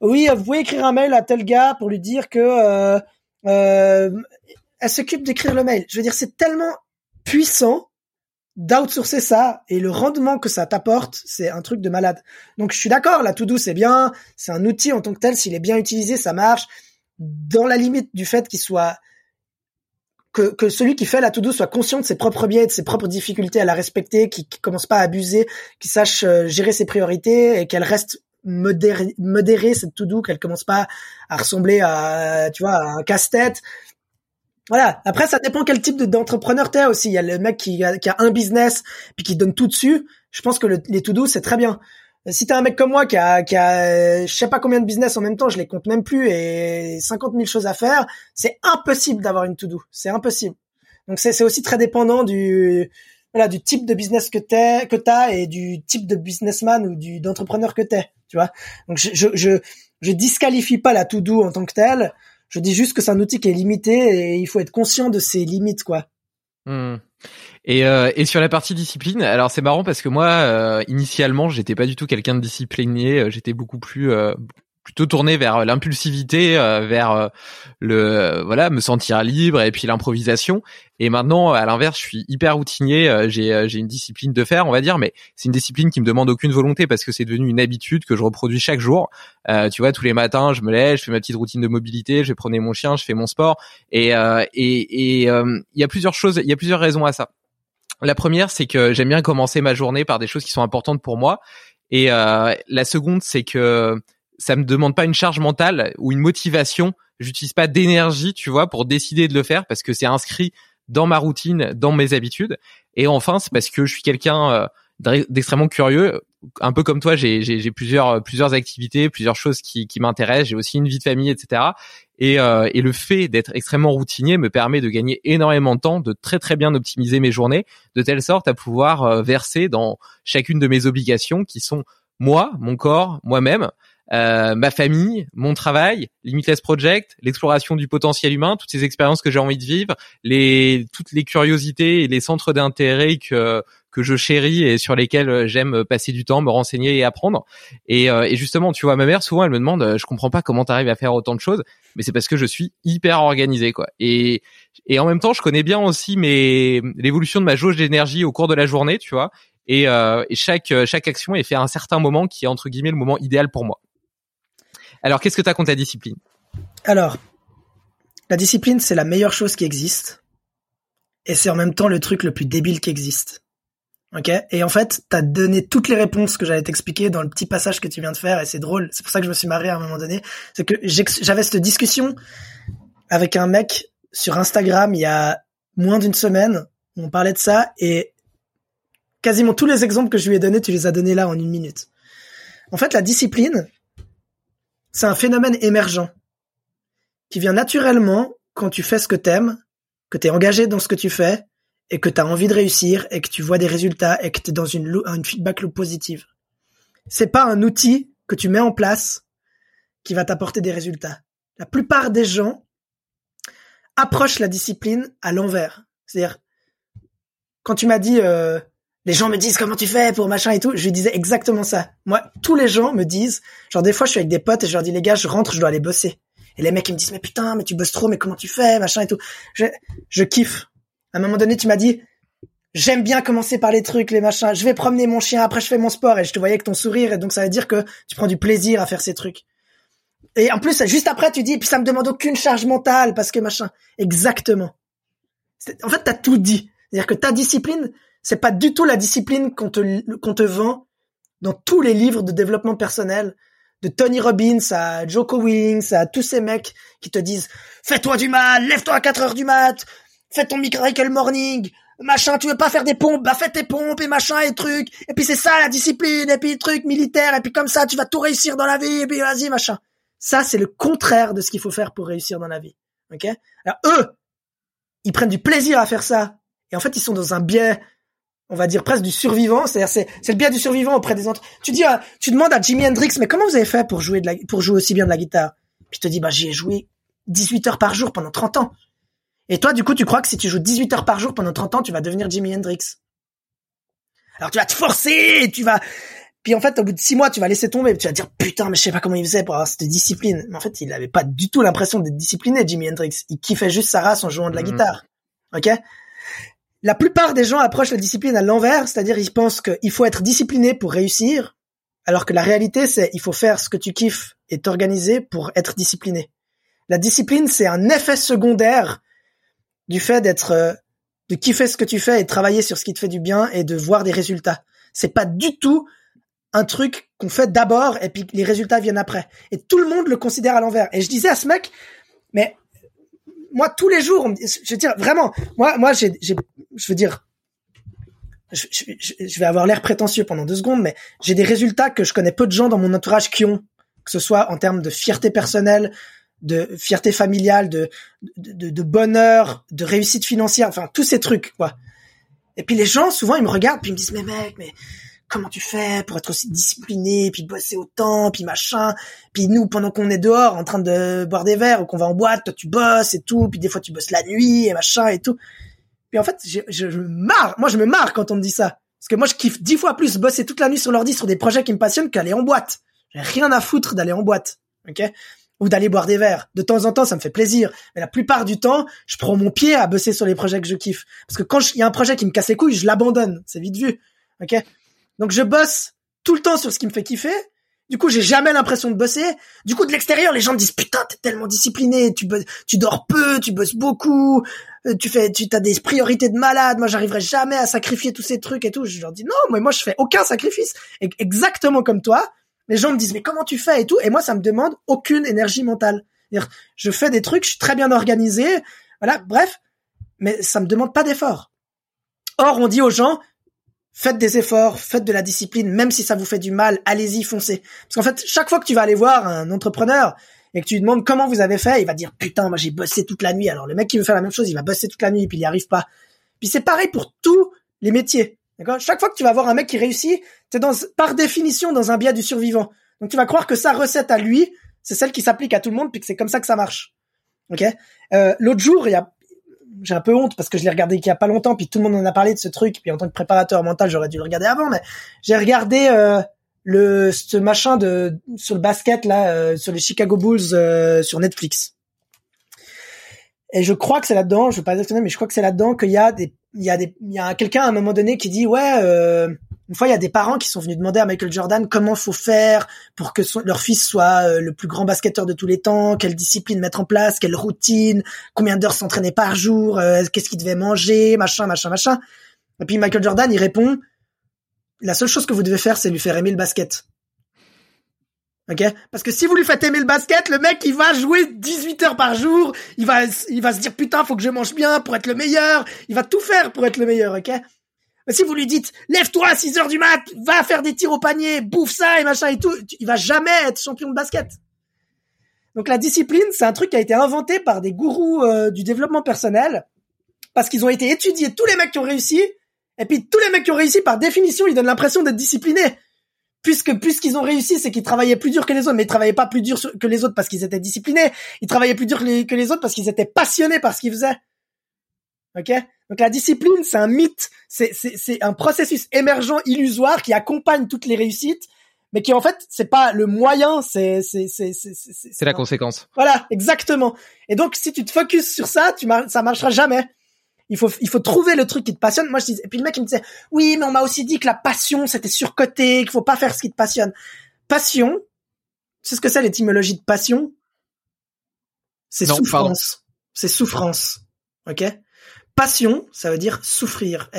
[SPEAKER 5] Oui, vous pouvez écrire un mail à tel gars pour lui dire que euh, euh, elle s'occupe d'écrire le mail. Je veux dire, c'est tellement puissant d'outsourcer ça et le rendement que ça t'apporte, c'est un truc de malade. Donc je suis d'accord, la to do c'est bien, c'est un outil en tant que tel, s'il est bien utilisé, ça marche dans la limite du fait qu'il soit que, que celui qui fait la to-do soit conscient de ses propres biais, de ses propres difficultés à la respecter, qui, commence pas à abuser, qui sache euh, gérer ses priorités et qu'elle reste modérée, modérée cette to-do, qu'elle commence pas à ressembler à, tu vois, à un casse-tête. Voilà. Après, ça dépend quel type d'entrepreneur t'es aussi. Il y a le mec qui a, qui a un business puis qui donne tout dessus. Je pense que les to-do c'est très bien si t'es un mec comme moi qui a, qui a, je sais pas combien de business en même temps, je les compte même plus et 50 000 choses à faire, c'est impossible d'avoir une to-do. C'est impossible. Donc c'est aussi très dépendant du, voilà, du type de business que t'es, que t'as et du type de businessman ou du d'entrepreneur que t'es, tu vois. Donc je, je, je, je disqualifie pas la to-do en tant que telle. Je dis juste que c'est un outil qui est limité et il faut être conscient de ses limites, quoi.
[SPEAKER 6] Hmm. Et, euh, et sur la partie discipline, alors c'est marrant parce que moi, euh, initialement, j'étais pas du tout quelqu'un de discipliné. Euh, j'étais beaucoup plus euh, plutôt tourné vers l'impulsivité, vers le voilà, me sentir libre et puis l'improvisation. Et maintenant, à l'inverse, je suis hyper routinier. J'ai j'ai une discipline de faire, on va dire, mais c'est une discipline qui me demande aucune volonté parce que c'est devenu une habitude que je reproduis chaque jour. tu vois, tous les matins, je me lève, je fais ma petite routine de mobilité, je vais prendre mon chien, je fais mon sport. Et et il y a plusieurs choses, il y a plusieurs raisons à ça. La première, c'est que j'aime bien commencer ma journée par des choses qui sont importantes pour moi. Et euh, la seconde, c'est que ça me demande pas une charge mentale ou une motivation. J'utilise pas d'énergie, tu vois, pour décider de le faire parce que c'est inscrit dans ma routine, dans mes habitudes. Et enfin, c'est parce que je suis quelqu'un euh, d'extrêmement curieux. Un peu comme toi, j'ai plusieurs activités, plusieurs choses qui, qui m'intéressent. J'ai aussi une vie de famille, etc. Et, euh, et le fait d'être extrêmement routinier me permet de gagner énormément de temps, de très très bien optimiser mes journées, de telle sorte à pouvoir euh, verser dans chacune de mes obligations qui sont moi, mon corps, moi-même, euh, ma famille, mon travail, Limitless Project, l'exploration du potentiel humain, toutes ces expériences que j'ai envie de vivre, les toutes les curiosités et les centres d'intérêt que que je chéris et sur lesquels j'aime passer du temps, me renseigner et apprendre. Et, euh, et justement, tu vois, ma mère souvent elle me demande, je comprends pas comment tu arrives à faire autant de choses, mais c'est parce que je suis hyper organisé quoi. Et et en même temps, je connais bien aussi mes l'évolution de ma jauge d'énergie au cours de la journée, tu vois. Et, euh, et chaque chaque action est fait à un certain moment qui est entre guillemets le moment idéal pour moi. Alors, qu'est-ce que tu as contre la discipline?
[SPEAKER 5] Alors, la discipline, c'est la meilleure chose qui existe. Et c'est en même temps le truc le plus débile qui existe. Ok Et en fait, t'as donné toutes les réponses que j'allais t'expliquer dans le petit passage que tu viens de faire, et c'est drôle. C'est pour ça que je me suis marré à un moment donné. C'est que j'avais cette discussion avec un mec sur Instagram il y a moins d'une semaine. On parlait de ça, et quasiment tous les exemples que je lui ai donnés, tu les as donnés là en une minute. En fait, la discipline, c'est un phénomène émergent qui vient naturellement quand tu fais ce que t'aimes, que t'es engagé dans ce que tu fais et que t'as envie de réussir et que tu vois des résultats et que t'es dans une, une feedback loop positive. C'est pas un outil que tu mets en place qui va t'apporter des résultats. La plupart des gens approchent la discipline à l'envers. C'est-à-dire, quand tu m'as dit euh, les gens me disent comment tu fais pour machin et tout. Je lui disais exactement ça. Moi, tous les gens me disent, genre des fois je suis avec des potes et je leur dis les gars, je rentre, je dois aller bosser. Et les mecs ils me disent mais putain, mais tu bosses trop, mais comment tu fais, machin et tout. Je, je kiffe. À un moment donné, tu m'as dit j'aime bien commencer par les trucs, les machins. Je vais promener mon chien, après je fais mon sport et je te voyais avec ton sourire et donc ça veut dire que tu prends du plaisir à faire ces trucs. Et en plus, juste après, tu dis, puis ça me demande aucune charge mentale parce que machin. Exactement. En fait, t'as tout dit. C'est-à-dire que ta discipline, c'est pas du tout la discipline qu'on te, qu'on te vend dans tous les livres de développement personnel, de Tony Robbins à Joko Wings, à tous ces mecs qui te disent fais-toi du mal, lève-toi à 4 heures du mat, fais ton miracle morning, machin, tu veux pas faire des pompes, bah fais tes pompes et machin et trucs, et puis c'est ça la discipline, et puis truc militaire, et puis comme ça tu vas tout réussir dans la vie, et puis vas-y machin. Ça c'est le contraire de ce qu'il faut faire pour réussir dans la vie. Ok? Alors eux, ils prennent du plaisir à faire ça, et en fait ils sont dans un biais on va dire presque du survivant, c'est-à-dire c'est c'est le bien du survivant auprès des autres. Tu dis tu demandes à Jimi Hendrix mais comment vous avez fait pour jouer de la pour jouer aussi bien de la guitare? Puis il te dit bah j'y ai joué 18 heures par jour pendant 30 ans. Et toi du coup tu crois que si tu joues 18 heures par jour pendant 30 ans, tu vas devenir Jimi Hendrix. Alors tu vas te forcer, tu vas puis en fait au bout de 6 mois, tu vas laisser tomber, tu vas dire putain, mais je sais pas comment il faisait pour avoir cette discipline. Mais en fait, il avait pas du tout l'impression d'être discipliné Jimi Hendrix. Il kiffait juste sa race en jouant de la mmh. guitare. OK? La plupart des gens approchent la discipline à l'envers, c'est-à-dire ils pensent qu'il faut être discipliné pour réussir, alors que la réalité c'est il faut faire ce que tu kiffes et t'organiser pour être discipliné. La discipline c'est un effet secondaire du fait d'être euh, de kiffer ce que tu fais et de travailler sur ce qui te fait du bien et de voir des résultats. C'est pas du tout un truc qu'on fait d'abord et puis les résultats viennent après. Et tout le monde le considère à l'envers. Et je disais à ce mec, mais moi tous les jours, je veux dire vraiment, moi moi j'ai je veux dire, je, je, vais avoir l'air prétentieux pendant deux secondes, mais j'ai des résultats que je connais peu de gens dans mon entourage qui ont, que ce soit en termes de fierté personnelle, de fierté familiale, de, de, de, bonheur, de réussite financière, enfin tous ces trucs, quoi. Et puis les gens, souvent, ils me regardent, puis ils me disent, mais mec, mais comment tu fais pour être aussi discipliné, puis bosser autant, puis machin. Puis nous, pendant qu'on est dehors en train de boire des verres ou qu'on va en boîte, toi tu bosses et tout, puis des fois tu bosses la nuit et machin et tout. Puis en fait, je, je, me marre. Moi, je me marre quand on me dit ça. Parce que moi, je kiffe dix fois plus bosser toute la nuit sur l'ordi sur des projets qui me passionnent qu'aller en boîte. J'ai rien à foutre d'aller en boîte. Ok? Ou d'aller boire des verres. De temps en temps, ça me fait plaisir. Mais la plupart du temps, je prends mon pied à bosser sur les projets que je kiffe. Parce que quand il y a un projet qui me casse les couilles, je l'abandonne. C'est vite vu. Ok? Donc je bosse tout le temps sur ce qui me fait kiffer. Du coup, j'ai jamais l'impression de bosser. Du coup, de l'extérieur, les gens me disent putain, t'es tellement discipliné, tu tu dors peu, tu bosses beaucoup, euh, tu fais, tu as des priorités de malade. Moi, j'arriverai jamais à sacrifier tous ces trucs et tout. Je leur dis non, mais moi, je fais aucun sacrifice. Exactement comme toi, les gens me disent mais comment tu fais et tout? Et moi, ça me demande aucune énergie mentale. Je fais des trucs, je suis très bien organisé. Voilà, bref. mais ça me demande pas d'effort. Or, on dit aux gens, faites des efforts, faites de la discipline, même si ça vous fait du mal, allez-y, foncez. Parce qu'en fait, chaque fois que tu vas aller voir un entrepreneur et que tu lui demandes comment vous avez fait, il va dire putain, moi j'ai bossé toute la nuit. Alors le mec qui veut faire la même chose, il va bosser toute la nuit puis il n'y arrive pas. Puis c'est pareil pour tous les métiers. D'accord? Chaque fois que tu vas voir un mec qui réussit, es dans par définition dans un biais du survivant. Donc tu vas croire que sa recette à lui, c'est celle qui s'applique à tout le monde puis que c'est comme ça que ça marche. Ok? Euh, L'autre jour, il y a j'ai un peu honte parce que je l'ai regardé il y a pas longtemps, puis tout le monde en a parlé de ce truc, puis en tant que préparateur mental, j'aurais dû le regarder avant, mais j'ai regardé euh, le ce machin de sur le basket là, euh, sur les Chicago Bulls euh, sur Netflix. Et je crois que c'est là-dedans, je veux pas dire mais je crois que c'est là-dedans qu'il y a des il y a des il y a quelqu'un à un moment donné qui dit ouais euh, une fois il y a des parents qui sont venus demander à Michael Jordan comment faut faire pour que leur fils soit euh, le plus grand basketteur de tous les temps, quelle discipline mettre en place, quelle routine, combien d'heures s'entraîner par jour, euh, qu'est-ce qu'il devait manger, machin machin machin. Et puis Michael Jordan il répond la seule chose que vous devez faire c'est lui faire aimer le basket. Ok? Parce que si vous lui faites aimer le basket, le mec, il va jouer 18 heures par jour, il va, il va se dire, putain, faut que je mange bien pour être le meilleur, il va tout faire pour être le meilleur, ok? Mais si vous lui dites, lève-toi à 6 heures du mat, va faire des tirs au panier, bouffe ça et machin et tout, il va jamais être champion de basket. Donc la discipline, c'est un truc qui a été inventé par des gourous euh, du développement personnel, parce qu'ils ont été étudiés. Tous les mecs qui ont réussi, et puis tous les mecs qui ont réussi, par définition, ils donnent l'impression d'être disciplinés puisque puisqu'ils ont réussi, c'est qu'ils travaillaient plus dur que les autres, mais ils travaillaient pas plus dur que les autres parce qu'ils étaient disciplinés. Ils travaillaient plus dur que les, que les autres parce qu'ils étaient passionnés par ce qu'ils faisaient. Ok? Donc la discipline, c'est un mythe, c'est c'est un processus émergent illusoire qui accompagne toutes les réussites, mais qui en fait c'est pas le moyen, c'est c'est c'est
[SPEAKER 6] c'est la conséquence.
[SPEAKER 5] Voilà, exactement. Et donc si tu te focuses sur ça, tu ça marchera jamais. Il faut, il faut trouver le truc qui te passionne. Moi, je dis, et puis le mec, il me disait, oui, mais on m'a aussi dit que la passion, c'était surcoté, qu'il faut pas faire ce qui te passionne. Passion, c'est ce que c'est l'étymologie de passion? C'est souffrance. C'est souffrance. Ok? Passion, ça veut dire souffrir.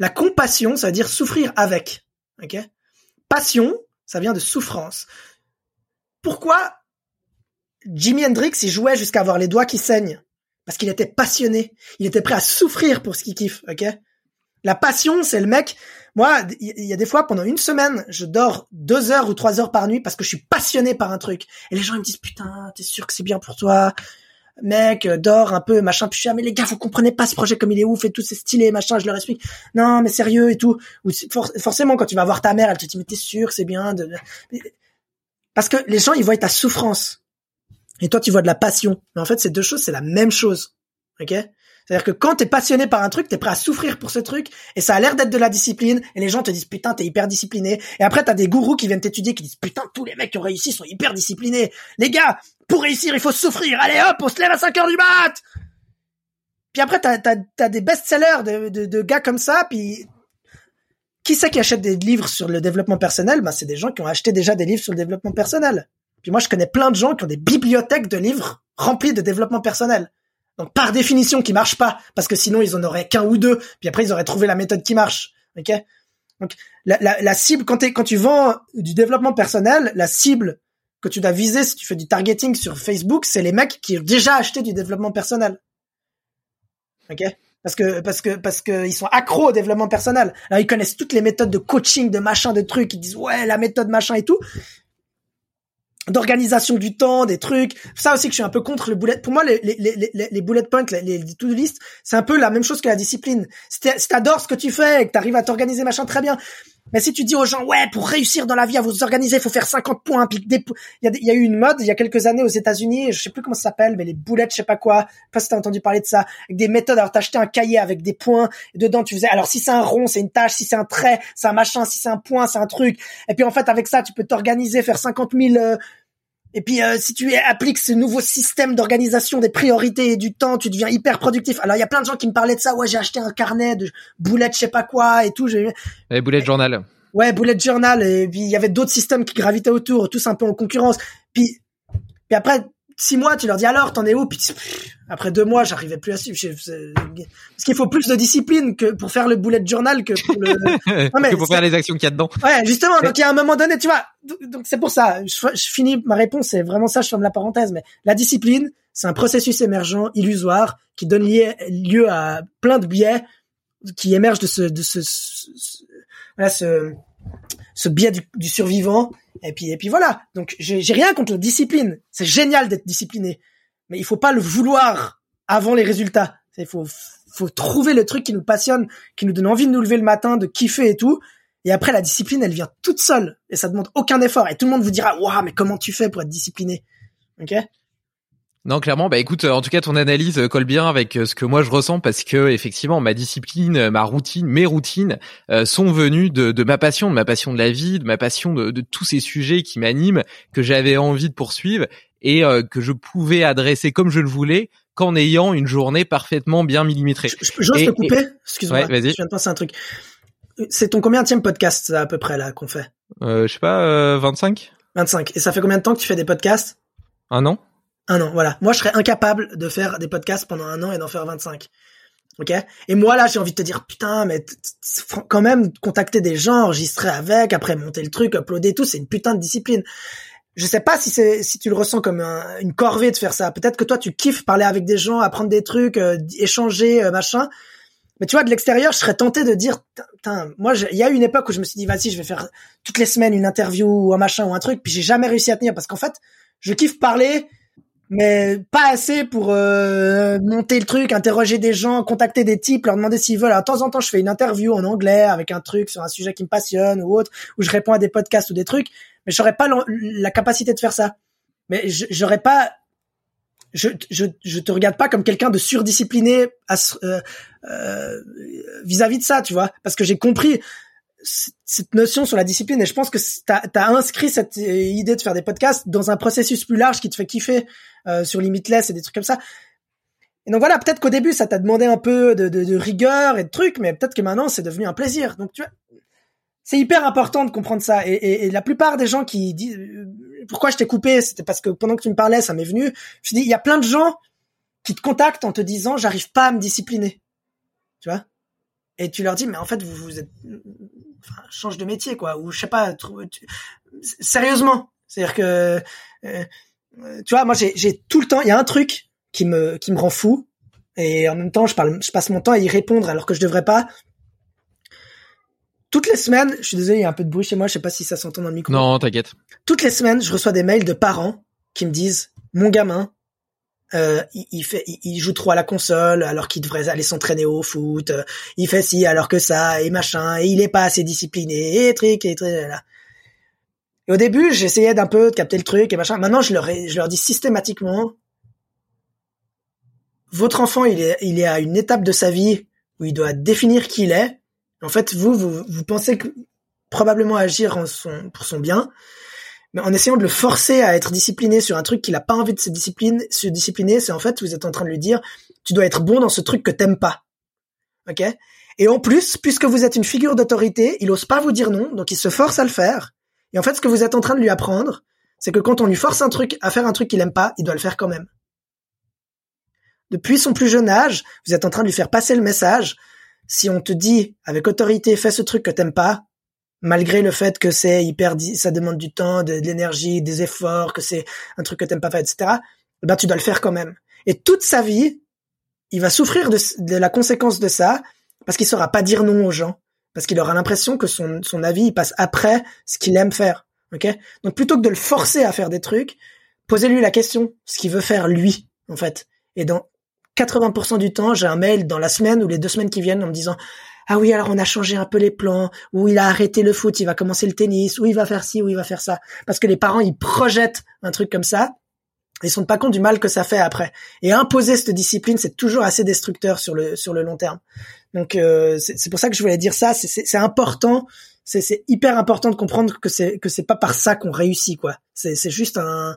[SPEAKER 5] La compassion, ça veut dire souffrir avec. Ok? Passion, ça vient de souffrance. Pourquoi Jimi Hendrix, il jouait jusqu'à avoir les doigts qui saignent? Parce qu'il était passionné. Il était prêt à souffrir pour ce qu'il kiffe, ok? La passion, c'est le mec. Moi, il y a des fois pendant une semaine, je dors deux heures ou trois heures par nuit parce que je suis passionné par un truc. Et les gens ils me disent putain, t'es sûr que c'est bien pour toi? Mec, euh, dors un peu, machin. Puis je suis mais les gars, vous comprenez pas ce projet comme il est ouf et tout, c'est stylé, machin. Je leur explique. Non, mais sérieux et tout. Ou forcément, quand tu vas voir ta mère, elle te dit mais t'es sûr, c'est bien. De... Parce que les gens, ils voient ta souffrance et toi tu vois de la passion. Mais en fait, ces deux choses, c'est la même chose. Ok? C'est-à-dire que quand t'es passionné par un truc, t'es prêt à souffrir pour ce truc, et ça a l'air d'être de la discipline, et les gens te disent putain, t'es hyper discipliné. Et après, t'as des gourous qui viennent t'étudier, qui disent putain, tous les mecs qui ont réussi sont hyper disciplinés. Les gars, pour réussir, il faut souffrir. Allez hop, on se lève à 5 heures du mat. Puis après, t'as as, des best-sellers de, de, gars comme ça, puis qui c'est qui achète des livres sur le développement personnel? Bah, c'est des gens qui ont acheté déjà des livres sur le développement personnel. Puis moi, je connais plein de gens qui ont des bibliothèques de livres remplis de développement personnel. Donc par définition, qui marchent pas, parce que sinon ils en auraient qu'un ou deux. Puis après, ils auraient trouvé la méthode qui marche. Ok? Donc la, cible, quand, quand tu vends du développement personnel, la cible que tu dois viser si tu fais du targeting sur Facebook, c'est les mecs qui ont déjà acheté du développement personnel. Ok? Parce que parce que parce que ils sont accros au développement personnel. Alors ils connaissent toutes les méthodes de coaching, de machin, de trucs. Ils disent ouais la méthode machin et tout d'organisation du temps, des trucs. Ça aussi que je suis un peu contre le bullet. Pour moi, les, les, les, les bullet points, les, to-do list, c'est un peu la même chose que la discipline. Si t'adores ce que tu fais et que t'arrives à t'organiser, machin, très bien. Mais si tu dis aux gens, ouais, pour réussir dans la vie, à vous organiser, il faut faire 50 points. Puis des, il, y a, il y a eu une mode il y a quelques années aux États-Unis, je sais plus comment ça s'appelle, mais les boulettes, je sais pas quoi. Pas si t'as entendu parler de ça. Avec des méthodes. Alors t'achetais un cahier avec des points. Et dedans, tu faisais. Alors si c'est un rond, c'est une tâche. Si c'est un trait, c'est un machin. Si c'est un point, c'est un truc. Et puis en fait, avec ça, tu peux t'organiser, faire 50 000 et puis euh, si tu appliques ce nouveau système d'organisation des priorités et du temps, tu deviens hyper productif. Alors il y a plein de gens qui me parlaient de ça. Ouais, j'ai acheté un carnet de boulettes, je sais pas quoi et tout.
[SPEAKER 6] Et boulettes journal.
[SPEAKER 5] Ouais, bullet journal. Et puis il y avait d'autres systèmes qui gravitaient autour, tous un peu en concurrence. Puis, puis après, six mois, tu leur dis alors, t'en es où? Puis après deux mois, j'arrivais plus à suivre. Parce qu'il faut plus de discipline que pour faire le bullet journal que pour le.
[SPEAKER 6] Non, mais que pour faire les actions qu'il y a dedans.
[SPEAKER 5] Ouais, justement. Donc il y a un moment donné, tu vois. Donc c'est pour ça. Je, je finis ma réponse. C'est vraiment ça. Je ferme la parenthèse. Mais la discipline, c'est un processus émergent, illusoire, qui donne lieu à plein de biais qui émergent de ce, de ce, voilà, ce, ce biais du, du, survivant. Et puis, et puis voilà. Donc, j'ai rien contre la discipline. C'est génial d'être discipliné. Mais il faut pas le vouloir avant les résultats. Il faut, faut trouver le truc qui nous passionne, qui nous donne envie de nous lever le matin, de kiffer et tout. Et après, la discipline, elle vient toute seule. Et ça demande aucun effort. Et tout le monde vous dira, waouh, mais comment tu fais pour être discipliné? Ok?
[SPEAKER 6] Non, clairement, bah écoute, en tout cas, ton analyse colle bien avec euh, ce que moi je ressens parce que effectivement, ma discipline, ma routine, mes routines euh, sont venues de, de, ma passion, de ma passion de la vie, de ma passion de, de tous ces sujets qui m'animent, que j'avais envie de poursuivre et euh, que je pouvais adresser comme je le voulais qu'en ayant une journée parfaitement bien millimétrée.
[SPEAKER 5] J'ose te couper? Excuse-moi, je viens de penser un truc. C'est ton combien de podcast à peu près là qu'on fait?
[SPEAKER 6] Euh, Je sais pas, 25
[SPEAKER 5] 25. Et ça fait combien de temps que tu fais des podcasts?
[SPEAKER 6] Un an
[SPEAKER 5] un an, voilà. Moi, je serais incapable de faire des podcasts pendant un an et d'en faire 25. Ok? Et moi, là, j'ai envie de te dire, putain, mais quand même, contacter des gens, enregistrer avec, après monter le truc, uploader tout, c'est une putain de discipline. Je sais pas si c'est si tu le ressens comme une corvée de faire ça. Peut-être que toi, tu kiffes parler avec des gens, apprendre des trucs, euh, échanger, euh, machin. Mais tu vois, de l'extérieur, je serais tenté de dire, putain, moi, il y a eu une époque où je me suis dit, vas-y, je vais faire toutes les semaines une interview ou un machin ou un truc, puis j'ai jamais réussi à tenir parce qu'en fait, je kiffe parler, mais pas assez pour euh, monter le truc, interroger des gens, contacter des types, leur demander s'ils veulent. Alors, de temps en temps, je fais une interview en anglais avec un truc sur un sujet qui me passionne ou autre, où je réponds à des podcasts ou des trucs, mais j'aurais pas la capacité de faire ça. Mais j'aurais pas, je, je, je te regarde pas comme quelqu'un de surdiscipliné euh, euh, vis-à-vis -vis de ça, tu vois, parce que j'ai compris cette notion sur la discipline et je pense que tu as, inscrit cette idée de faire des podcasts dans un processus plus large qui te fait kiffer euh, sur Limitless et des trucs comme ça. Et donc voilà, peut-être qu'au début ça t'a demandé un peu de, de, de, rigueur et de trucs, mais peut-être que maintenant c'est devenu un plaisir. Donc tu vois, c'est hyper important de comprendre ça. Et, et, et, la plupart des gens qui disent euh, pourquoi je t'ai coupé, c'était parce que pendant que tu me parlais, ça m'est venu. Je dis il y a plein de gens qui te contactent en te disant j'arrive pas à me discipliner, tu vois? Et tu leur dis mais en fait vous, vous êtes enfin, change de métier quoi ou je sais pas sérieusement c'est à dire que euh, tu vois moi j'ai j'ai tout le temps il y a un truc qui me qui me rend fou et en même temps je parle je passe mon temps à y répondre alors que je devrais pas. Toutes les semaines je suis désolé il y a un peu de bruit chez moi je sais pas si ça s'entend dans le micro.
[SPEAKER 6] Non t'inquiète.
[SPEAKER 5] Toutes les semaines je reçois des mails de parents qui me disent mon gamin euh, il, fait, il, joue trop à la console alors qu'il devrait aller s'entraîner au foot. Euh, il fait ci alors que ça et machin. Et il est pas assez discipliné et truc et truc. Là. Au début, j'essayais d'un peu de capter le truc et machin. Maintenant, je leur, je leur dis systématiquement, votre enfant, il est, il est à une étape de sa vie où il doit définir qui il est. En fait, vous, vous, vous pensez que probablement agir en son, pour son bien mais en essayant de le forcer à être discipliné sur un truc qu'il a pas envie de se discipliner, c'est en fait vous êtes en train de lui dire tu dois être bon dans ce truc que t'aimes pas. OK? Et en plus, puisque vous êtes une figure d'autorité, il ose pas vous dire non, donc il se force à le faire. Et en fait, ce que vous êtes en train de lui apprendre, c'est que quand on lui force un truc à faire un truc qu'il aime pas, il doit le faire quand même. Depuis son plus jeune âge, vous êtes en train de lui faire passer le message. Si on te dit avec autorité, fais ce truc que t'aimes pas, malgré le fait que c'est hyper, ça demande du temps, de, l'énergie, des efforts, que c'est un truc que t'aimes pas faire, etc. Ben tu dois le faire quand même. Et toute sa vie, il va souffrir de, de la conséquence de ça parce qu'il saura pas dire non aux gens, parce qu'il aura l'impression que son, son avis il passe après ce qu'il aime faire. Ok? Donc plutôt que de le forcer à faire des trucs, posez-lui la question, ce qu'il veut faire lui, en fait. Et dans 80% du temps, j'ai un mail dans la semaine ou les deux semaines qui viennent en me disant ah oui, alors on a changé un peu les plans, ou il a arrêté le foot, il va commencer le tennis, ou il va faire ci, ou il va faire ça. Parce que les parents, ils projettent un truc comme ça, ils se rendent pas compte du mal que ça fait après. Et imposer cette discipline, c'est toujours assez destructeur sur le sur le long terme. Donc euh, c'est pour ça que je voulais dire ça. C'est important, c'est hyper important de comprendre que c'est que c'est pas par ça qu'on réussit quoi. C'est juste un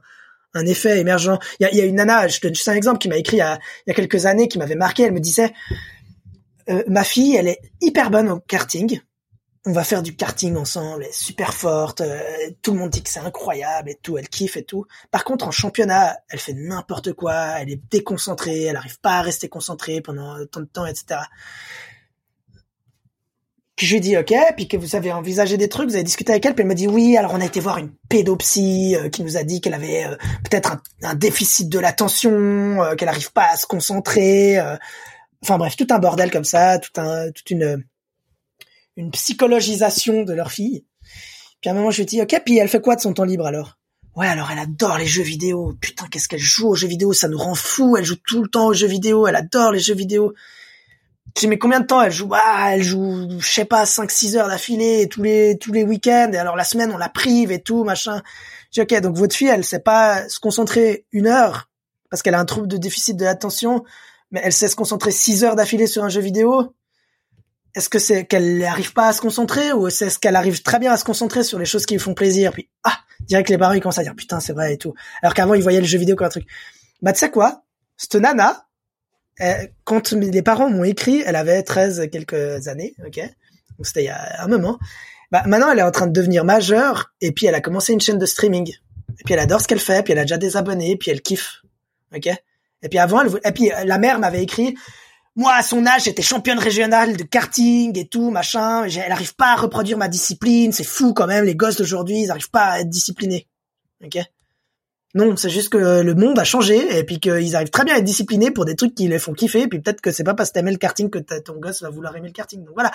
[SPEAKER 5] un effet émergent. Il y a, y a une nana, je te donne juste un exemple, qui m'a écrit il y, a, il y a quelques années, qui m'avait marqué. Elle me disait, euh, ma fille, elle est hyper bonne au karting. on va faire du karting ensemble, elle est super forte, euh, tout le monde dit que c'est incroyable et tout, elle kiffe et tout. Par contre, en championnat, elle fait n'importe quoi, elle est déconcentrée, elle arrive pas à rester concentrée pendant tant de temps, etc. Je lui dis ok, puis que vous avez envisagé des trucs, vous avez discuté avec elle, puis elle me dit oui. Alors on a été voir une pédopsie euh, qui nous a dit qu'elle avait euh, peut-être un, déficit de l'attention, qu'elle arrive pas à se concentrer. Enfin bref, tout un bordel comme ça, tout un, toute une une psychologisation de leur fille. Puis à un moment, je lui dis, ok, puis elle fait quoi de son temps libre alors? Ouais, alors elle adore les jeux vidéo. Putain, qu'est-ce qu'elle joue aux jeux vidéo Ça nous rend fou. Elle joue tout le temps aux jeux vidéo. Elle adore les jeux vidéo. Je dis, mais combien de temps elle joue? Ah, elle joue, je sais pas, 5-6 heures d'affilée tous les tous les week-ends. Et alors la semaine, on la prive et tout, machin. Je ok, donc votre fille, elle sait pas se concentrer une heure parce qu'elle a un trouble de déficit de l'attention, mais elle sait se concentrer 6 heures d'affilée sur un jeu vidéo. Est-ce que c'est qu'elle n'arrive pas à se concentrer ou est-ce qu'elle arrive très bien à se concentrer sur les choses qui lui font plaisir? Puis ah direct les parents ils commencent à dire putain c'est vrai et tout. Alors qu'avant ils voyaient le jeu vidéo comme un truc. Bah tu sais quoi? Cette nana quand les parents m'ont écrit elle avait 13 quelques années ok? Donc c'était il y a un moment. Bah maintenant elle est en train de devenir majeure et puis elle a commencé une chaîne de streaming. Et puis elle adore ce qu'elle fait puis elle a déjà des abonnés puis elle kiffe ok? Et puis avant elle et puis la mère m'avait écrit moi, à son âge, j'étais championne régionale de karting et tout, machin. Elle arrive pas à reproduire ma discipline. C'est fou quand même. Les gosses d'aujourd'hui, ils arrivent pas à être disciplinés. Ok? Non, c'est juste que le monde a changé et puis qu'ils arrivent très bien à être disciplinés pour des trucs qui les font kiffer. Et puis peut-être que c'est pas parce que t'aimes le karting que ton gosse va vouloir aimer le karting. Donc voilà.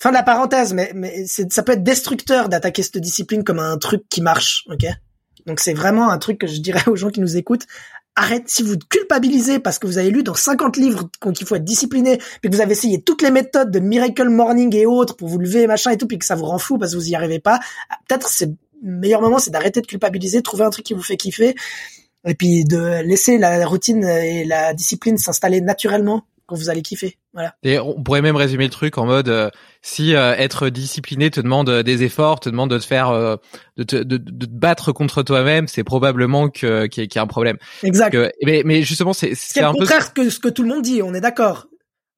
[SPEAKER 5] Fin de la parenthèse, mais, mais ça peut être destructeur d'attaquer cette discipline comme un truc qui marche. Ok? Donc c'est vraiment un truc que je dirais aux gens qui nous écoutent arrête, si vous culpabilisez parce que vous avez lu dans 50 livres qu'il faut être discipliné, puis que vous avez essayé toutes les méthodes de Miracle Morning et autres pour vous lever, machin et tout, puis que ça vous rend fou parce que vous y arrivez pas, peut-être c'est le meilleur moment, c'est d'arrêter de culpabiliser, trouver un truc qui vous fait kiffer, et puis de laisser la routine et la discipline s'installer naturellement quand vous allez kiffer. Voilà.
[SPEAKER 6] Et on pourrait même résumer le truc en mode euh, si euh, être discipliné te demande euh, des efforts, te demande de te faire de, te, de, de, te battre contre toi-même, c'est probablement que qu'il y, a un problème.
[SPEAKER 5] Exact.
[SPEAKER 6] mais, mais justement c'est
[SPEAKER 5] c'est un contraire peu... que ce que tout le monde dit, on est d'accord.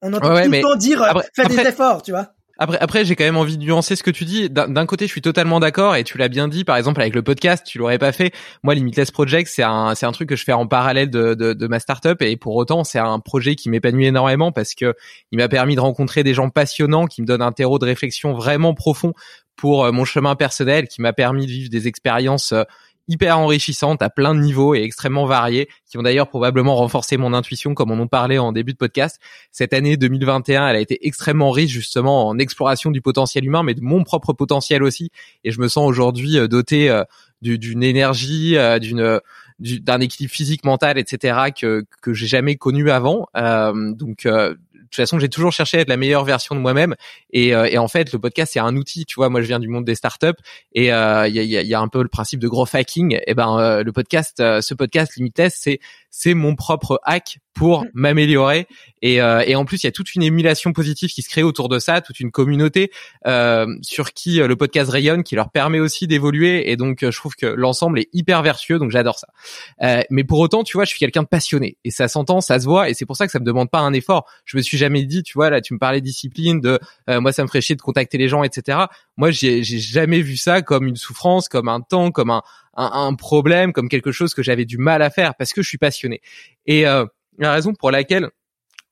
[SPEAKER 5] On entend tout le temps dire fais des efforts, tu vois.
[SPEAKER 6] Après, j'ai quand même envie de nuancer ce que tu dis. D'un côté, je suis totalement d'accord et tu l'as bien dit. Par exemple, avec le podcast, tu l'aurais pas fait. Moi, Limitless Project, c'est un, c'est un truc que je fais en parallèle de, de, de ma startup et pour autant, c'est un projet qui m'épanouit énormément parce que il m'a permis de rencontrer des gens passionnants qui me donnent un terreau de réflexion vraiment profond pour euh, mon chemin personnel, qui m'a permis de vivre des expériences euh, hyper enrichissante à plein de niveaux et extrêmement variées, qui ont d'ailleurs probablement renforcé mon intuition, comme on en parlait en début de podcast. Cette année 2021, elle a été extrêmement riche justement en exploration du potentiel humain, mais de mon propre potentiel aussi. Et je me sens aujourd'hui euh, doté euh, d'une énergie, euh, d'une d'un équilibre physique, mental, etc. que que j'ai jamais connu avant. donc toute façon, j'ai toujours cherché à être la meilleure version de moi-même. Et, euh, et, en fait, le podcast, c'est un outil. Tu vois, moi, je viens du monde des startups et euh, il y, a, y, a, un peu le principe de gros hacking. Et ben, euh, le podcast, ce podcast Limitless, c'est c'est mon propre hack pour mm. m'améliorer. Et, euh, et, en plus, il y a toute une émulation positive qui se crée autour de ça, toute une communauté euh, sur qui le podcast rayonne, qui leur permet aussi d'évoluer. Et donc, je trouve que l'ensemble est hyper vertueux, donc j'adore ça. Euh, mais pour autant, tu vois, je suis quelqu'un de passionné et ça s'entend, ça se voit, et c'est pour ça que ça me demande pas un effort. Je me suis jamais dit, tu vois, là, tu me parlais discipline, de euh, moi, ça me ferait chier de contacter les gens, etc. Moi, j'ai jamais vu ça comme une souffrance, comme un temps, comme un, un, un problème, comme quelque chose que j'avais du mal à faire parce que je suis passionné. Et euh, la raison pour laquelle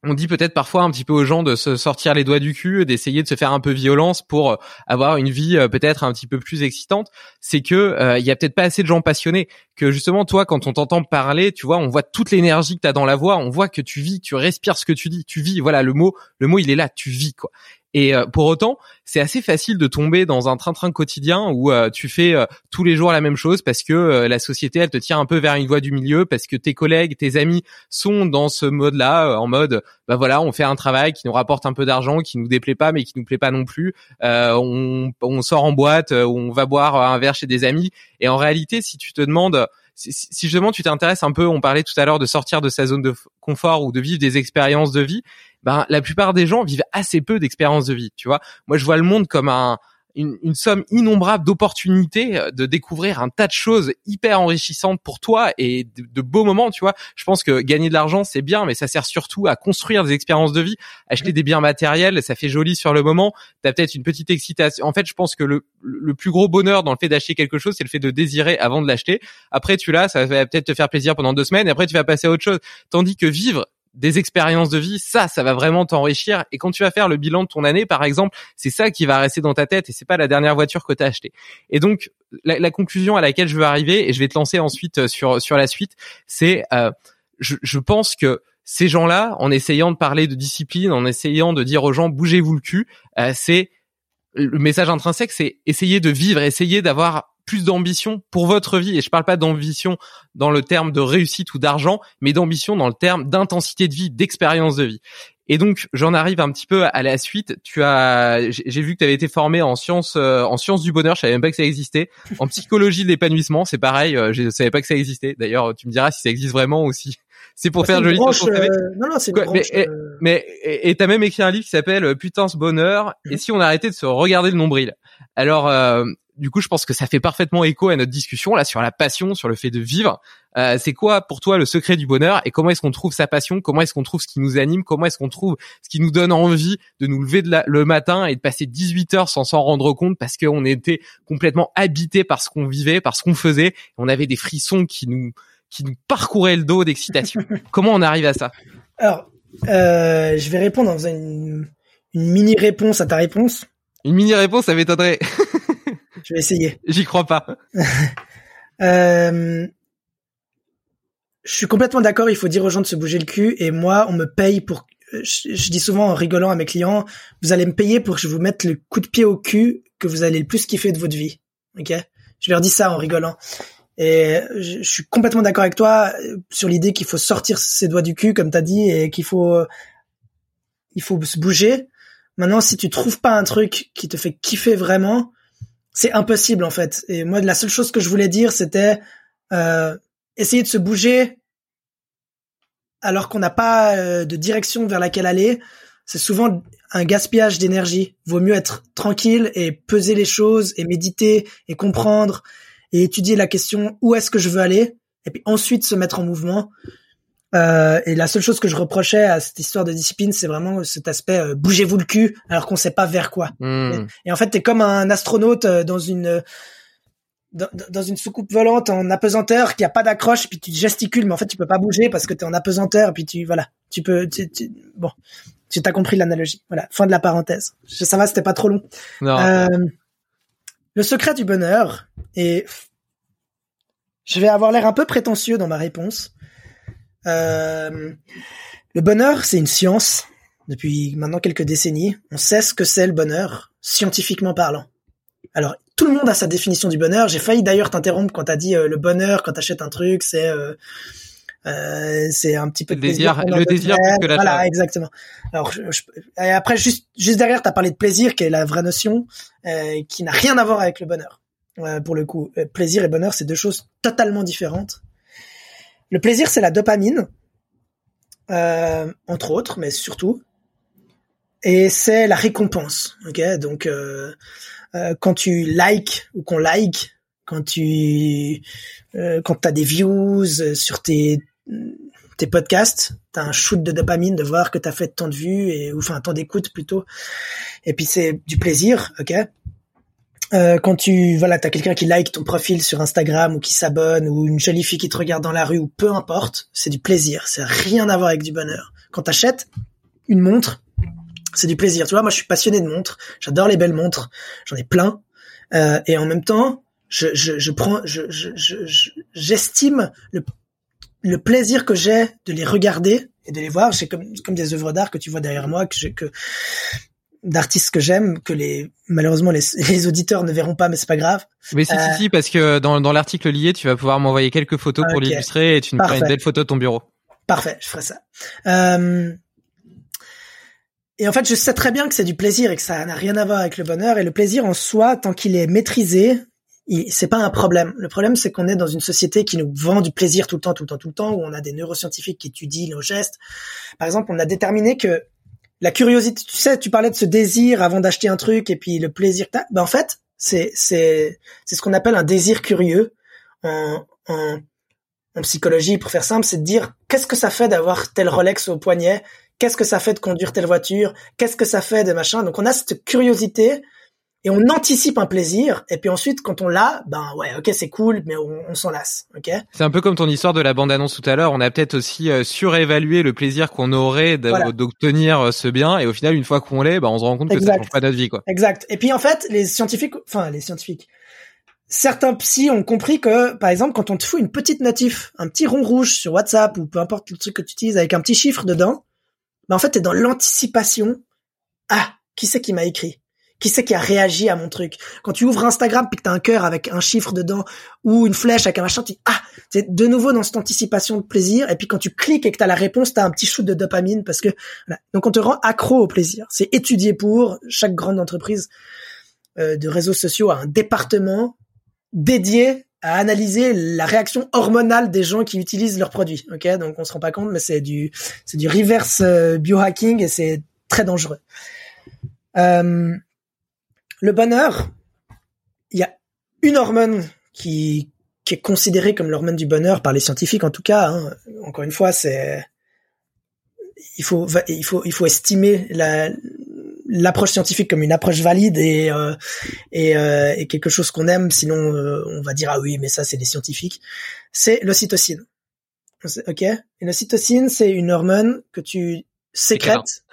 [SPEAKER 6] on dit peut-être parfois un petit peu aux gens de se sortir les doigts du cul, d'essayer de se faire un peu violence pour euh, avoir une vie euh, peut-être un petit peu plus excitante. C'est que euh, il y a peut-être pas assez de gens passionnés. Que justement toi, quand on t'entend parler, tu vois, on voit toute l'énergie que tu as dans la voix, on voit que tu vis, tu respires ce que tu dis, tu vis. Voilà, le mot, le mot, il est là, tu vis quoi. Et euh, pour autant, c'est assez facile de tomber dans un train-train quotidien où euh, tu fais euh, tous les jours la même chose parce que la société, elle te tire un peu vers une voie du milieu, parce que tes collègues, tes amis sont dans ce mode-là, en mode, bah voilà, on fait un travail qui nous rapporte un peu d'argent, qui nous déplaît pas, mais qui nous plaît pas non plus. on, on sort en boîte, on va boire un verre chez des amis. Et en réalité, si tu te demandes si, si justement tu t'intéresses un peu, on parlait tout à l'heure de sortir de sa zone de confort ou de vivre des expériences de vie, ben la plupart des gens vivent assez peu d'expériences de vie, tu vois. Moi, je vois le monde comme un une, une somme innombrable d'opportunités euh, de découvrir un tas de choses hyper enrichissantes pour toi et de, de, beaux moments, tu vois. Je pense que gagner de l'argent, c'est bien, mais ça sert surtout à construire des expériences de vie. Acheter des biens matériels, ça fait joli sur le moment. T'as peut-être une petite excitation. En fait, je pense que le, le plus gros bonheur dans le fait d'acheter quelque chose, c'est le fait de désirer avant de l'acheter. Après, tu l'as, ça va peut-être te faire plaisir pendant deux semaines, et après, tu vas passer à autre chose. Tandis que vivre, des expériences de vie, ça, ça va vraiment t'enrichir. Et quand tu vas faire le bilan de ton année, par exemple, c'est ça qui va rester dans ta tête et c'est pas la dernière voiture que tu as achetée. Et donc, la, la, conclusion à laquelle je veux arriver, et je vais te lancer ensuite euh, sur sur la suite, c'est, euh, je, je pense que ces gens-là, en essayant de parler de discipline, en essayant de dire aux gens bougez-vous le cul, euh, c'est le message intrinsèque, c'est essayer de vivre, essayer d'avoir plus d'ambition pour votre vie. Et je parle pas d'ambition dans le terme de réussite ou d'argent, mais d'ambition dans le terme d'intensité de vie, d'expérience de vie. Et donc, j'en arrive un petit peu à la suite. Tu as, j'ai vu que tu avais été formé en sciences, euh, en sciences du bonheur. Je savais même pas que ça existait. En psychologie de l'épanouissement, c'est pareil. Euh, je savais pas que ça existait. D'ailleurs, tu me diras si ça existe vraiment aussi. C'est pour faire joli
[SPEAKER 5] branche, euh, Non, non, c'est une branche,
[SPEAKER 6] Mais, euh... mais et t'as même écrit un livre qui s'appelle Putain ce bonheur. Et si on arrêtait de se regarder le nombril? Alors, euh, du coup, je pense que ça fait parfaitement écho à notre discussion là sur la passion, sur le fait de vivre. Euh, c'est quoi pour toi le secret du bonheur et comment est-ce qu'on trouve sa passion? Comment est-ce qu'on trouve ce qui nous anime? Comment est-ce qu'on trouve ce qui nous donne envie de nous lever de la, le matin et de passer 18 heures sans s'en rendre compte parce qu'on était complètement habité par ce qu'on vivait, par ce qu'on faisait. On avait des frissons qui nous qui nous parcouraient le dos d'excitation. comment on arrive à ça?
[SPEAKER 5] Alors, euh, je vais répondre en faisant une, une mini réponse à ta réponse.
[SPEAKER 6] Une mini réponse, ça m'étonnerait.
[SPEAKER 5] Je vais essayer.
[SPEAKER 6] J'y crois pas.
[SPEAKER 5] euh, je suis complètement d'accord. Il faut dire aux gens de se bouger le cul. Et moi, on me paye pour. Je, je, dis souvent en rigolant à mes clients, vous allez me payer pour que je vous mette le coup de pied au cul que vous allez le plus kiffer de votre vie. Ok? Je leur dis ça en rigolant. Et je, je suis complètement d'accord avec toi sur l'idée qu'il faut sortir ses doigts du cul, comme t'as dit, et qu'il faut il faut se bouger. Maintenant, si tu trouves pas un truc qui te fait kiffer vraiment, c'est impossible en fait. Et moi, la seule chose que je voulais dire, c'était euh, essayer de se bouger alors qu'on n'a pas euh, de direction vers laquelle aller. C'est souvent un gaspillage d'énergie. Vaut mieux être tranquille et peser les choses et méditer et comprendre et étudier la question où est-ce que je veux aller? Et puis ensuite se mettre en mouvement. Euh, et la seule chose que je reprochais à cette histoire de discipline, c'est vraiment cet aspect euh, bougez-vous le cul alors qu'on sait pas vers quoi.
[SPEAKER 6] Hmm.
[SPEAKER 5] Et, et, en fait, t'es comme un astronaute euh, dans une dans, dans une soucoupe volante en apesanteur qui a pas d'accroche, puis tu gesticules, mais en fait tu peux pas bouger parce que t'es en apesanteur, puis tu voilà, tu peux, tu, tu, bon, tu t'as compris l'analogie. Voilà, fin de la parenthèse. Je, ça va, c'était pas trop long.
[SPEAKER 6] Euh,
[SPEAKER 5] le secret du bonheur et je vais avoir l'air un peu prétentieux dans ma réponse. Euh, le bonheur, c'est une science. Depuis maintenant quelques décennies, on sait ce que c'est le bonheur, scientifiquement parlant. Alors, tout le monde a sa définition du bonheur. J'ai failli d'ailleurs t'interrompre quand t'as dit euh, le bonheur quand t'achètes un truc, c'est euh, euh, c'est un petit peu
[SPEAKER 6] de désir, plaisir le désir
[SPEAKER 5] que la voilà exactement. Alors je, je, et après juste juste derrière t'as parlé de plaisir qui est la vraie notion qui n'a rien à voir avec le bonheur. pour le coup, plaisir et bonheur c'est deux choses totalement différentes. Le plaisir, c'est la dopamine, euh, entre autres, mais surtout, et c'est la récompense. Ok, donc euh, euh, quand tu likes ou qu'on like, quand tu euh, quand t'as des views sur tes tes podcasts, t'as un shoot de dopamine de voir que t'as fait tant de vues et ou enfin tant d'écoutes plutôt. Et puis c'est du plaisir, ok? Euh, quand tu voilà, t'as quelqu'un qui like ton profil sur Instagram ou qui s'abonne ou une jolie fille qui te regarde dans la rue ou peu importe, c'est du plaisir. C'est rien à voir avec du bonheur. Quand t'achètes une montre, c'est du plaisir. Tu vois, moi je suis passionné de montres. J'adore les belles montres. J'en ai plein. Euh, et en même temps, je, je, je prends, je, j'estime je, le, le plaisir que j'ai de les regarder et de les voir. C'est comme, comme des œuvres d'art que tu vois derrière moi que, que d'artistes que j'aime que les malheureusement les, les, auditeurs ne verront pas mais c'est pas grave.
[SPEAKER 6] Mais si euh... si si parce que dans dans l'article lié tu vas pouvoir m'envoyer quelques photos pour okay. l'illustrer et tu nous feras une belle photo de ton bureau.
[SPEAKER 5] Parfait, je ferai ça. Euh... Et en fait, je sais très bien que c'est du plaisir et que ça n'a rien à voir avec le bonheur et le plaisir en soi tant qu'il est maîtrisé, c'est pas un problème. Le problème, c'est qu'on est dans une société qui nous vend du plaisir tout le temps, tout le temps, tout le temps, où on a des neuroscientifiques qui étudient nos gestes. Par exemple, on a déterminé que la curiosité, tu sais, tu parlais de ce désir avant d'acheter un truc et puis le plaisir que. Ben en fait, c'est c'est c'est ce qu'on appelle un désir curieux en, en en psychologie, pour faire simple, c'est de dire qu'est-ce que ça fait d'avoir tel Rolex au poignet, qu'est-ce que ça fait de conduire telle voiture, qu'est-ce que ça fait de machin? Donc on a cette curiosité et on anticipe un plaisir et puis ensuite quand on l'a ben ouais ok c'est cool mais on, on s'en lasse ok?
[SPEAKER 6] C'est un peu comme ton histoire de la bande annonce tout à l'heure. On a peut-être aussi euh, surévalué le plaisir qu'on aurait d'obtenir euh, ce bien et au final une fois qu'on l'est ben on se rend compte que ça change pas notre vie quoi.
[SPEAKER 5] Exact. Et puis en fait les scientifiques enfin les scientifiques certains psys ont compris que par exemple quand on te fout une petite notif un petit rond rouge sur WhatsApp ou peu importe le truc que tu utilises avec un petit chiffre dedans ben en fait t'es dans l'anticipation. Ah qui c'est qui m'a écrit? Qui c'est qui a réagi à mon truc? Quand tu ouvres Instagram puis que t'as un cœur avec un chiffre dedans ou une flèche avec un machin, tu dis ah, c'est de nouveau dans cette anticipation de plaisir. Et puis quand tu cliques et que t'as la réponse, t'as un petit shoot de dopamine parce que donc on te rend accro au plaisir. C'est étudié pour chaque grande entreprise euh, de réseaux sociaux a un département dédié à analyser la réaction hormonale des gens qui utilisent leurs produits. Ok, donc on se rend pas compte, mais c'est du c'est du reverse euh, biohacking et c'est très dangereux. Euh, le bonheur, il y a une hormone qui, qui est considérée comme l'hormone du bonheur par les scientifiques en tout cas. Hein. Encore une fois, c'est il faut il faut il faut estimer la l'approche scientifique comme une approche valide et euh, et, euh, et, quelque chose qu'on aime. Sinon euh, on va dire ah oui mais ça c'est les scientifiques. C'est l'ocytocine. Ok? Et l'ocytocine c'est une hormone que tu sécrètes.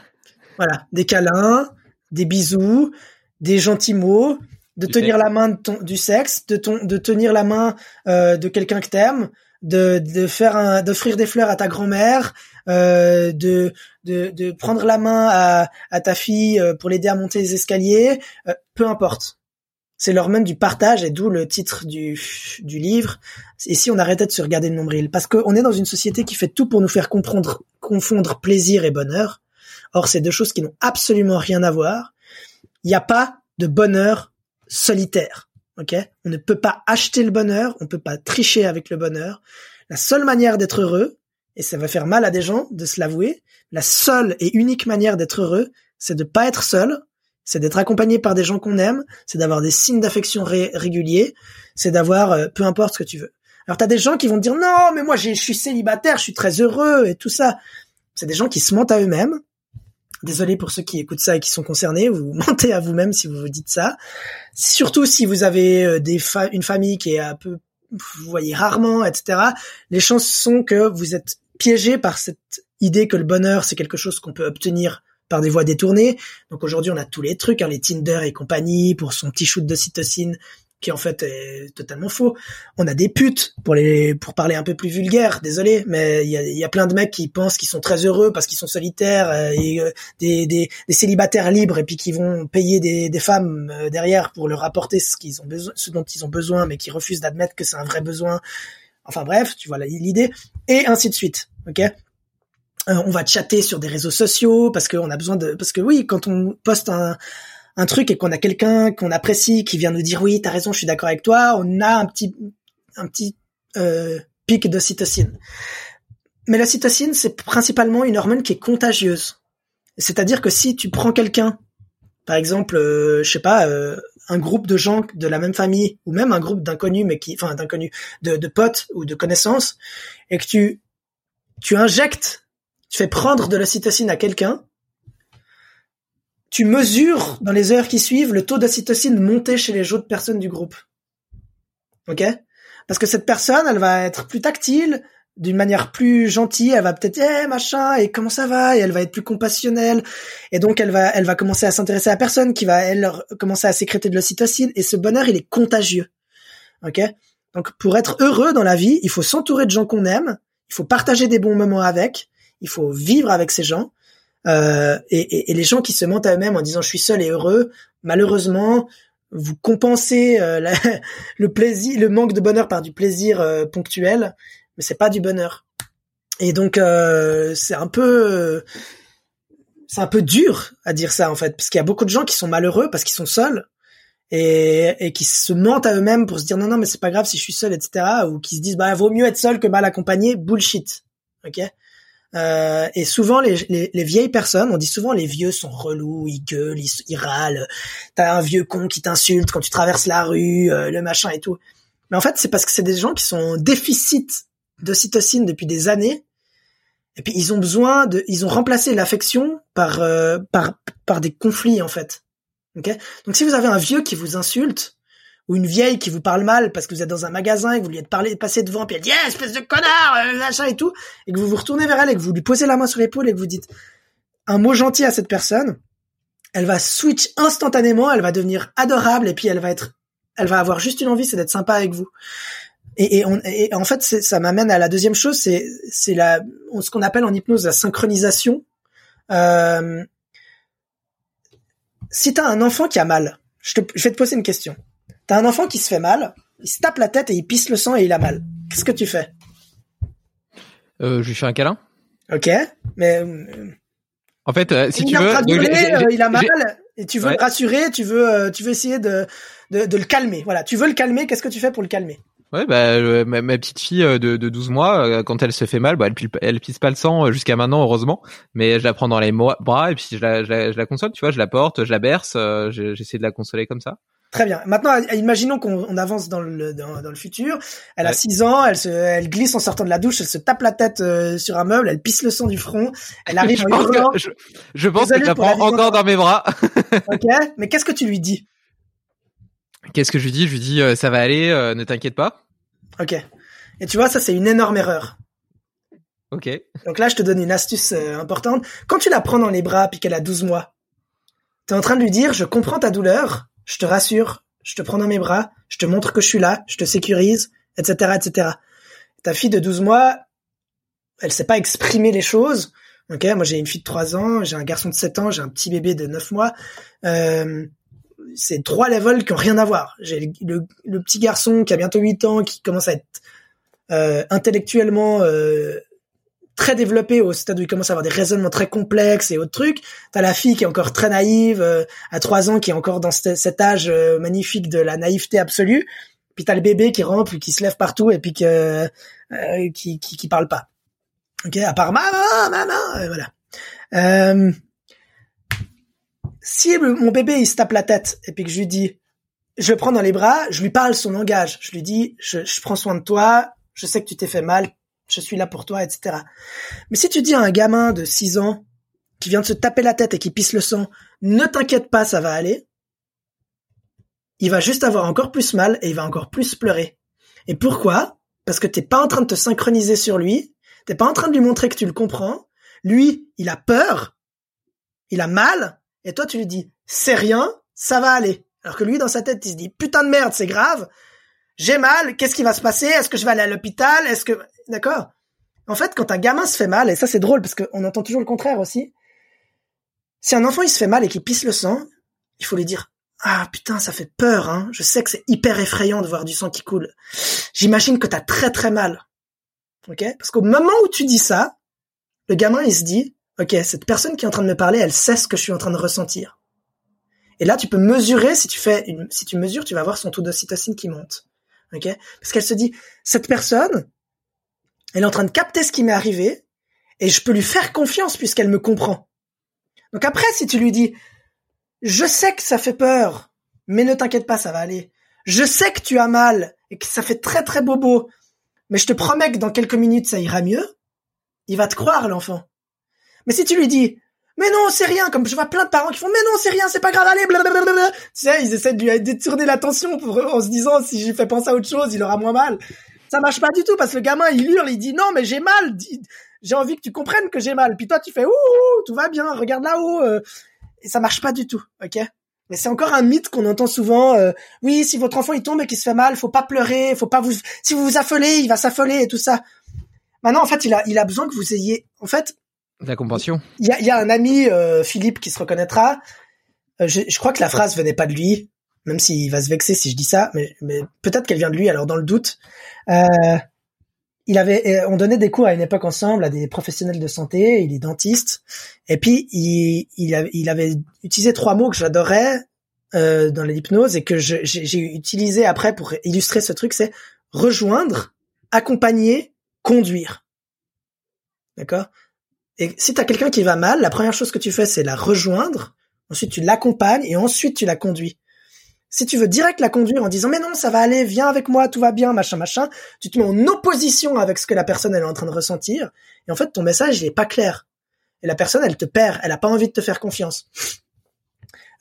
[SPEAKER 5] voilà. Des câlins des bisous des gentils mots, de tenir la main de ton, du sexe, de, ton, de tenir la main euh, de quelqu'un que t'aimes, de, de faire un, d'offrir des fleurs à ta grand-mère, euh, de, de, de prendre la main à, à ta fille euh, pour l'aider à monter les escaliers, euh, peu importe. C'est l'hormone du partage et d'où le titre du, du livre. Et si on arrêtait de se regarder le nombril, parce qu'on est dans une société qui fait tout pour nous faire comprendre, confondre plaisir et bonheur. Or, c'est deux choses qui n'ont absolument rien à voir il n'y a pas de bonheur solitaire. Ok? On ne peut pas acheter le bonheur, on ne peut pas tricher avec le bonheur. La seule manière d'être heureux, et ça va faire mal à des gens de se l'avouer, la seule et unique manière d'être heureux, c'est de pas être seul, c'est d'être accompagné par des gens qu'on aime, c'est d'avoir des signes d'affection réguliers, c'est d'avoir euh, peu importe ce que tu veux. Alors t'as des gens qui vont te dire non mais moi je suis célibataire, je suis très heureux et tout ça. C'est des gens qui se mentent à eux-mêmes, Désolé pour ceux qui écoutent ça et qui sont concernés, vous mentez à vous-même si vous vous dites ça. Surtout si vous avez euh, une famille qui est un peu, vous voyez rarement, etc. Les chances sont que vous êtes piégé par cette idée que le bonheur c'est quelque chose qu'on peut obtenir par des voies détournées. Donc aujourd'hui, on a tous les trucs, hein, les Tinder et compagnie pour son petit shoot de cytocine qui en fait est totalement faux. On a des putes pour les pour parler un peu plus vulgaire, désolé, mais il y a, y a, plein de mecs qui pensent qu'ils sont très heureux parce qu'ils sont solitaires euh, et euh, des, des, des, célibataires libres et puis qui vont payer des, des femmes euh, derrière pour leur apporter ce qu'ils ont besoin, ce dont ils ont besoin, mais qui refusent d'admettre que c'est un vrai besoin. Enfin bref, tu vois l'idée et ainsi de suite, ok? on va chatter sur des réseaux sociaux parce qu'on a besoin de parce que oui, quand on poste un un truc et qu'on a quelqu'un qu'on apprécie qui vient nous dire oui, t'as raison, je suis d'accord avec toi, on a un petit un petit euh, pic d'ocytocine. Mais l'ocytocine, c'est principalement une hormone qui est contagieuse. C'est-à-dire que si tu prends quelqu'un, par exemple, euh, je sais pas, euh, un groupe de gens de la même famille ou même un groupe d'inconnus, mais qui, enfin d'inconnus, de, de potes ou de connaissances, et que tu tu injectes, tu fais prendre de l'ocytocine à quelqu'un, tu mesures dans les heures qui suivent le taux d'ocytocine monter chez les autres personnes du groupe. Ok? Parce que cette personne, elle va être plus tactile, d'une manière plus gentille, elle va peut-être eh machin et comment ça va? Et elle va être plus compassionnelle et donc elle va elle va commencer à s'intéresser à la personne qui va elle commencer à sécréter de l'ocytocine et ce bonheur il est contagieux. OK? Donc pour être heureux dans la vie, il faut s'entourer de gens qu'on aime, il faut partager des bons moments avec, il faut vivre avec ces gens euh, et, et, les gens qui se mentent à eux-mêmes en disant je suis seul et heureux, malheureusement, vous compensez euh, le plaisir, le manque de bonheur par du plaisir euh, ponctuel, mais c'est pas du bonheur. Et donc c'est un peu c'est un peu dur à dire ça en fait, parce qu'il y a beaucoup de gens qui sont malheureux parce qu'ils sont seuls et, et qui se mentent à eux-mêmes pour se dire non non mais c'est pas grave si je suis seul etc. ou qui se disent bah vaut mieux être seul que mal accompagné, bullshit, ok? Euh, et souvent, les, les, les, vieilles personnes, on dit souvent les vieux sont relous, ils gueulent, ils, râlent. T'as un vieux con qui t'insulte quand tu traverses la rue, euh, le machin et tout. Mais en fait, c'est parce que c'est des gens qui sont en déficit d'ocytocine depuis des années. Et puis ils ont besoin de, ils ont remplacé l'affection par euh, par par des conflits en fait. Donc si vous avez un vieux qui vous insulte, ou une vieille qui vous parle mal parce que vous êtes dans un magasin et que vous lui êtes parlé, passé devant, puis elle dit, eh, espèce de connard, euh, machin et tout, et que vous vous retournez vers elle et que vous lui posez la main sur l'épaule et que vous dites un mot gentil à cette personne, elle va switch instantanément, elle va devenir adorable et puis elle va être, elle va avoir juste une envie, c'est d'être sympa avec vous. Et, en fait, ça m'amène à la deuxième chose, c'est ce qu'on appelle en hypnose la synchronisation. Euh, si t'as un enfant qui a mal, je vais te poser une question. T'as un enfant qui se fait mal, il se tape la tête et il pisse le sang et il a mal. Qu'est-ce que tu fais
[SPEAKER 6] euh, Je lui fais un câlin.
[SPEAKER 5] Ok, mais euh,
[SPEAKER 6] en fait, euh, si tu veux,
[SPEAKER 5] euh, il a mal et tu veux le rassurer, tu veux, tu veux essayer de, de, de le calmer. Voilà, tu veux le calmer. Qu'est-ce que tu fais pour le calmer?
[SPEAKER 6] Ouais, bah ma, ma, petite fille de, de 12 mois, quand elle se fait mal, bah elle, elle pisse pas le sang jusqu'à maintenant heureusement, mais je la prends dans les bras et puis je la, je la, je la console, tu vois, je la porte, je la berce, j'essaie de la consoler comme ça.
[SPEAKER 5] Très bien. Maintenant, imaginons qu'on avance dans le, dans, le futur. Elle a 6 ans, elle, se, elle glisse en sortant de la douche, elle se tape la tête euh, sur un meuble, elle pisse le sang du front, elle arrive
[SPEAKER 6] je
[SPEAKER 5] en
[SPEAKER 6] pense
[SPEAKER 5] hurlant.
[SPEAKER 6] Que, je, je, pense que je la prends encore dans mes bras.
[SPEAKER 5] ok, mais qu'est-ce que tu lui dis?
[SPEAKER 6] Qu'est-ce que je lui dis? Je lui dis euh, ça va aller, euh, ne t'inquiète pas.
[SPEAKER 5] Ok. Et tu vois, ça c'est une énorme erreur.
[SPEAKER 6] Ok.
[SPEAKER 5] Donc là, je te donne une astuce importante. Quand tu la prends dans les bras puis qu'elle a 12 mois, tu es en train de lui dire, je comprends ta douleur, je te rassure, je te prends dans mes bras, je te montre que je suis là, je te sécurise, etc., etc. Ta fille de 12 mois, elle sait pas exprimer les choses. Ok, moi j'ai une fille de 3 ans, j'ai un garçon de 7 ans, j'ai un petit bébé de 9 mois. Euh, c'est trois levels qui ont rien à voir. J'ai le, petit garçon qui a bientôt 8 ans, qui commence à être euh, intellectuellement euh, très développé au stade où il commence à avoir des raisonnements très complexes et autres trucs. T'as la fille qui est encore très naïve, euh, à trois ans, qui est encore dans cet âge euh, magnifique de la naïveté absolue. Puis t'as le bébé qui rampe, qui se lève partout et puis que, euh, qui, qui, qui parle pas. Ok, à part maman, maman, voilà. si mon bébé il se tape la tête et puis que je lui dis, je le prends dans les bras, je lui parle son langage, je lui dis, je, je prends soin de toi, je sais que tu t'es fait mal, je suis là pour toi, etc. Mais si tu dis à un gamin de 6 ans qui vient de se taper la tête et qui pisse le sang, ne t'inquiète pas, ça va aller, il va juste avoir encore plus mal et il va encore plus pleurer. Et pourquoi? Parce que t'es pas en train de te synchroniser sur lui, t'es pas en train de lui montrer que tu le comprends. Lui, il a peur, il a mal, et toi tu lui dis c'est rien, ça va aller. Alors que lui dans sa tête il se dit putain de merde, c'est grave, j'ai mal, qu'est-ce qui va se passer? Est-ce que je vais aller à l'hôpital? Est-ce que d'accord En fait, quand un gamin se fait mal, et ça c'est drôle parce qu'on entend toujours le contraire aussi. Si un enfant il se fait mal et qu'il pisse le sang, il faut lui dire ah putain ça fait peur hein. Je sais que c'est hyper effrayant de voir du sang qui coule. J'imagine que t'as très très mal. Ok? Parce qu'au moment où tu dis ça, le gamin il se dit ok cette personne qui est en train de me parler, elle sait ce que je suis en train de ressentir. Et là, tu peux mesurer, si tu fais une, si tu mesures, tu vas voir son taux d'ocytocine qui monte ok? Parce qu'elle se dit, cette personne, elle est en train de capter ce qui m'est arrivé, et je peux lui faire confiance puisqu'elle me comprend. Donc après, si tu lui dis, je sais que ça fait peur, mais ne t'inquiète pas, ça va aller. Je sais que tu as mal et que ça fait très très bobo, mais je te promets que dans quelques minutes ça ira mieux. Il va te croire, l'enfant. Mais si tu lui dis, mais non, c'est rien. Comme je vois plein de parents qui font, mais non, c'est rien, c'est pas grave, allez, blablabla. Tu sais, ils essaient de lui détourner l'attention en se disant, si j'ai fait penser à autre chose, il aura moins mal. Ça marche pas du tout parce que le gamin, il hurle, il dit, non, mais j'ai mal. J'ai envie que tu comprennes que j'ai mal. Puis toi, tu fais, ouh, tout va bien, regarde là-haut. Euh. Et ça marche pas du tout, ok? Mais c'est encore un mythe qu'on entend souvent. Euh, oui, si votre enfant il tombe et qu'il se fait mal, faut pas pleurer, faut pas vous. Si vous vous affolez, il va s'affoler et tout ça. Maintenant, en fait, il a, il a besoin que vous ayez. En fait,
[SPEAKER 6] la compassion.
[SPEAKER 5] Il y a, y a, un ami, euh, Philippe, qui se reconnaîtra. Euh, je, je, crois que la phrase venait pas de lui, même s'il va se vexer si je dis ça, mais, mais peut-être qu'elle vient de lui. Alors dans le doute, euh, il avait, on donnait des cours à une époque ensemble à des professionnels de santé. Il est dentiste, et puis il, il, avait, il avait utilisé trois mots que j'adorais euh, dans l'hypnose et que j'ai utilisé après pour illustrer ce truc. C'est rejoindre, accompagner, conduire. D'accord? Et si t'as quelqu'un qui va mal, la première chose que tu fais, c'est la rejoindre. Ensuite, tu l'accompagnes et ensuite tu la conduis. Si tu veux direct la conduire en disant mais non ça va aller, viens avec moi, tout va bien, machin machin, tu te mets en opposition avec ce que la personne elle est en train de ressentir et en fait ton message il est pas clair et la personne elle te perd, elle a pas envie de te faire confiance.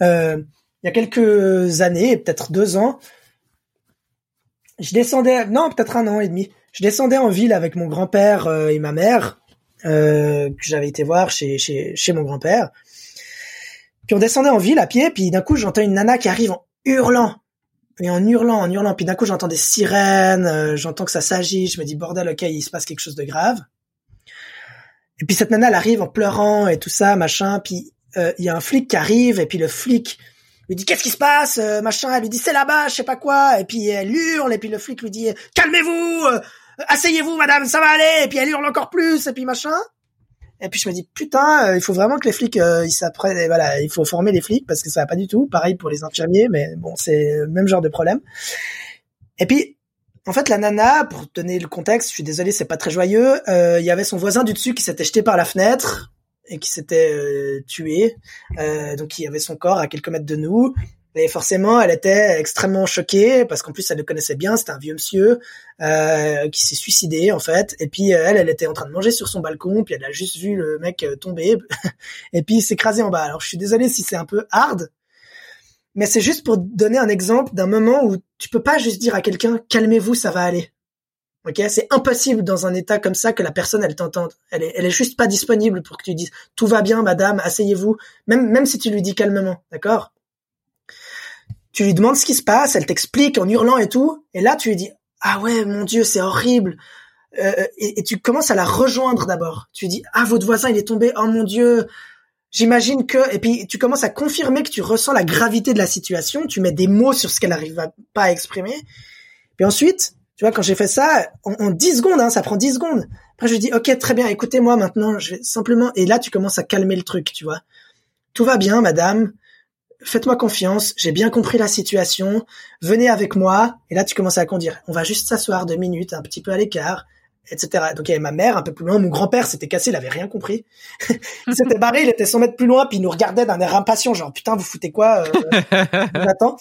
[SPEAKER 5] Euh, il y a quelques années, peut-être deux ans, je descendais, non peut-être un an et demi, je descendais en ville avec mon grand-père euh, et ma mère euh, que j'avais été voir chez chez chez mon grand-père. Puis on descendait en ville à pied, puis d'un coup j'entends une nana qui arrive en hurlant. Et en hurlant, en hurlant. Puis d'un coup, j'entends des sirènes, euh, j'entends que ça s'agit. Je me dis, bordel, ok, il se passe quelque chose de grave. Et puis cette nana, elle arrive en pleurant et tout ça, machin. Puis euh, il y a un flic qui arrive, et puis le flic lui dit, qu'est-ce qui se passe, euh, machin? Elle lui dit, c'est là-bas, je sais pas quoi. Et puis elle hurle, et puis le flic lui dit, calmez-vous, asseyez-vous, madame, ça va aller. Et puis elle hurle encore plus, et puis machin. Et puis je me dis putain, euh, il faut vraiment que les flics euh, ils s'apprennent, voilà, il faut former les flics parce que ça va pas du tout. Pareil pour les infirmiers, mais bon, c'est le même genre de problème. Et puis en fait, la nana, pour donner le contexte, je suis désolé, c'est pas très joyeux. Euh, il y avait son voisin du dessus qui s'était jeté par la fenêtre et qui s'était euh, tué. donc il y avait son corps à quelques mètres de nous. Et forcément, elle était extrêmement choquée parce qu'en plus, elle le connaissait bien. C'était un vieux monsieur euh, qui s'est suicidé en fait. Et puis elle, elle était en train de manger sur son balcon. Puis elle a juste vu le mec euh, tomber. et puis écrasé en bas. Alors je suis désolé si c'est un peu hard, mais c'est juste pour donner un exemple d'un moment où tu peux pas juste dire à quelqu'un calmez-vous, ça va aller. Ok, c'est impossible dans un état comme ça que la personne elle t'entende. Elle est, elle est juste pas disponible pour que tu dises tout va bien, madame, asseyez-vous. Même, même si tu lui dis calmement, d'accord? Tu lui demandes ce qui se passe, elle t'explique en hurlant et tout, et là tu lui dis ah ouais mon dieu c'est horrible, euh, et, tu commences à la rejoindre d'abord. Tu lui dis ah votre voisin il est tombé, oh mon dieu, j'imagine que, et puis tu commences à confirmer que tu ressens la gravité de la situation, tu mets des mots sur ce qu'elle n'arrive pas à exprimer, puis ensuite tu vois quand j'ai fait ça en, en 10 secondes, hein, ça prend 10 secondes. Après je lui dis ok très bien. Écoutez-moi maintenant, je vais simplement, et là tu commences à calmer le truc, tu vois. Tout va bien, madame faites-moi confiance, j'ai bien compris la situation, venez avec moi, et là tu commences à conduire. On va juste s'asseoir deux minutes, un petit peu à l'écart, etc. Donc il y avait ma mère un peu plus loin, mon grand-père s'était cassé, il avait rien compris. il s'était barré, il était 100 mètres plus loin, puis il nous regardait d'un air impatient, genre putain vous foutez quoi euh, Attends.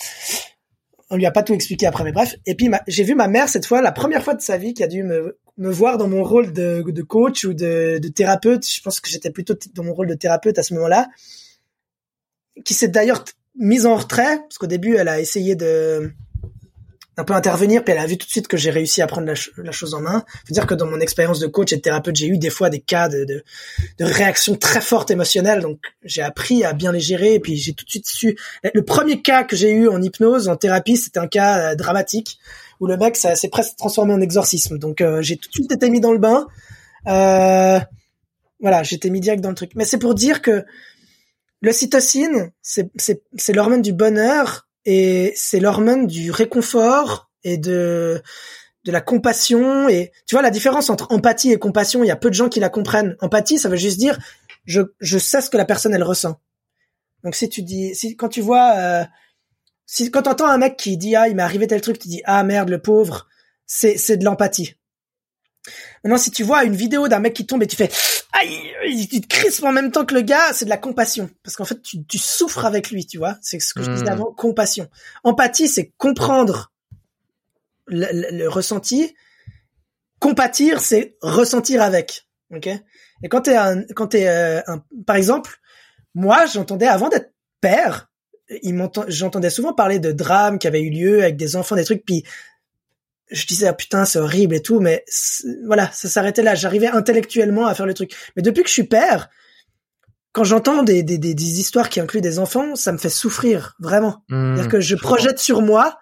[SPEAKER 5] On lui a pas tout expliqué après, mais bref. Et puis j'ai vu ma mère cette fois, la première fois de sa vie, qui a dû me, me voir dans mon rôle de, de coach ou de, de thérapeute. Je pense que j'étais plutôt dans mon rôle de thérapeute à ce moment-là qui s'est d'ailleurs mise en retrait parce qu'au début elle a essayé de un peu intervenir puis elle a vu tout de suite que j'ai réussi à prendre la, chose en main. Faut dire que dans mon expérience de coach et de thérapeute, j'ai eu des fois des cas de, de, réactions très fortes émotionnelles, donc j'ai appris à bien les gérer et puis j'ai tout de suite su. Le premier cas que j'ai eu en hypnose, en thérapie, c'était un cas euh, dramatique où le mec s'est presque transformé en exorcisme. Donc euh, j'ai tout de suite été mis dans le bain. Euh, voilà, j'étais mis direct dans le truc. Mais c'est pour dire que L'ocytocine, c'est l'hormone du bonheur et c'est l'hormone du réconfort et de de la compassion et tu vois la différence entre empathie et compassion, il y a peu de gens qui la comprennent. Empathie, ça veut juste dire je je sais ce que la personne elle ressent. Donc si tu dis si quand tu vois euh, si quand t'entends un mec qui dit ah il m'est arrivé tel truc, tu dis ah merde le pauvre, c'est c'est de l'empathie. Maintenant, si tu vois une vidéo d'un mec qui tombe et tu fais aïe, tu te crispes en même temps que le gars, c'est de la compassion. Parce qu'en fait, tu, tu, souffres avec lui, tu vois. C'est ce que je disais hmm. avant, compassion. Empathie, c'est comprendre le, le, ressenti. Compatir, c'est ressentir avec. Ok? Et quand t'es un, quand t'es euh, un, par exemple, moi, j'entendais avant d'être père, j'entendais souvent parler de drames qui avaient eu lieu avec des enfants, des trucs, puis je disais ah putain c'est horrible et tout mais voilà ça s'arrêtait là. J'arrivais intellectuellement à faire le truc. Mais depuis que je suis père quand j'entends des, des, des, histoires qui incluent des enfants ça me fait souffrir vraiment. Mmh, c'est-à-dire que je projette sur moi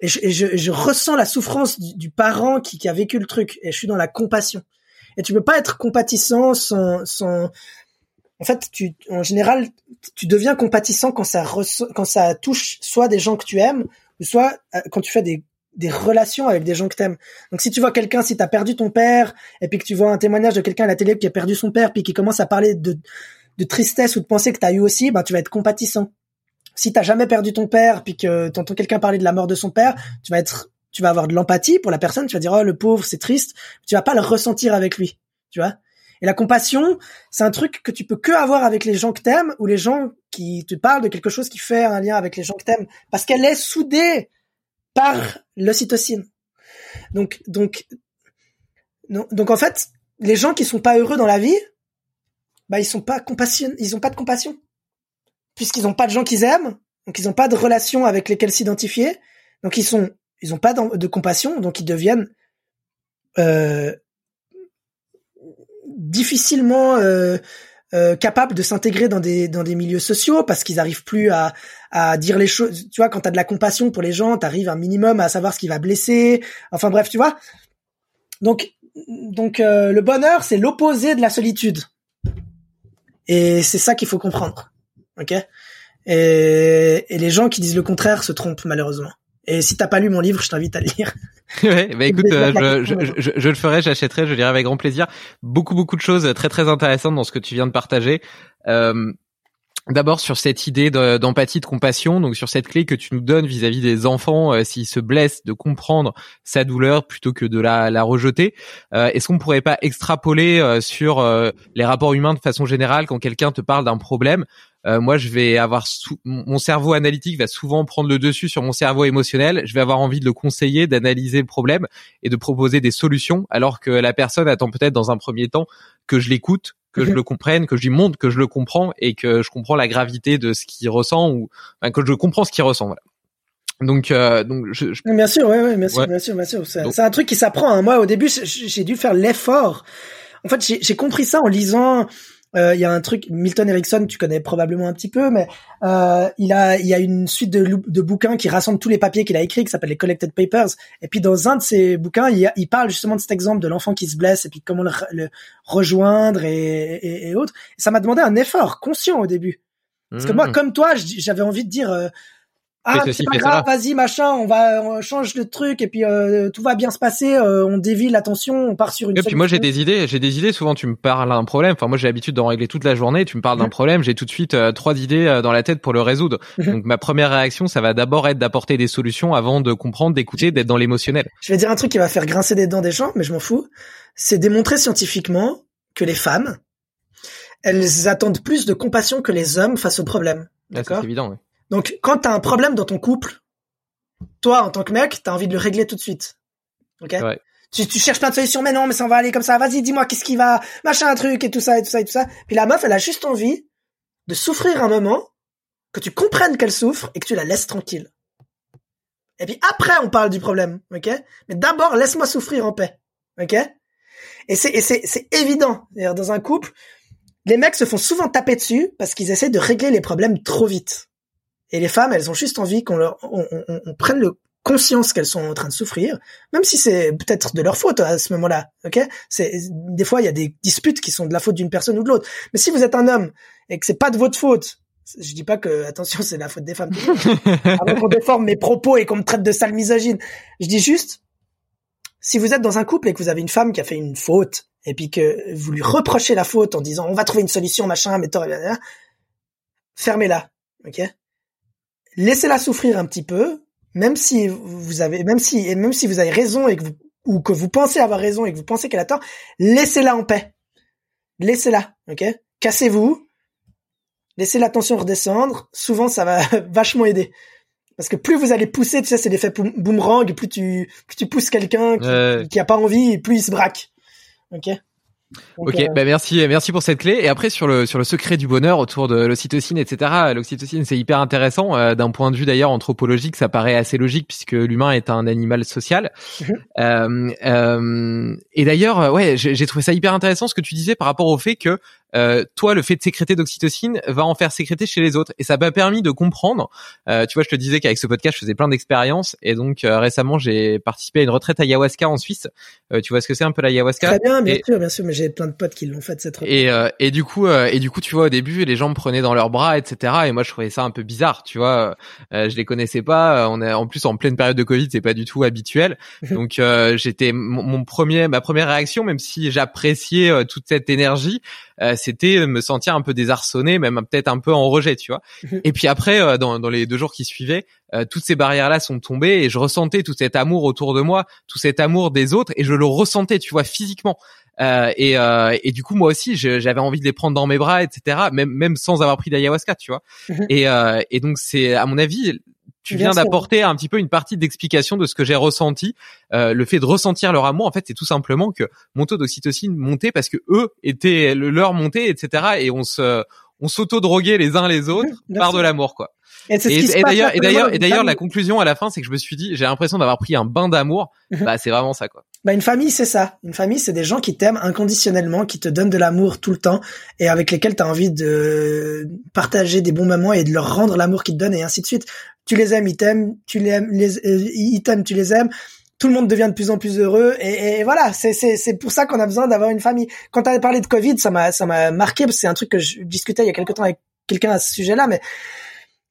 [SPEAKER 5] et je, et je, je, ressens la souffrance du, parent qui, qui, a vécu le truc et je suis dans la compassion. Et tu peux pas être compatissant sans, sans en fait tu en général tu deviens compatissant quand ça quand ça touche soit des gens que tu aimes ou soit euh, quand tu fais des des relations avec des gens que t'aimes. Donc si tu vois quelqu'un, si t'as perdu ton père, et puis que tu vois un témoignage de quelqu'un à la télé qui a perdu son père, puis qui commence à parler de, de tristesse ou de pensée que t'as eu aussi, ben tu vas être compatissant. Si t'as jamais perdu ton père, puis que t'entends quelqu'un parler de la mort de son père, tu vas être, tu vas avoir de l'empathie pour la personne, tu vas dire oh le pauvre c'est triste, tu vas pas le ressentir avec lui, tu vois. Et la compassion, c'est un truc que tu peux que avoir avec les gens que t'aimes ou les gens qui te parlent de quelque chose qui fait un lien avec les gens que t'aimes, parce qu'elle est soudée par l'ocytocine. Donc, donc, donc en fait, les gens qui sont pas heureux dans la vie, bah ils sont pas compassion, ils ont pas de compassion, puisqu'ils ont pas de gens qu'ils aiment, donc ils ont pas de relations avec lesquelles s'identifier, donc ils sont, ils ont pas de compassion, donc ils deviennent euh, difficilement euh, euh, capables de s'intégrer dans des dans des milieux sociaux parce qu'ils arrivent plus à à dire les choses. Tu vois, quand t'as de la compassion pour les gens, t'arrives un minimum à savoir ce qui va blesser. Enfin bref, tu vois. Donc donc euh, le bonheur, c'est l'opposé de la solitude. Et c'est ça qu'il faut comprendre. OK? Et, et les gens qui disent le contraire se trompent malheureusement. Et si t'as pas lu mon livre, je t'invite à le lire.
[SPEAKER 6] ouais, bah écoute, euh, je, je, je, je, le ferai, j'achèterai, je lirai avec grand plaisir. Beaucoup, beaucoup de choses très, très intéressantes dans ce que tu viens de partager. Euh, D'abord sur cette idée d'empathie, de, compassion, donc sur cette clé que tu nous donnes vis-à-vis des enfants euh, s'ils se blessent, de comprendre sa douleur plutôt que de la, la rejeter. Euh, Est-ce qu'on pourrait pas extrapoler euh, sur euh, les rapports humains de façon générale quand quelqu'un te parle d'un problème euh, moi, je vais avoir mon cerveau analytique va souvent prendre le dessus sur mon cerveau émotionnel. Je vais avoir envie de le conseiller, d'analyser le problème et de proposer des solutions, alors que la personne attend peut-être dans un premier temps que je l'écoute, que je mhm. le comprenne, que je lui montre que je le comprends et que je comprends la gravité de ce qu'il ressent ou enfin, que je comprends ce qu'il ressent. Voilà. Donc, euh, donc, je, je...
[SPEAKER 5] bien sûr, ouais, ouais, bien sûr, bien sûr, bien sûr. C'est un truc qui s'apprend. Hein. Moi, au début, j'ai dû faire l'effort. En fait, j'ai compris ça en lisant euh, il y a un truc, Milton Erickson, tu connais probablement un petit peu, mais euh, il a il y a une suite de, de bouquins qui rassemblent tous les papiers qu'il a écrits, qui s'appelle les Collected Papers. Et puis dans un de ces bouquins, il, il parle justement de cet exemple de l'enfant qui se blesse et puis comment le, rejoindre et, et, et autres. ça m'a demandé un effort conscient au début. Parce que moi, mmh. comme toi, j'avais envie de dire, euh, ah c'est pas grave, vas-y machin, on va on change le truc et puis euh, tout va bien se passer, euh, on dévie l'attention, on part sur une.
[SPEAKER 6] Et puis moi j'ai des idées, j'ai des idées. Souvent tu me parles d'un problème. Enfin moi j'ai l'habitude d'en régler toute la journée. Tu me parles d'un mmh. problème, j'ai tout de suite euh, trois idées dans la tête pour le résoudre. Mmh. Donc ma première réaction, ça va d'abord être d'apporter des solutions avant de comprendre, d'écouter, d'être dans l'émotionnel.
[SPEAKER 5] Je vais dire un truc qui va faire grincer des dents des gens, mais je m'en fous. C'est démontrer scientifiquement que les femmes, elles attendent plus de compassion que les hommes face au problème.
[SPEAKER 6] Ah, c'est évident. Oui.
[SPEAKER 5] Donc, quand t'as un problème dans ton couple, toi, en tant que mec, t'as envie de le régler tout de suite. Ok? Ouais. tu, tu, cherches plein de solutions, mais non, mais ça va aller comme ça. Vas-y, dis-moi qu'est-ce qui va, machin, un truc et tout ça et tout ça et tout ça. Puis la meuf, elle a juste envie de souffrir un moment, que tu comprennes qu'elle souffre et que tu la laisses tranquille. Et puis après, on parle du problème, ok? Mais d'abord, laisse-moi souffrir en paix, ok? Et c'est et c'est c'est évident. Dans un couple, les mecs se font souvent taper dessus parce qu'ils essaient de régler les problèmes trop vite. Et les femmes, elles ont juste envie qu'on leur, on, on, on prenne le conscience qu'elles sont en train de souffrir, même si c'est peut-être de leur faute à ce moment-là. Ok? C'est des fois il y a des disputes qui sont de la faute d'une personne ou de l'autre. Mais si vous êtes un homme et que c'est pas de votre faute, je dis pas que attention c'est la faute des femmes. Avant qu'on déforme mes propos et qu'on me traite de sale misogyne, je dis juste si vous êtes dans un couple et que vous avez une femme qui a fait une faute et puis que vous lui reprochez la faute en disant on va trouver une solution machin mais fermez-la. Ok? Laissez-la souffrir un petit peu, même si vous avez, même si, même si vous avez raison et que vous, ou que vous pensez avoir raison et que vous pensez qu'elle a tort, laissez-la en paix. Laissez-la, ok? Cassez-vous. Laissez la tension redescendre. Souvent, ça va vachement aider. Parce que plus vous allez pousser, tu sais, c'est l'effet boomerang, plus tu, plus tu pousses quelqu'un qui, qui a pas envie, plus il se braque. Ok?
[SPEAKER 6] Ok, euh, bah merci, merci pour cette clé. Et après sur le sur le secret du bonheur autour de l'ocytocine, etc. L'ocytocine c'est hyper intéressant euh, d'un point de vue d'ailleurs anthropologique, ça paraît assez logique puisque l'humain est un animal social. Euh, euh, et d'ailleurs, ouais, j'ai trouvé ça hyper intéressant ce que tu disais par rapport au fait que euh, toi, le fait de sécréter d'oxytocine va en faire sécréter chez les autres. Et ça m'a permis de comprendre. Euh, tu vois, je te disais qu'avec ce podcast, je faisais plein d'expériences. Et donc euh, récemment, j'ai participé à une retraite ayahuasca en Suisse. Euh, tu vois ce que c'est un peu l'ayahuasca
[SPEAKER 5] Très bien, bien sûr, bien sûr. Mais j'ai plein de potes qui l'ont fait cette retraite.
[SPEAKER 6] Et, euh, et du coup, et du coup, tu vois, au début, les gens me prenaient dans leurs bras, etc. Et moi, je trouvais ça un peu bizarre. Tu vois, je les connaissais pas. On est en plus en pleine période de Covid, c'est pas du tout habituel. donc j'étais mon, premier, ma première réaction, même si j'appréciais toute cette énergie. Euh, c'était me sentir un peu désarçonné, même peut-être un peu en rejet, tu vois. Et puis après, euh, dans, dans les deux jours qui suivaient, euh, toutes ces barrières-là sont tombées et je ressentais tout cet amour autour de moi, tout cet amour des autres et je le ressentais, tu vois, physiquement. Euh, et, euh, et du coup, moi aussi, j'avais envie de les prendre dans mes bras, etc. Même même sans avoir pris d'ayahuasca, tu vois. Et, euh, et donc c'est, à mon avis, tu viens d'apporter un petit peu une partie d'explication de ce que j'ai ressenti. Euh, le fait de ressentir leur amour, en fait, c'est tout simplement que mon taux d'oxytocine montait parce que eux étaient leur montait, etc. Et on se on s'auto-droguait les uns les autres par de l'amour, quoi. Et, d'ailleurs, et d'ailleurs, et d'ailleurs, la conclusion à la fin, c'est que je me suis dit, j'ai l'impression d'avoir pris un bain d'amour. Mhm. Bah, c'est vraiment ça, quoi.
[SPEAKER 5] Bah, une famille, c'est ça. Une famille, c'est des gens qui t'aiment inconditionnellement, qui te donnent de l'amour tout le temps et avec lesquels tu as envie de partager des bons moments et de leur rendre l'amour qu'ils te donnent et ainsi de suite. Tu les aimes, ils t'aiment, tu les aimes, les, euh, ils t'aiment, tu les aimes. Tout le monde devient de plus en plus heureux et, et voilà, c'est pour ça qu'on a besoin d'avoir une famille. Quand tu as parlé de Covid, ça m'a ça m'a marqué parce que c'est un truc que je discutais il y a quelque temps avec quelqu'un à ce sujet-là, mais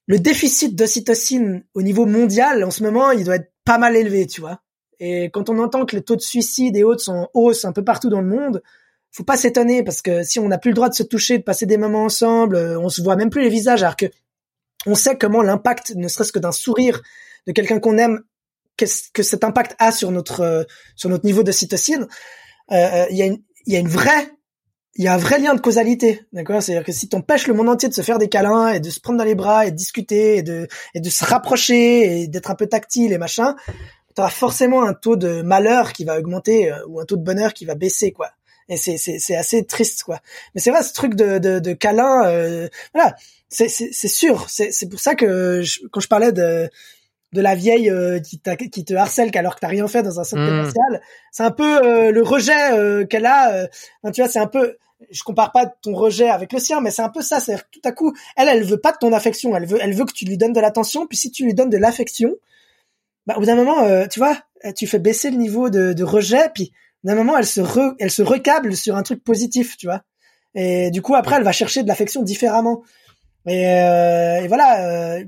[SPEAKER 5] le déficit d'ocytocine au niveau mondial, en ce moment, il doit être pas mal élevé, tu vois. Et quand on entend que les taux de suicide et autres sont en hausse un peu partout dans le monde, faut pas s'étonner parce que si on n'a plus le droit de se toucher, de passer des moments ensemble, euh, on se voit même plus les visages, alors que on sait comment l'impact, ne serait-ce que d'un sourire de quelqu'un qu'on aime, qu'est-ce que cet impact a sur notre euh, sur notre niveau. Euh, y a une il y a une vraie il y a un vrai lien de causalité, d'accord? C'est-à-dire que si t'empêches le monde entier de se faire des câlins et de se prendre dans les bras et de discuter et de et de se rapprocher et d'être un peu tactile et machin, t'auras forcément un taux de malheur qui va augmenter euh, ou un taux de bonheur qui va baisser, quoi. Et c'est c'est c'est assez triste, quoi. Mais c'est vrai, ce truc de de, de câlin, euh, voilà, c'est c'est c'est sûr. C'est c'est pour ça que quand je parlais de de la vieille euh, qui, qui te harcèle alors que t'as rien fait dans un centre mmh. commercial, c'est un peu le rejet qu'elle a. tu vois, c'est un peu je compare pas ton rejet avec le sien, mais c'est un peu ça. C'est tout à coup, elle, elle veut pas de ton affection. Elle veut, elle veut que tu lui donnes de l'attention. Puis si tu lui donnes de l'affection, bah, au bout d'un moment, euh, tu vois, euh, tu fais baisser le niveau de, de rejet. Puis d'un moment, elle se, re, elle se recable sur un truc positif, tu vois. Et du coup, après, elle va chercher de l'affection différemment. Et, euh, et voilà. Euh,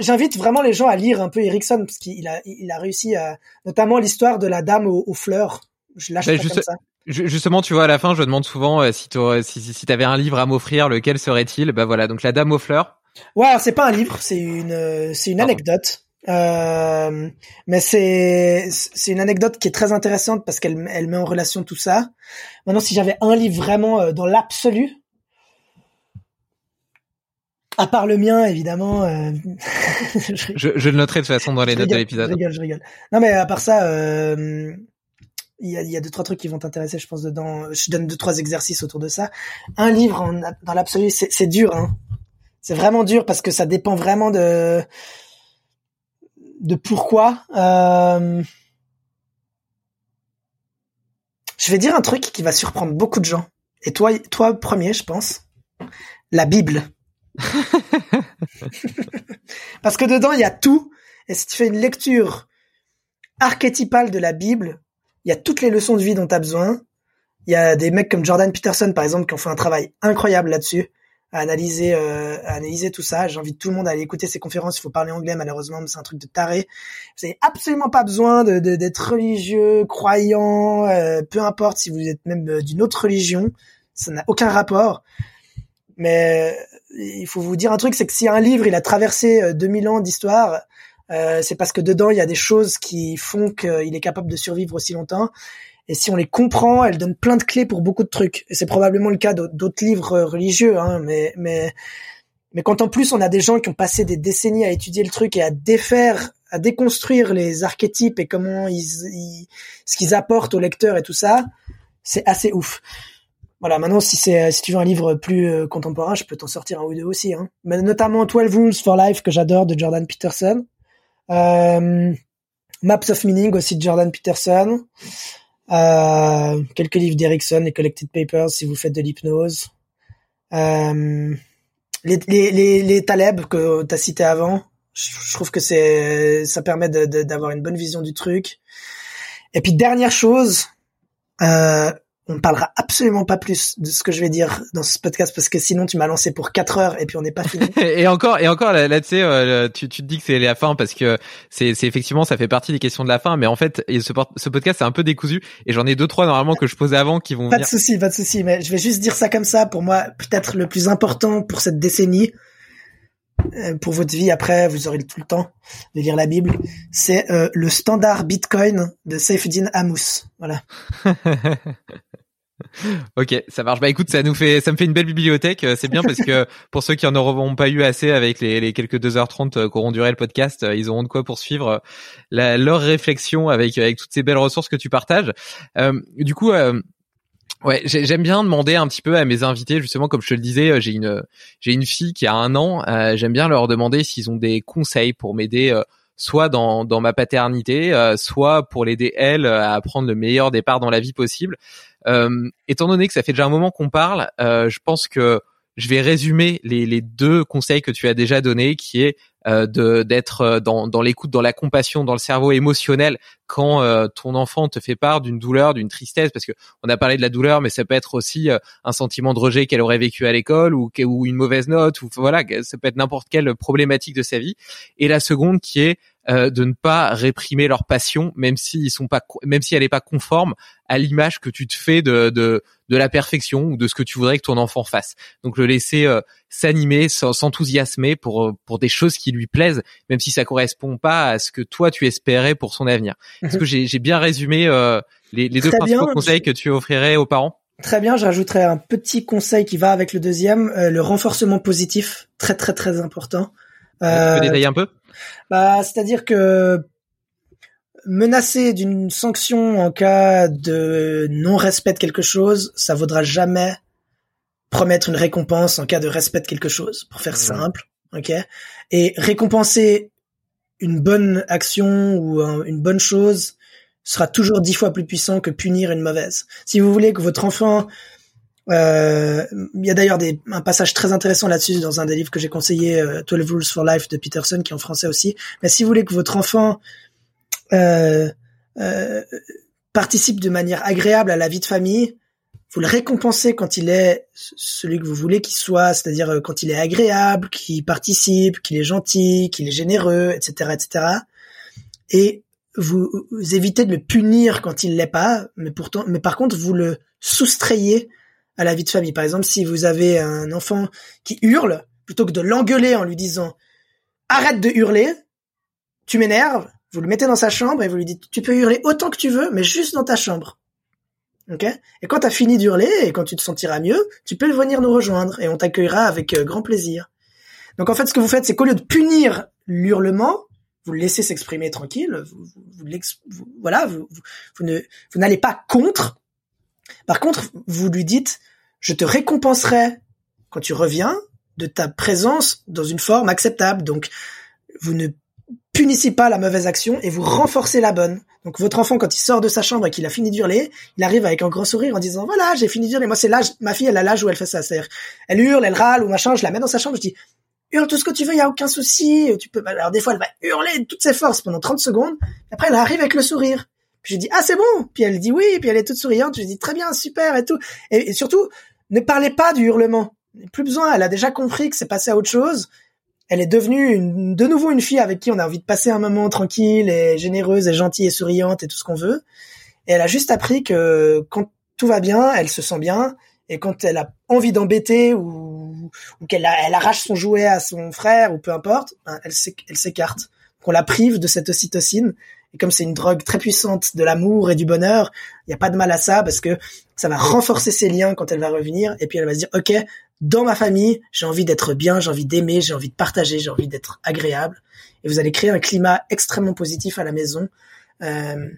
[SPEAKER 5] J'invite vraiment les gens à lire un peu Erickson parce qu'il a, il a réussi à, notamment l'histoire de la dame aux, fleurs. Je lâche
[SPEAKER 6] bah, comme ça. Justement, tu vois, à la fin, je demande souvent euh, si tu si, si, si avais un livre à m'offrir, lequel serait-il? Bah voilà, donc La Dame aux fleurs.
[SPEAKER 5] Ouais, c'est pas un livre, c'est une euh, c'est une anecdote. Euh, mais c'est c'est une anecdote qui est très intéressante parce qu'elle elle met en relation tout ça. Maintenant, si j'avais un livre vraiment dans l'absolu, à part le mien, évidemment. Euh...
[SPEAKER 6] je, je, le noterai de toute façon dans les notes de l'épisode.
[SPEAKER 5] Je rigole, je rigole. Non, mais à part ça, euh, il y a, il y a deux trois trucs qui vont t'intéresser, je pense dedans. Je donne deux trois exercices autour de ça. Un livre en, dans l'absolu, c'est dur. Hein. C'est vraiment dur parce que ça dépend vraiment de de pourquoi. Euh... Je vais dire un truc qui va surprendre beaucoup de gens. Et toi, toi premier, je pense. La Bible. parce que dedans, il y a tout. Et si tu fais une lecture archétypale de la Bible, il y a toutes les leçons de vie dont tu as besoin. Il y a des mecs comme Jordan Peterson, par exemple, qui ont fait un travail incroyable là-dessus, à analyser, euh, à analyser tout ça. J'invite tout le monde à aller écouter ses conférences. Il faut parler anglais, malheureusement, mais c'est un truc de taré. Vous n'avez absolument pas besoin d'être religieux, croyant, euh, peu importe si vous êtes même euh, d'une autre religion. Ça n'a aucun rapport. Mais il faut vous dire un truc, c'est que si un livre, il a traversé 2000 ans d'histoire, euh, c'est parce que dedans il y a des choses qui font qu'il est capable de survivre aussi longtemps. Et si on les comprend, elles donnent plein de clés pour beaucoup de trucs. Et c'est probablement le cas d'autres livres religieux, hein, mais mais mais quand en plus on a des gens qui ont passé des décennies à étudier le truc et à défaire, à déconstruire les archétypes et comment ils, ce qu'ils apportent au lecteur et tout ça, c'est assez ouf. Voilà, maintenant si c'est si tu veux un livre plus euh, contemporain, je peux t'en sortir un ou deux aussi. Hein. Mais notamment 12 Rules for Life que j'adore de Jordan Peterson. Euh, Maps of Meaning aussi de Jordan Peterson. Euh, quelques livres d'Erickson, les Collected Papers si vous faites de l'hypnose. Euh, les, les, les, les Taleb que tu as cité avant, je, trouve que c'est ça permet d'avoir une bonne vision du truc. Et puis dernière chose, euh, on ne parlera absolument pas plus de ce que je vais dire dans ce podcast parce que sinon tu m'as lancé pour 4 heures et puis on n'est pas fini.
[SPEAKER 6] et encore et encore là, là tu sais euh, tu, tu te dis que c'est la fin parce que c'est c'est effectivement ça fait partie des questions de la fin mais en fait ce, ce podcast c'est un peu décousu et j'en ai deux trois normalement que je posais avant qui vont
[SPEAKER 5] Pas de souci, pas de souci mais je vais juste dire ça comme ça pour moi peut-être le plus important pour cette décennie pour votre vie après, vous aurez tout le temps de lire la Bible. C'est le standard Bitcoin de Saifeddin Amous. Voilà.
[SPEAKER 6] ok, ça marche. Bah écoute, ça nous fait, ça me fait une belle bibliothèque. Euh, c'est bien parce que pour ceux qui en auront pas eu assez avec les, quelques 2h30 euh, qu'auront duré le podcast, euh, ils auront de quoi poursuivre la, leur réflexion avec toutes ces belles ressources que tu partages. Euh, du coup. Ouais, j'aime bien demander un petit peu à mes invités, justement, comme je te le disais, j'ai une j'ai une fille qui a un an. j'aime bien leur demander s'ils ont des conseils pour m'aider, soit dans dans ma paternité, soit pour l'aider elle à prendre le meilleur départ dans la vie possible. Euh, étant donné que ça fait déjà un moment qu'on parle, euh, je pense que je vais résumer les, les, deux conseils que tu as déjà donnés, qui est euh, de d'être dans, dans l'écoute, dans la compassion, dans le cerveau émotionnel quand ton enfant te fait part d'une douleur, d'une tristesse, parce que on a parlé de la douleur, mais ça peut être aussi un sentiment de rejet qu'elle aurait vécu à l'école ou, ou une mauvaise note, ou voilà, ça peut être n'importe quelle problématique de sa vie. Et la seconde qui est euh, de ne pas réprimer leur passion, même s'ils sont pas, même si elle n'est pas conforme à l'image que tu te fais de, de, de la perfection ou de ce que tu voudrais que ton enfant fasse. Donc le laisser euh, s'animer, s'enthousiasmer pour euh, pour des choses qui lui plaisent, même si ça correspond pas à ce que toi tu espérais pour son avenir. Est-ce mhm. que j'ai bien résumé les, les deux principaux conseils que tu offrirais aux parents?
[SPEAKER 5] Très bien, je rajouterais un petit conseil qui va avec le deuxième, le renforcement positif, très très très important.
[SPEAKER 6] Euh, tu peux détailler un peu?
[SPEAKER 5] Bah, c'est-à-dire que menacer d'une sanction en cas de non-respect de quelque chose, ça vaudra jamais promettre une récompense en cas de respect de quelque chose, pour faire simple, ok? Et récompenser une bonne action ou une bonne chose sera toujours dix fois plus puissant que punir une mauvaise. Si vous voulez que votre enfant euh, il y a d'ailleurs un passage très intéressant là-dessus dans un des livres que j'ai conseillé, euh, 12 Rules for Life de Peterson, qui est en français aussi. Mais si vous voulez que votre enfant euh, euh, participe de manière agréable à la vie de famille, vous le récompensez quand il est celui que vous voulez qu'il soit, c'est-à-dire euh, quand il est agréable, qu'il participe, qu'il est gentil, qu'il est généreux, etc., etc. Et vous, vous, évitez de le punir quand il l'est pas, mais pourtant, mais par contre, vous le soustrayez à la vie de famille. Par exemple, si vous avez un enfant qui hurle, plutôt que de l'engueuler en lui disant arrête de hurler, tu m'énerves, vous le mettez dans sa chambre et vous lui dites tu peux hurler autant que tu veux, mais juste dans ta chambre. Ok? Et quand tu as fini d'hurler et quand tu te sentiras mieux, tu peux venir nous rejoindre et on t'accueillera avec euh, grand plaisir. Donc en fait, ce que vous faites, c'est qu'au lieu de punir l'hurlement, vous le laissez s'exprimer tranquille, vous, vous, voilà, vous, vous n'allez pas contre. Par contre, vous lui dites, je te récompenserai quand tu reviens de ta présence dans une forme acceptable. Donc, vous ne punissez pas la mauvaise action et vous renforcez la bonne. Donc, votre enfant, quand il sort de sa chambre et qu'il a fini d'hurler, il arrive avec un grand sourire en disant, voilà, j'ai fini d'hurler. Moi, c'est l'âge, ma fille, elle a l'âge où elle fait ça. C'est-à-dire, elle hurle, elle râle ou machin, je la mets dans sa chambre, je dis, hurle tout ce que tu veux, il y a aucun souci. Tu peux, alors des fois, elle va hurler de toutes ses forces pendant 30 secondes. Après, elle arrive avec le sourire. Puis je dis, ah, c'est bon. Puis elle dit oui. Puis elle est toute souriante. Je dis, très bien, super et tout. et surtout, ne parlez pas du hurlement. Plus besoin, elle a déjà compris que c'est passé à autre chose. Elle est devenue de nouveau une fille avec qui on a envie de passer un moment tranquille et généreuse et gentille et souriante et tout ce qu'on veut. Et elle a juste appris que quand tout va bien, elle se sent bien. Et quand elle a envie d'embêter ou, qu'elle elle arrache son jouet à son frère ou peu importe, ben, elle s'écarte. Qu'on la prive de cette ocytocine et comme c'est une drogue très puissante de l'amour et du bonheur, il n'y a pas de mal à ça parce que ça va renforcer ses liens quand elle va revenir. Et puis elle va se dire, OK, dans ma famille, j'ai envie d'être bien, j'ai envie d'aimer, j'ai envie de partager, j'ai envie d'être agréable. Et vous allez créer un climat extrêmement positif à la maison. Euh,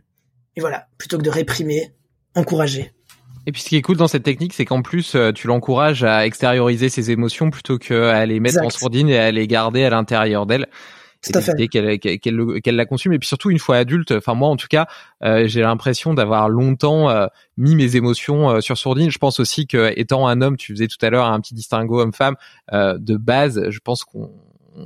[SPEAKER 5] et voilà, plutôt que de réprimer, encourager.
[SPEAKER 6] Et puis ce qui est cool dans cette technique, c'est qu'en plus euh, tu l'encourages à extérioriser ses émotions plutôt qu'à les mettre en sourdine et à les garder à l'intérieur d'elle c'est qu'elle qu'elle la consume. Et puis surtout une fois adulte enfin moi en tout cas euh, j'ai l'impression d'avoir longtemps euh, mis mes émotions euh, sur sourdine. Je pense aussi que étant un homme tu faisais tout à l'heure un petit distinguo homme-femme de base je pense qu'on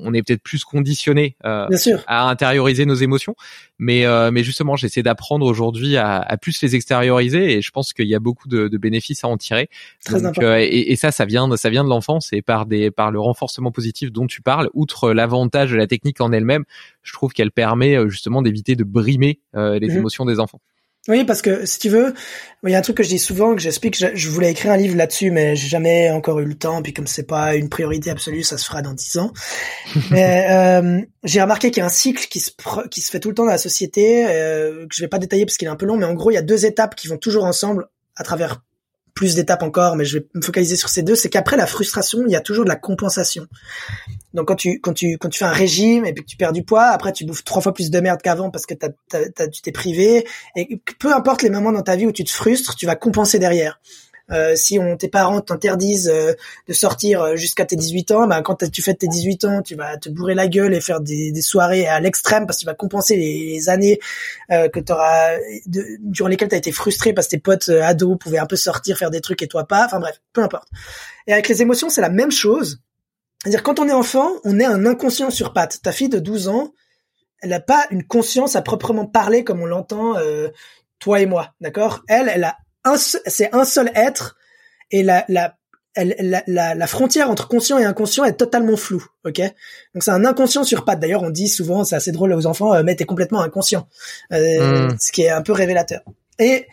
[SPEAKER 6] on est peut-être plus conditionné euh, à intérioriser nos émotions, mais euh, mais justement j'essaie d'apprendre aujourd'hui à, à, plus les extérioriser et je pense qu'il y a beaucoup de, de, bénéfices à en tirer. Donc, euh, et, et, ça ça vient ça vient de l'enfance et par des par le renforcement positif dont tu parles, outre l'avantage de la technique en elle-même, je trouve qu'elle permet justement d'éviter de brimer les mhm. émotions des enfants.
[SPEAKER 5] Oui, parce que si tu veux, il y a un truc que je dis souvent, que j'explique, je, je, voulais écrire un livre là-dessus, mais j'ai jamais encore eu le temps, puis comme c'est pas une priorité absolue, ça se fera dans dix ans. mais euh, j'ai remarqué qu'il y a un cycle qui se, qui se fait tout le temps dans la société, euh, que je vais pas détailler parce qu'il est un peu long, mais en gros, il y a deux étapes qui vont toujours ensemble à travers plus d'étapes encore, mais je vais me focaliser sur ces deux, c'est qu'après la frustration, il y a toujours de la compensation. Donc quand tu quand tu quand tu fais un régime et puis que tu perds du poids, après tu bouffes trois fois plus de merde qu'avant parce que tu t'es privé. Et peu importe les moments dans ta vie où tu te frustres, tu vas compenser derrière. Euh, si on, tes parents t'interdisent euh, de sortir euh, jusqu'à tes 18 ans, bah, quand tu fais tes 18 ans, tu vas te bourrer la gueule et faire des, des soirées à l'extrême parce que tu vas compenser les, années que t'auras durant lesquelles tu as été frustré parce que tes potes ados pouvaient un peu sortir, faire des trucs et toi pas. Enfin bref, peu importe. Et avec les émotions, c'est la même chose. C'est-à-dire quand on est enfant, on est un inconscient sur pattes. Ta fille de 12 ans, elle n'a pas une conscience à proprement parler comme on l'entend toi et moi, d'accord? Elle, elle a c'est un seul être et la, la, la, la, frontière entre conscient et inconscient est totalement floue, ok? Donc c'est un inconscient sur pattes. D'ailleurs, on dit souvent, c'est assez drôle aux enfants, euh, mais t'es complètement inconscient, euh, hmm. ce qui est un peu révélateur. Et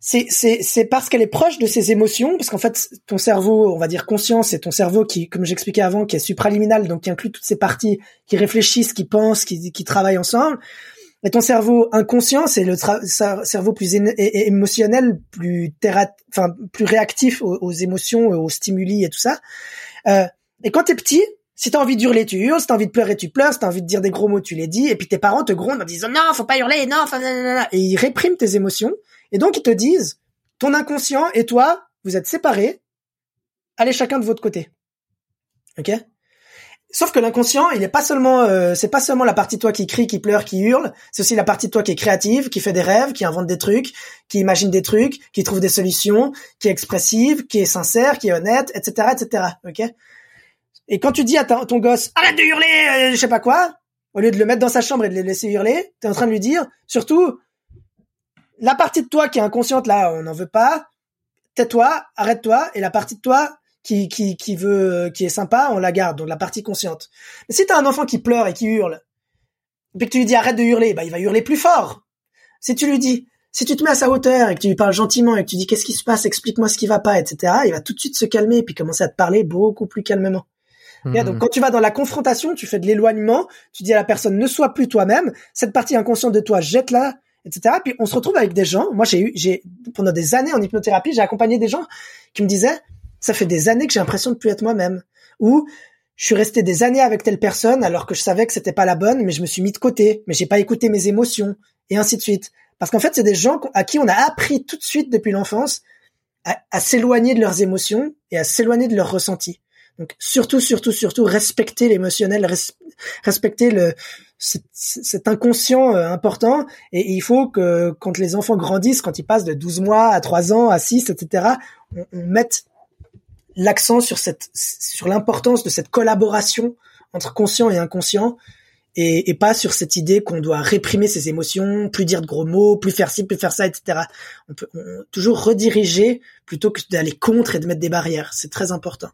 [SPEAKER 5] c'est c'est c'est parce qu'elle est proche de ses émotions, parce qu'en fait, ton cerveau, on va dire conscient, c'est ton cerveau qui, comme j'expliquais avant, qui est supraliminal, donc qui inclut toutes ces parties qui réfléchissent, qui pensent, qui qui travaillent ensemble. Mais ton cerveau inconscient, c'est le cerveau plus émotionnel, plus enfin plus réactif aux, émotions, aux stimuli et tout ça. Euh, et quand t'es petit, si t'as envie d'hurler, tu hurles. Si t'as envie de pleurer, tu pleures. Si t'as envie de dire des gros mots, tu les dis. Et puis tes parents te grondent en disant non, faut pas hurler, non, enfin, et ils répriment tes émotions. Et donc ils te disent, ton inconscient et toi, vous êtes séparés. Allez chacun de votre côté. Ok? Sauf que l'inconscient, il est pas seulement, euh, c'est pas seulement la partie de toi qui crie, qui pleure, qui hurle. C'est aussi la partie de toi qui est créative, qui fait des rêves, qui invente des trucs, qui imagine des trucs, qui trouve des solutions, qui est expressive, qui est sincère, qui est honnête, etc., etc. Ok? Et quand tu dis à ton gosse, arrête de hurler, euh, je sais pas quoi, au lieu de le mettre dans sa chambre et de le laisser hurler, t'es en train de lui dire, surtout, la partie de toi qui est inconsciente là, on n'en veut pas. Tais-toi, arrête-toi, et la partie de toi qui, qui, qui veut, qui est sympa, on la garde, donc la partie consciente. Mais si t'as un enfant qui pleure et qui hurle, et que tu lui dis arrête de hurler, bah il va hurler plus fort. Si tu lui dis, si tu te mets à sa hauteur et que tu lui parles gentiment et que tu dis qu'est-ce qui se passe, explique-moi ce qui va pas, etc., il va tout de suite se calmer et puis commencer à te parler beaucoup plus calmement. donc mhm. quand tu vas dans la confrontation, tu fais de l'éloignement, tu dis à la personne ne sois plus toi-même, cette partie inconsciente de toi jette-la, etc. Puis on se retrouve avec des gens. Moi j'ai eu, j'ai pendant des années en hypnothérapie, j'ai accompagné des gens qui me disaient ça fait des années que j'ai l'impression de plus être moi-même. Ou je suis resté des années avec telle personne alors que je savais que c'était pas la bonne, mais je me suis mis de côté, mais j'ai pas écouté mes émotions et ainsi de suite. Parce qu'en fait, c'est des gens à qui on a appris tout de suite depuis l'enfance à, s'éloigner de leurs émotions et à s'éloigner de leurs ressentis. Donc surtout, surtout, surtout, respecter l'émotionnel, respecter le cet, inconscient euh, important. Et, il faut que quand les enfants grandissent, quand ils passent de 12 mois à 3 ans, à 6, etc., on, on mette l'accent sur cette sur l'importance de cette collaboration entre conscient et inconscient et, pas sur cette idée qu'on doit réprimer ses émotions, plus dire de gros mots, plus faire ci, plus faire ça, etc. On peut toujours rediriger plutôt que d'aller contre et de mettre des barrières. C'est très important.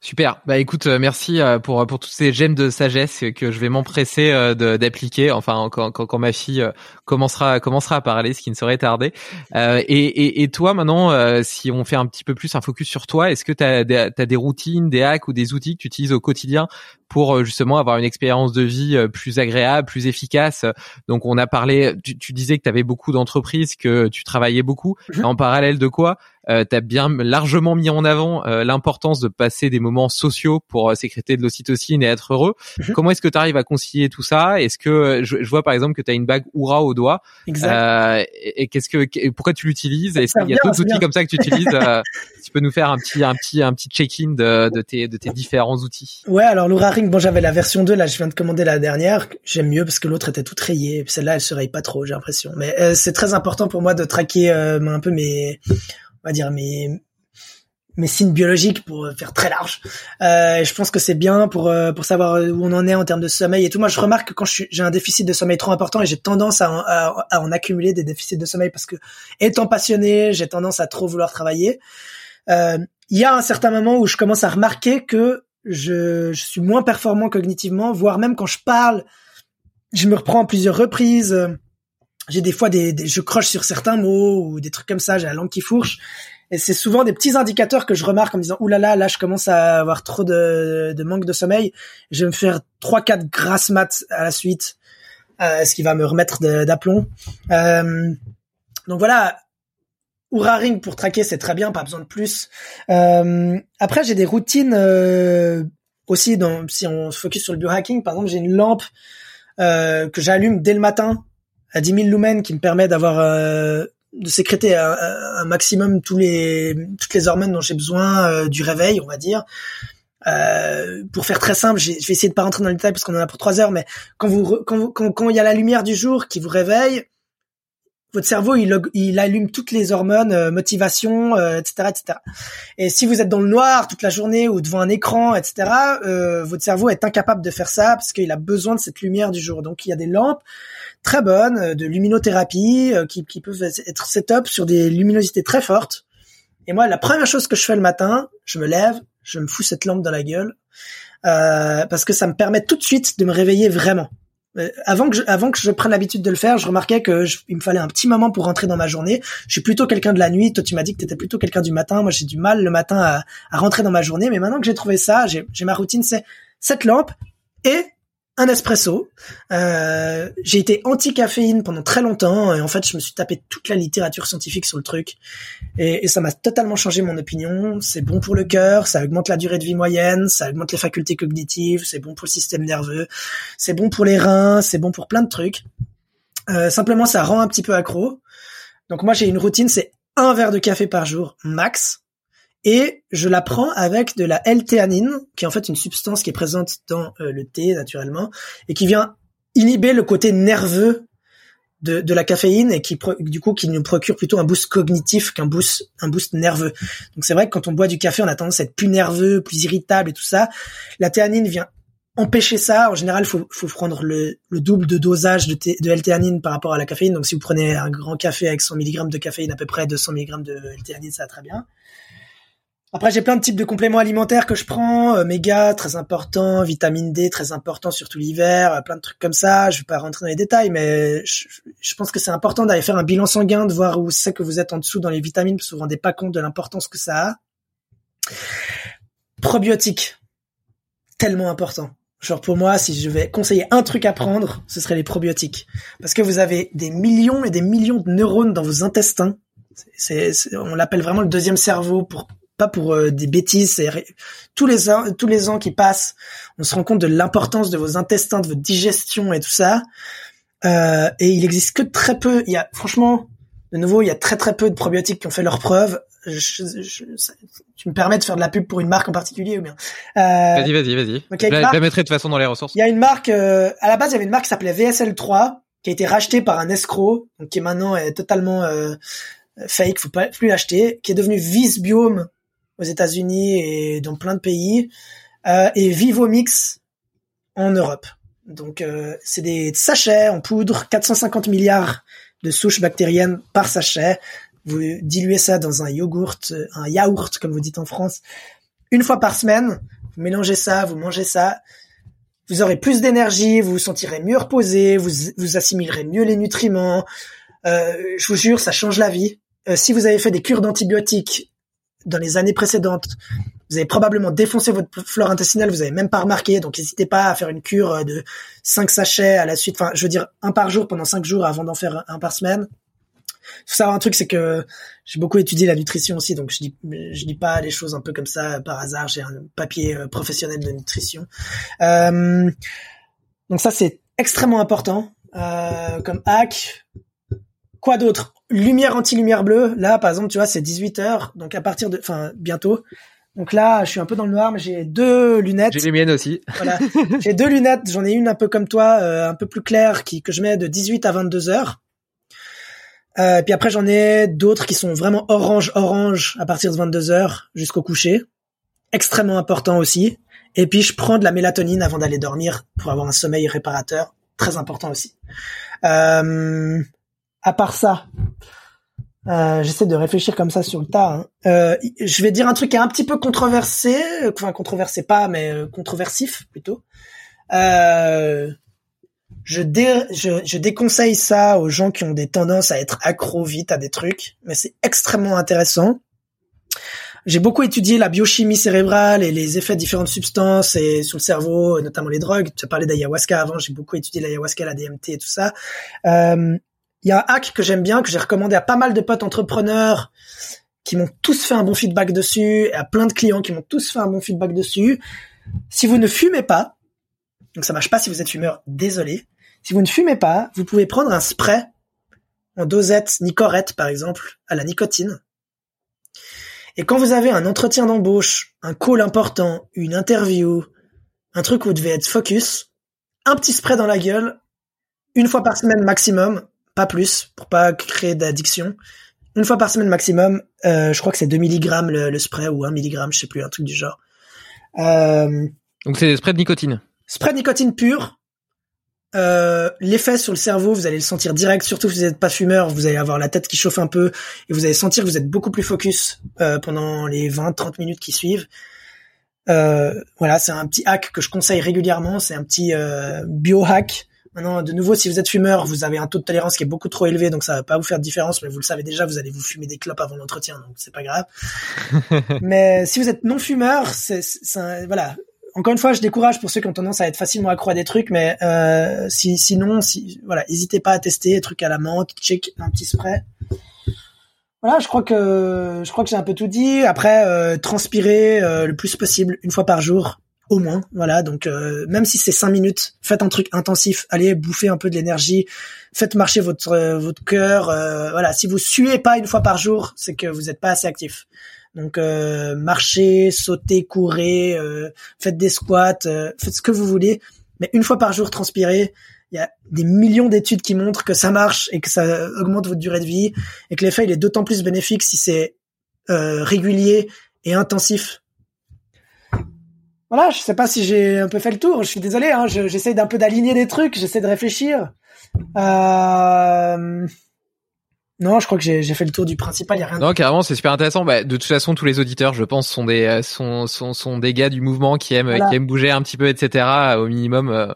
[SPEAKER 6] Super. Bah écoute, euh, merci euh, pour pour tous ces gemmes de sagesse que je vais m'empresser euh, d'appliquer. Enfin, quand, quand, ma fille commencera commencera à parler, ce qui ne saurait tarder. Euh, et, et, et, toi, maintenant, si on fait un petit peu plus un focus sur toi, est-ce que tu as, des routines, des hacks ou des outils que tu utilises au quotidien pour justement avoir une expérience de vie plus agréable, plus efficace Donc, on a parlé. Tu, tu disais que tu avais beaucoup d'entreprises, que tu travaillais beaucoup. Mhm. En parallèle de quoi euh, tu as bien largement mis en avant euh, l'importance de passer des moments sociaux pour euh, sécréter de l'ocytocine et être heureux. Mhm. Comment est-ce que tu arrives à concilier tout ça? Est-ce que euh, je, je, vois par exemple que tu as une bague Oura au doigt
[SPEAKER 5] Exact.
[SPEAKER 6] et, qu'est-ce que pourquoi tu l'utilises? Est-ce qu'il y a d'autres outils comme ça que tu utilises? Tu peux nous faire un petit un petit un petit check-in de, de, tes de tes différents outils?
[SPEAKER 5] Ouais, alors l'Oura Bon j'avais la version 2 là, je viens de commander la dernière, j'aime mieux parce que l'autre était toute rayée, celle-là elle se raye pas trop, j'ai l'impression. Mais c'est très important pour moi de traquer un peu mes on va dire mes mes signes biologiques pour faire très large. Euh, je pense que c'est bien pour euh, pour savoir où on en est en termes de sommeil et tout. Moi, je remarque que quand j'ai un déficit de sommeil trop important et j'ai tendance à, à, en accumuler des déficits de sommeil parce que étant passionné, j'ai tendance à trop vouloir travailler. Euh, il y a un certain moment où je commence à remarquer que je, je suis moins performant cognitivement, voire même quand je parle, je me reprends à plusieurs reprises j'ai des fois des, je croche sur certains mots ou des trucs comme ça, j'ai la langue qui fourche. Et c'est souvent des petits indicateurs que je remarque en me disant, oulala, là, là, je commence à avoir trop de, de manque de sommeil. Je vais me faire trois, quatre grasses maths à la suite, euh, ce qui va me remettre d'aplomb. Euh, donc voilà, Oura Ring pour traquer, c'est très bien, pas besoin de plus. Euh, après, j'ai des routines euh, aussi. Dans, si on se focus sur le biohacking, par exemple, j'ai une lampe euh, que j'allume dès le matin à 10 000 lumens qui me permet d'avoir euh, de sécréter un, maximum tous les toutes les hormones dont j'ai besoin euh, du réveil, on va dire. Euh, pour faire très simple, je vais essayer de pas rentrer dans le détail parce qu'on en a pour trois heures, mais quand vous quand, quand, quand il y a la lumière du jour qui vous réveille, votre cerveau il, il allume toutes les hormones, euh, motivation, etc., euh, etc. Et si vous êtes dans le noir toute la journée ou devant un écran, etc., euh, votre cerveau est incapable de faire ça parce qu'il a besoin de cette lumière du jour. Donc il y a des lampes très bonnes euh, de luminothérapie euh, qui, qui peuvent être set-up sur des luminosités très fortes. Et moi, la première chose que je fais le matin, je me lève, je me fous cette lampe dans la gueule euh, parce que ça me permet tout de suite de me réveiller vraiment. Avant que je, avant que je prenne l'habitude de le faire, je remarquais que il me fallait un petit moment pour rentrer dans ma journée. Je suis plutôt quelqu'un de la nuit. Toi, tu m'as dit que tu plutôt quelqu'un du matin. Moi, j'ai du mal le matin à, à, rentrer dans ma journée. Mais maintenant que j'ai trouvé ça, j'ai ma routine, c'est cette lampe et un espresso. Euh, j'ai été anti-caféine pendant très longtemps et en fait je me suis tapé toute la littérature scientifique sur le truc et, ça m'a totalement changé mon opinion. C'est bon pour le cœur, ça augmente la durée de vie moyenne, ça augmente les facultés cognitives, c'est bon pour le système nerveux, c'est bon pour les reins, c'est bon pour plein de trucs. Euh, simplement ça rend un petit peu accro. Donc moi j'ai une routine, c'est un verre de café par jour max et je la prends avec de la L-théanine, qui est en fait une substance qui est présente dans euh, le thé naturellement et qui vient inhiber le côté nerveux de, la caféine et qui du coup qui nous procure plutôt un boost cognitif qu'un boost un boost nerveux. Donc c'est vrai que quand on boit du café, on a tendance à être plus nerveux, plus irritable et tout ça. La théanine vient empêcher ça. En général, faut faut prendre le, le double de dosage de, de L-théanine par rapport à la caféine. Donc si vous prenez un grand café avec 100 mg de caféine, à peu près 200 mg de L-théanine, ça va très bien. Après, j'ai plein de types de compléments alimentaires que je prends, euh, méga très important, vitamine D très important surtout l'hiver, euh, plein de trucs comme ça. Je vais pas rentrer dans les détails, mais je, pense que c'est important d'aller faire un bilan sanguin, de voir où c'est que vous êtes en dessous dans les vitamines, parce que vous vous rendez pas compte de l'importance que ça a. Probiotiques, tellement important. Genre pour moi, si je vais conseiller un truc à prendre, ce serait les probiotiques, parce que vous avez des millions et des millions de neurones dans vos intestins. C'est, on l'appelle vraiment le deuxième cerveau pour pas pour euh, des bêtises. Tous les ans, tous les ans qui passent, on se rend compte de l'importance de vos intestins, de votre digestion et tout ça. Euh, et il existe que très peu. Il y a franchement, de nouveau, il y a très très peu de probiotiques qui ont fait leurs preuves. tu me permets de faire de la pub pour une marque en particulier ou bien?
[SPEAKER 6] Euh, Vas-y, vas-y, vas-y. je, la, mettrai de toute façon dans les ressources.
[SPEAKER 5] Il y a une marque. Euh, à la base, il y avait une marque qui s'appelait VSL3 qui a été rachetée par un escroc, donc qui est maintenant est totalement euh, fake, faut pas plus l'acheter, qui est devenu Visbiome aux États-Unis et dans plein de pays, euh, et Vivomix en Europe. Donc euh, c'est des sachets en poudre, 450 milliards de souches bactériennes par sachet. Vous diluez ça dans un yogourt, un yaourt comme vous dites en France, une fois par semaine. Vous mélangez ça, vous mangez ça. Vous aurez plus d'énergie, vous vous sentirez mieux reposé, vous, vous assimilerez mieux les nutriments. Euh, je vous jure, ça change la vie. Euh, si vous avez fait des cures d'antibiotiques dans les années précédentes, vous avez probablement défoncé votre flore intestinale, vous avez même pas remarqué, donc n'hésitez pas à faire une cure euh, de 5 sachets à la suite, enfin je veux dire un par jour pendant 5 jours avant d'en faire un par semaine. Faut savoir un truc, c'est que j'ai beaucoup étudié la nutrition aussi, donc je dis dis pas les choses un peu comme ça par hasard. J'ai un papier euh, professionnel de nutrition. Euh, donc ça c'est extrêmement important comme hack. Quoi d'autre? Lumière anti-lumière bleue, là, par exemple, tu vois, c'est 18 heures, donc à partir de, enfin, bientôt. Donc là, je suis un peu dans le noir, mais j'ai deux lunettes.
[SPEAKER 6] J'ai les miennes aussi.
[SPEAKER 5] Voilà. j'ai deux lunettes. J'en ai une un peu comme toi, euh, un peu plus claire, qui, que je mets de 18 à 22 heures. Euh, puis après, j'en ai d'autres qui sont vraiment orange, orange à partir de 22 heures jusqu'au coucher. Extrêmement important aussi. Et puis, je prends de la mélatonine avant d'aller dormir pour avoir un sommeil réparateur. Très important aussi. Euh, à part ça, euh, j'essaie de réfléchir comme ça sur le tas. Hein. Euh, je vais dire un truc qui est un petit peu controversé, enfin controversé pas, mais euh, controversif plutôt. je Je, déconseille ça aux gens qui ont des tendances à être accro vite à des trucs, mais c'est extrêmement intéressant. J'ai beaucoup étudié la biochimie cérébrale et les effets de différentes substances et sur le cerveau, notamment les drogues. Tu as parlé d'ayahuasca avant, j'ai beaucoup étudié l'ayahuasca, la DMT et tout ça. Euh, il y a un hack que j'aime bien, que j'ai recommandé à pas mal de potes entrepreneurs qui m'ont tous fait un bon feedback dessus, et à plein de clients qui m'ont tous fait un bon feedback dessus. Si vous ne fumez pas, donc ça marche pas si vous êtes fumeur, désolé. Si vous ne fumez pas, vous pouvez prendre un spray en dosette Nicorette par exemple, à la nicotine. Et quand vous avez un entretien d'embauche, un call important, une interview, un truc où vous devez être focus, un petit spray dans la gueule, une fois par semaine maximum, pas plus, pour pas créer d'addiction. Une fois par semaine maximum, euh, je crois que c'est 2 mg le, spray ou 1 mg, je sais plus, un truc du genre.
[SPEAKER 6] Euh, Donc c'est des sprays de nicotine.
[SPEAKER 5] Spray de nicotine pure. Euh, l'effet sur le cerveau, vous allez le sentir direct, surtout si vous n'êtes pas fumeur, vous allez avoir la tête qui chauffe un peu et vous allez sentir que vous êtes beaucoup plus focus pendant les 20-30 minutes qui suivent. voilà, c'est un petit hack que je conseille régulièrement, c'est un petit biohack Maintenant, de nouveau, si vous êtes fumeur, vous avez un taux de tolérance qui est beaucoup trop élevé, donc ça va pas vous faire de différence, mais vous le savez déjà, vous allez vous fumer des clopes avant l'entretien, donc c'est pas grave. mais si vous êtes non fumeur, c'est, voilà. Encore une fois, je décourage pour ceux qui ont tendance à être facilement accro à des trucs, mais euh, si, sinon, si, voilà, n'hésitez pas à tester des trucs à la menthe, check un petit spray. Voilà, je crois que je crois que j'ai un peu tout dit. Après, euh, transpirer euh, le plus possible une fois par jour, au moins. Voilà, donc euh, même si c'est cinq minutes, faites un truc intensif, allez bouffer un peu de l'énergie, faites marcher votre euh, votre cœur. Euh, voilà, si vous suez pas une fois par jour, c'est que vous n'êtes pas assez actif. Donc marchez, sautez, courez, faites des squats, faites ce que vous voulez, mais une fois par jour transpirez. Il y a des millions d'études qui montrent que ça marche et que ça augmente votre durée de vie et que l'effet il est d'autant plus bénéfique si c'est régulier et intensif voilà, je sais pas si j'ai un peu fait le tour. Je suis désolé, hein, j'essaie d'un peu d'aligner des trucs, j'essaie de réfléchir. Euh... Non, je crois que j'ai fait le tour du principal. Y a rien.
[SPEAKER 6] Non, carrément, c'est super intéressant. Bah, de toute façon, tous les auditeurs, je pense, sont des euh, sont sont, sont des gars du mouvement qui aiment qui aiment bouger un petit peu, etc. Au minimum, euh,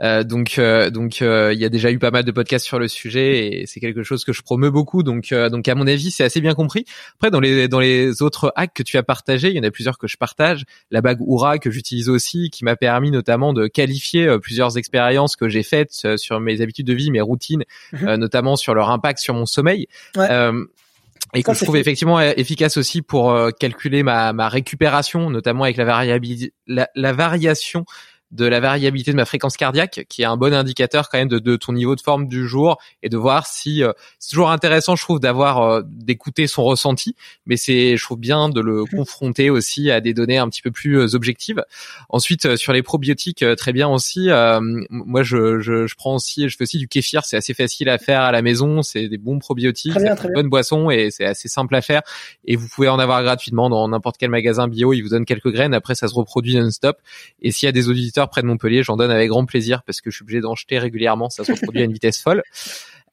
[SPEAKER 6] euh, donc euh, donc euh, il y a déjà eu pas mal de podcasts sur le sujet et c'est quelque chose que je promeux beaucoup. Donc donc à mon avis c'est assez bien compris. Après dans les dans les autres hacks que tu as partagés, il y en a plusieurs que je partage. La bague Oura que j'utilise aussi, qui m'a permis notamment de qualifier plusieurs expériences que j'ai faites sur mes habitudes de vie, mes routines, mhm. notamment sur leur impact sur mon sommeil. et que je trouve effectivement efficace aussi pour calculer ma, ma récupération, notamment avec la, variabilité, la, la variation de la variabilité de ma fréquence cardiaque, qui est un bon indicateur quand même de, de ton niveau de forme du jour et de voir si euh, c'est toujours intéressant, je trouve, d'avoir euh, d'écouter son ressenti, mais c'est je trouve bien de le mmh. confronter aussi à des données un petit peu plus euh, objectives. Ensuite, sur les probiotiques, très bien aussi. moi, je, je, je, prends aussi, je fais aussi du kéfir, c'est assez facile à faire à la maison, c'est des bons probiotiques, c'est une bonne boisson et c'est assez simple à faire. Et vous pouvez en avoir gratuitement dans n'importe quel magasin bio. Ils vous donnent quelques graines, après ça se reproduit non-stop. Et s'il y a des auditeurs près de Montpellier, j'en donne avec grand plaisir parce que je suis obligé d'en jeter régulièrement, ça se reproduit à une vitesse folle.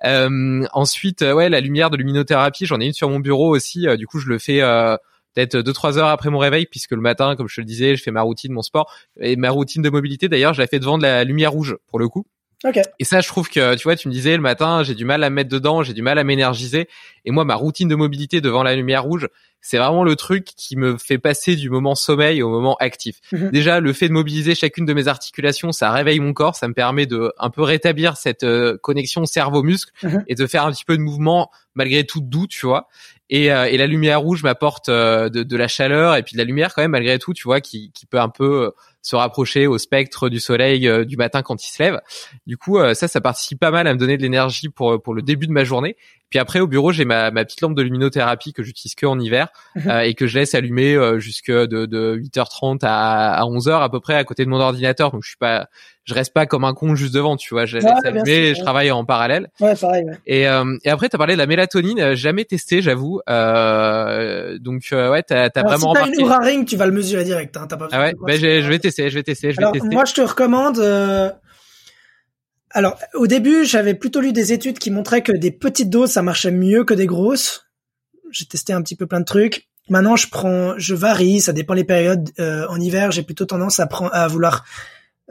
[SPEAKER 6] Euh, ensuite, euh, ouais, la lumière de luminothérapie, j'en ai une sur mon bureau aussi. Euh, du coup, je le fais peut-être deux trois heures après mon réveil, puisque le matin, comme je te le disais, je fais ma routine, mon sport et ma routine de mobilité. D'ailleurs, je la fais devant de la lumière rouge pour le coup.
[SPEAKER 5] Okay.
[SPEAKER 6] Et ça, je trouve que, tu vois, tu me disais le matin, j'ai du mal à me mettre dedans, j'ai du mal à m'énergiser. Et moi, ma routine de mobilité devant la lumière rouge, c'est vraiment le truc qui me fait passer du moment sommeil au moment actif. Mhm. Déjà, le fait de mobiliser chacune de mes articulations, ça réveille mon corps, ça me permet de un peu rétablir cette euh, connexion cerveau-muscle mhm. et de faire un petit peu de mouvement malgré tout doux, tu vois. Et, euh, et la lumière rouge m'apporte euh, de, de, la chaleur et puis de la lumière quand même malgré tout, tu vois, qui, qui peut un peu se rapprocher au spectre du soleil du matin quand il se lève. Du coup, ça, ça participe pas mal à me donner de l'énergie pour pour le début de ma journée. Puis après, au bureau, j'ai ma, ma petite lampe de luminothérapie que j'utilise que en hiver mhm. euh, et que je laisse allumer euh, jusque de, de 8h30 à, à 11h à peu près à côté de mon ordinateur. Donc je suis pas, je reste pas comme un con juste devant, tu vois. Je laisse allumer, je travaille en parallèle.
[SPEAKER 5] Ouais, pareil.
[SPEAKER 6] Et, euh, et après, t'as parlé de la mélatonine. Euh, jamais testé, j'avoue. Euh, donc ouais, t'as as vraiment.
[SPEAKER 5] Si t'as une Oura Ring, tu vas le mesurer direct. Hein, pas
[SPEAKER 6] ah ouais, ben je vais tester, je vais tester, je vais
[SPEAKER 5] Alors,
[SPEAKER 6] tester.
[SPEAKER 5] Moi, je te recommande. Alors, au début, j'avais plutôt lu des études qui montraient que des petites doses, ça marchait mieux que des grosses. J'ai testé un petit peu plein de trucs. Maintenant, je prends, je varie, ça dépend les périodes. Euh, en hiver, j'ai plutôt tendance à, prendre, à vouloir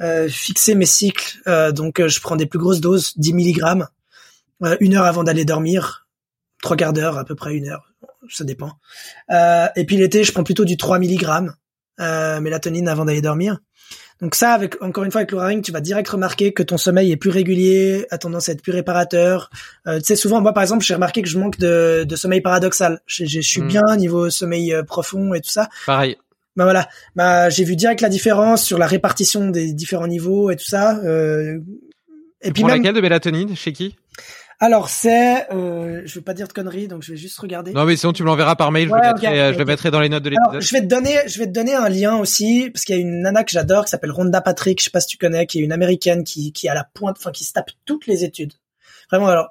[SPEAKER 5] euh, fixer mes cycles. Euh, donc, je prends des plus grosses doses, 10 mg, une heure avant d'aller dormir, trois quarts d'heure, à peu près une heure, ça dépend. et puis l'été, je prends plutôt du 3 mg mélatonine avant d'aller dormir. Donc ça, avec encore une fois avec le tu vas direct remarquer que ton sommeil est plus régulier, a tendance à être plus réparateur. Euh, tu sais, souvent, moi par exemple, j'ai remarqué que je manque de, de sommeil paradoxal. Je, je, suis mm. bien niveau sommeil euh, profond et tout ça.
[SPEAKER 6] Pareil.
[SPEAKER 5] Bah voilà, bah j'ai vu direct la différence sur la répartition des différents niveaux et tout ça. Euh,
[SPEAKER 6] et puis même... laquelle de mélatonine? Chez qui?
[SPEAKER 5] Alors c'est, euh, je vais pas dire de conneries, donc je vais juste regarder.
[SPEAKER 6] Non mais sinon tu me l'enverras par mail, je, le mettrai, je le mettrai dans les notes de l'épisode.
[SPEAKER 5] Je vais te donner, je vais te donner un lien aussi parce qu'il y a une nana que j'adore qui s'appelle Rhonda Patrick, je sais pas si tu connais, qui est une américaine qui qui a la pointe, enfin qui se tape toutes les études. Vraiment alors,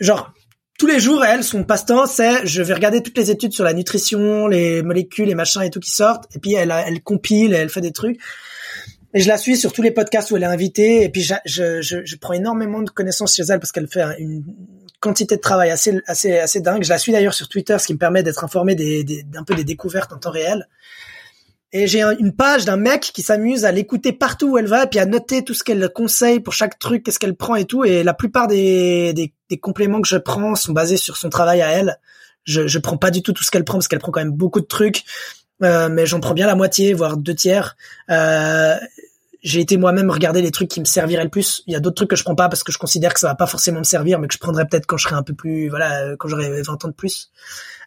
[SPEAKER 5] genre tous les jours, elle, son passe-temps, c'est je vais regarder toutes les études sur la nutrition, les molécules, les machins et tout qui sortent, et puis elle, elle compile, elle fait des trucs. Et je la suis sur tous les podcasts où elle est invitée. Et puis je, je, je, prends énormément de connaissances chez elle parce qu'elle fait une quantité de travail assez assez assez dingue. Je la suis d'ailleurs sur Twitter, ce qui me permet d'être informé des, des d'un peu des découvertes en temps réel. Et j'ai une page d'un mec qui s'amuse à l'écouter partout où elle va, et puis à noter tout ce qu'elle conseille pour chaque truc, qu'est-ce qu'elle prend et tout. Et la plupart des, des, des, compléments que je prends sont basés sur son travail à elle. Je, je prends pas du tout tout ce qu'elle prend parce qu'elle prend quand même beaucoup de trucs. Euh, mais j'en prends bien la moitié, voire deux tiers. Euh, j'ai été moi-même regarder les trucs qui me serviraient le plus. Il y a d'autres trucs que je prends pas parce que je considère que ça va pas forcément me servir, mais que je prendrais peut-être quand je serai un peu plus, voilà, euh, quand j'aurai 20 ans de plus.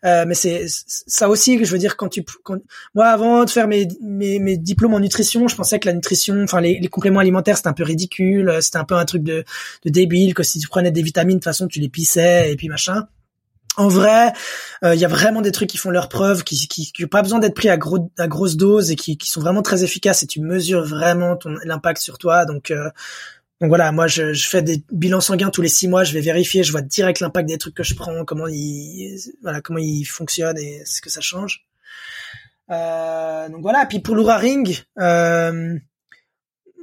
[SPEAKER 5] Euh, mais c'est ça aussi que je veux dire quand tu, quand, moi avant de faire mes, mes, mes diplômes en nutrition, je pensais que la nutrition, enfin les, les compléments alimentaires c'était un peu ridicule, c'était un peu un truc de, de débile, que si tu prenais des vitamines de toute façon tu les pissais et puis machin en vrai, il euh, y a vraiment des trucs qui font leur preuve, qui qui, qui pas besoin d'être pris à, gros, à grosse dose et qui, qui sont vraiment très efficaces et tu mesures vraiment ton l'impact sur toi. Donc euh, donc voilà, moi je, je, fais des bilans sanguins tous les six mois, je vais vérifier, je vois direct l'impact des trucs que je prends, comment ils voilà comment ils fonctionnent et ce que ça change. Euh, donc voilà, puis pour l'Oura Ring, euh,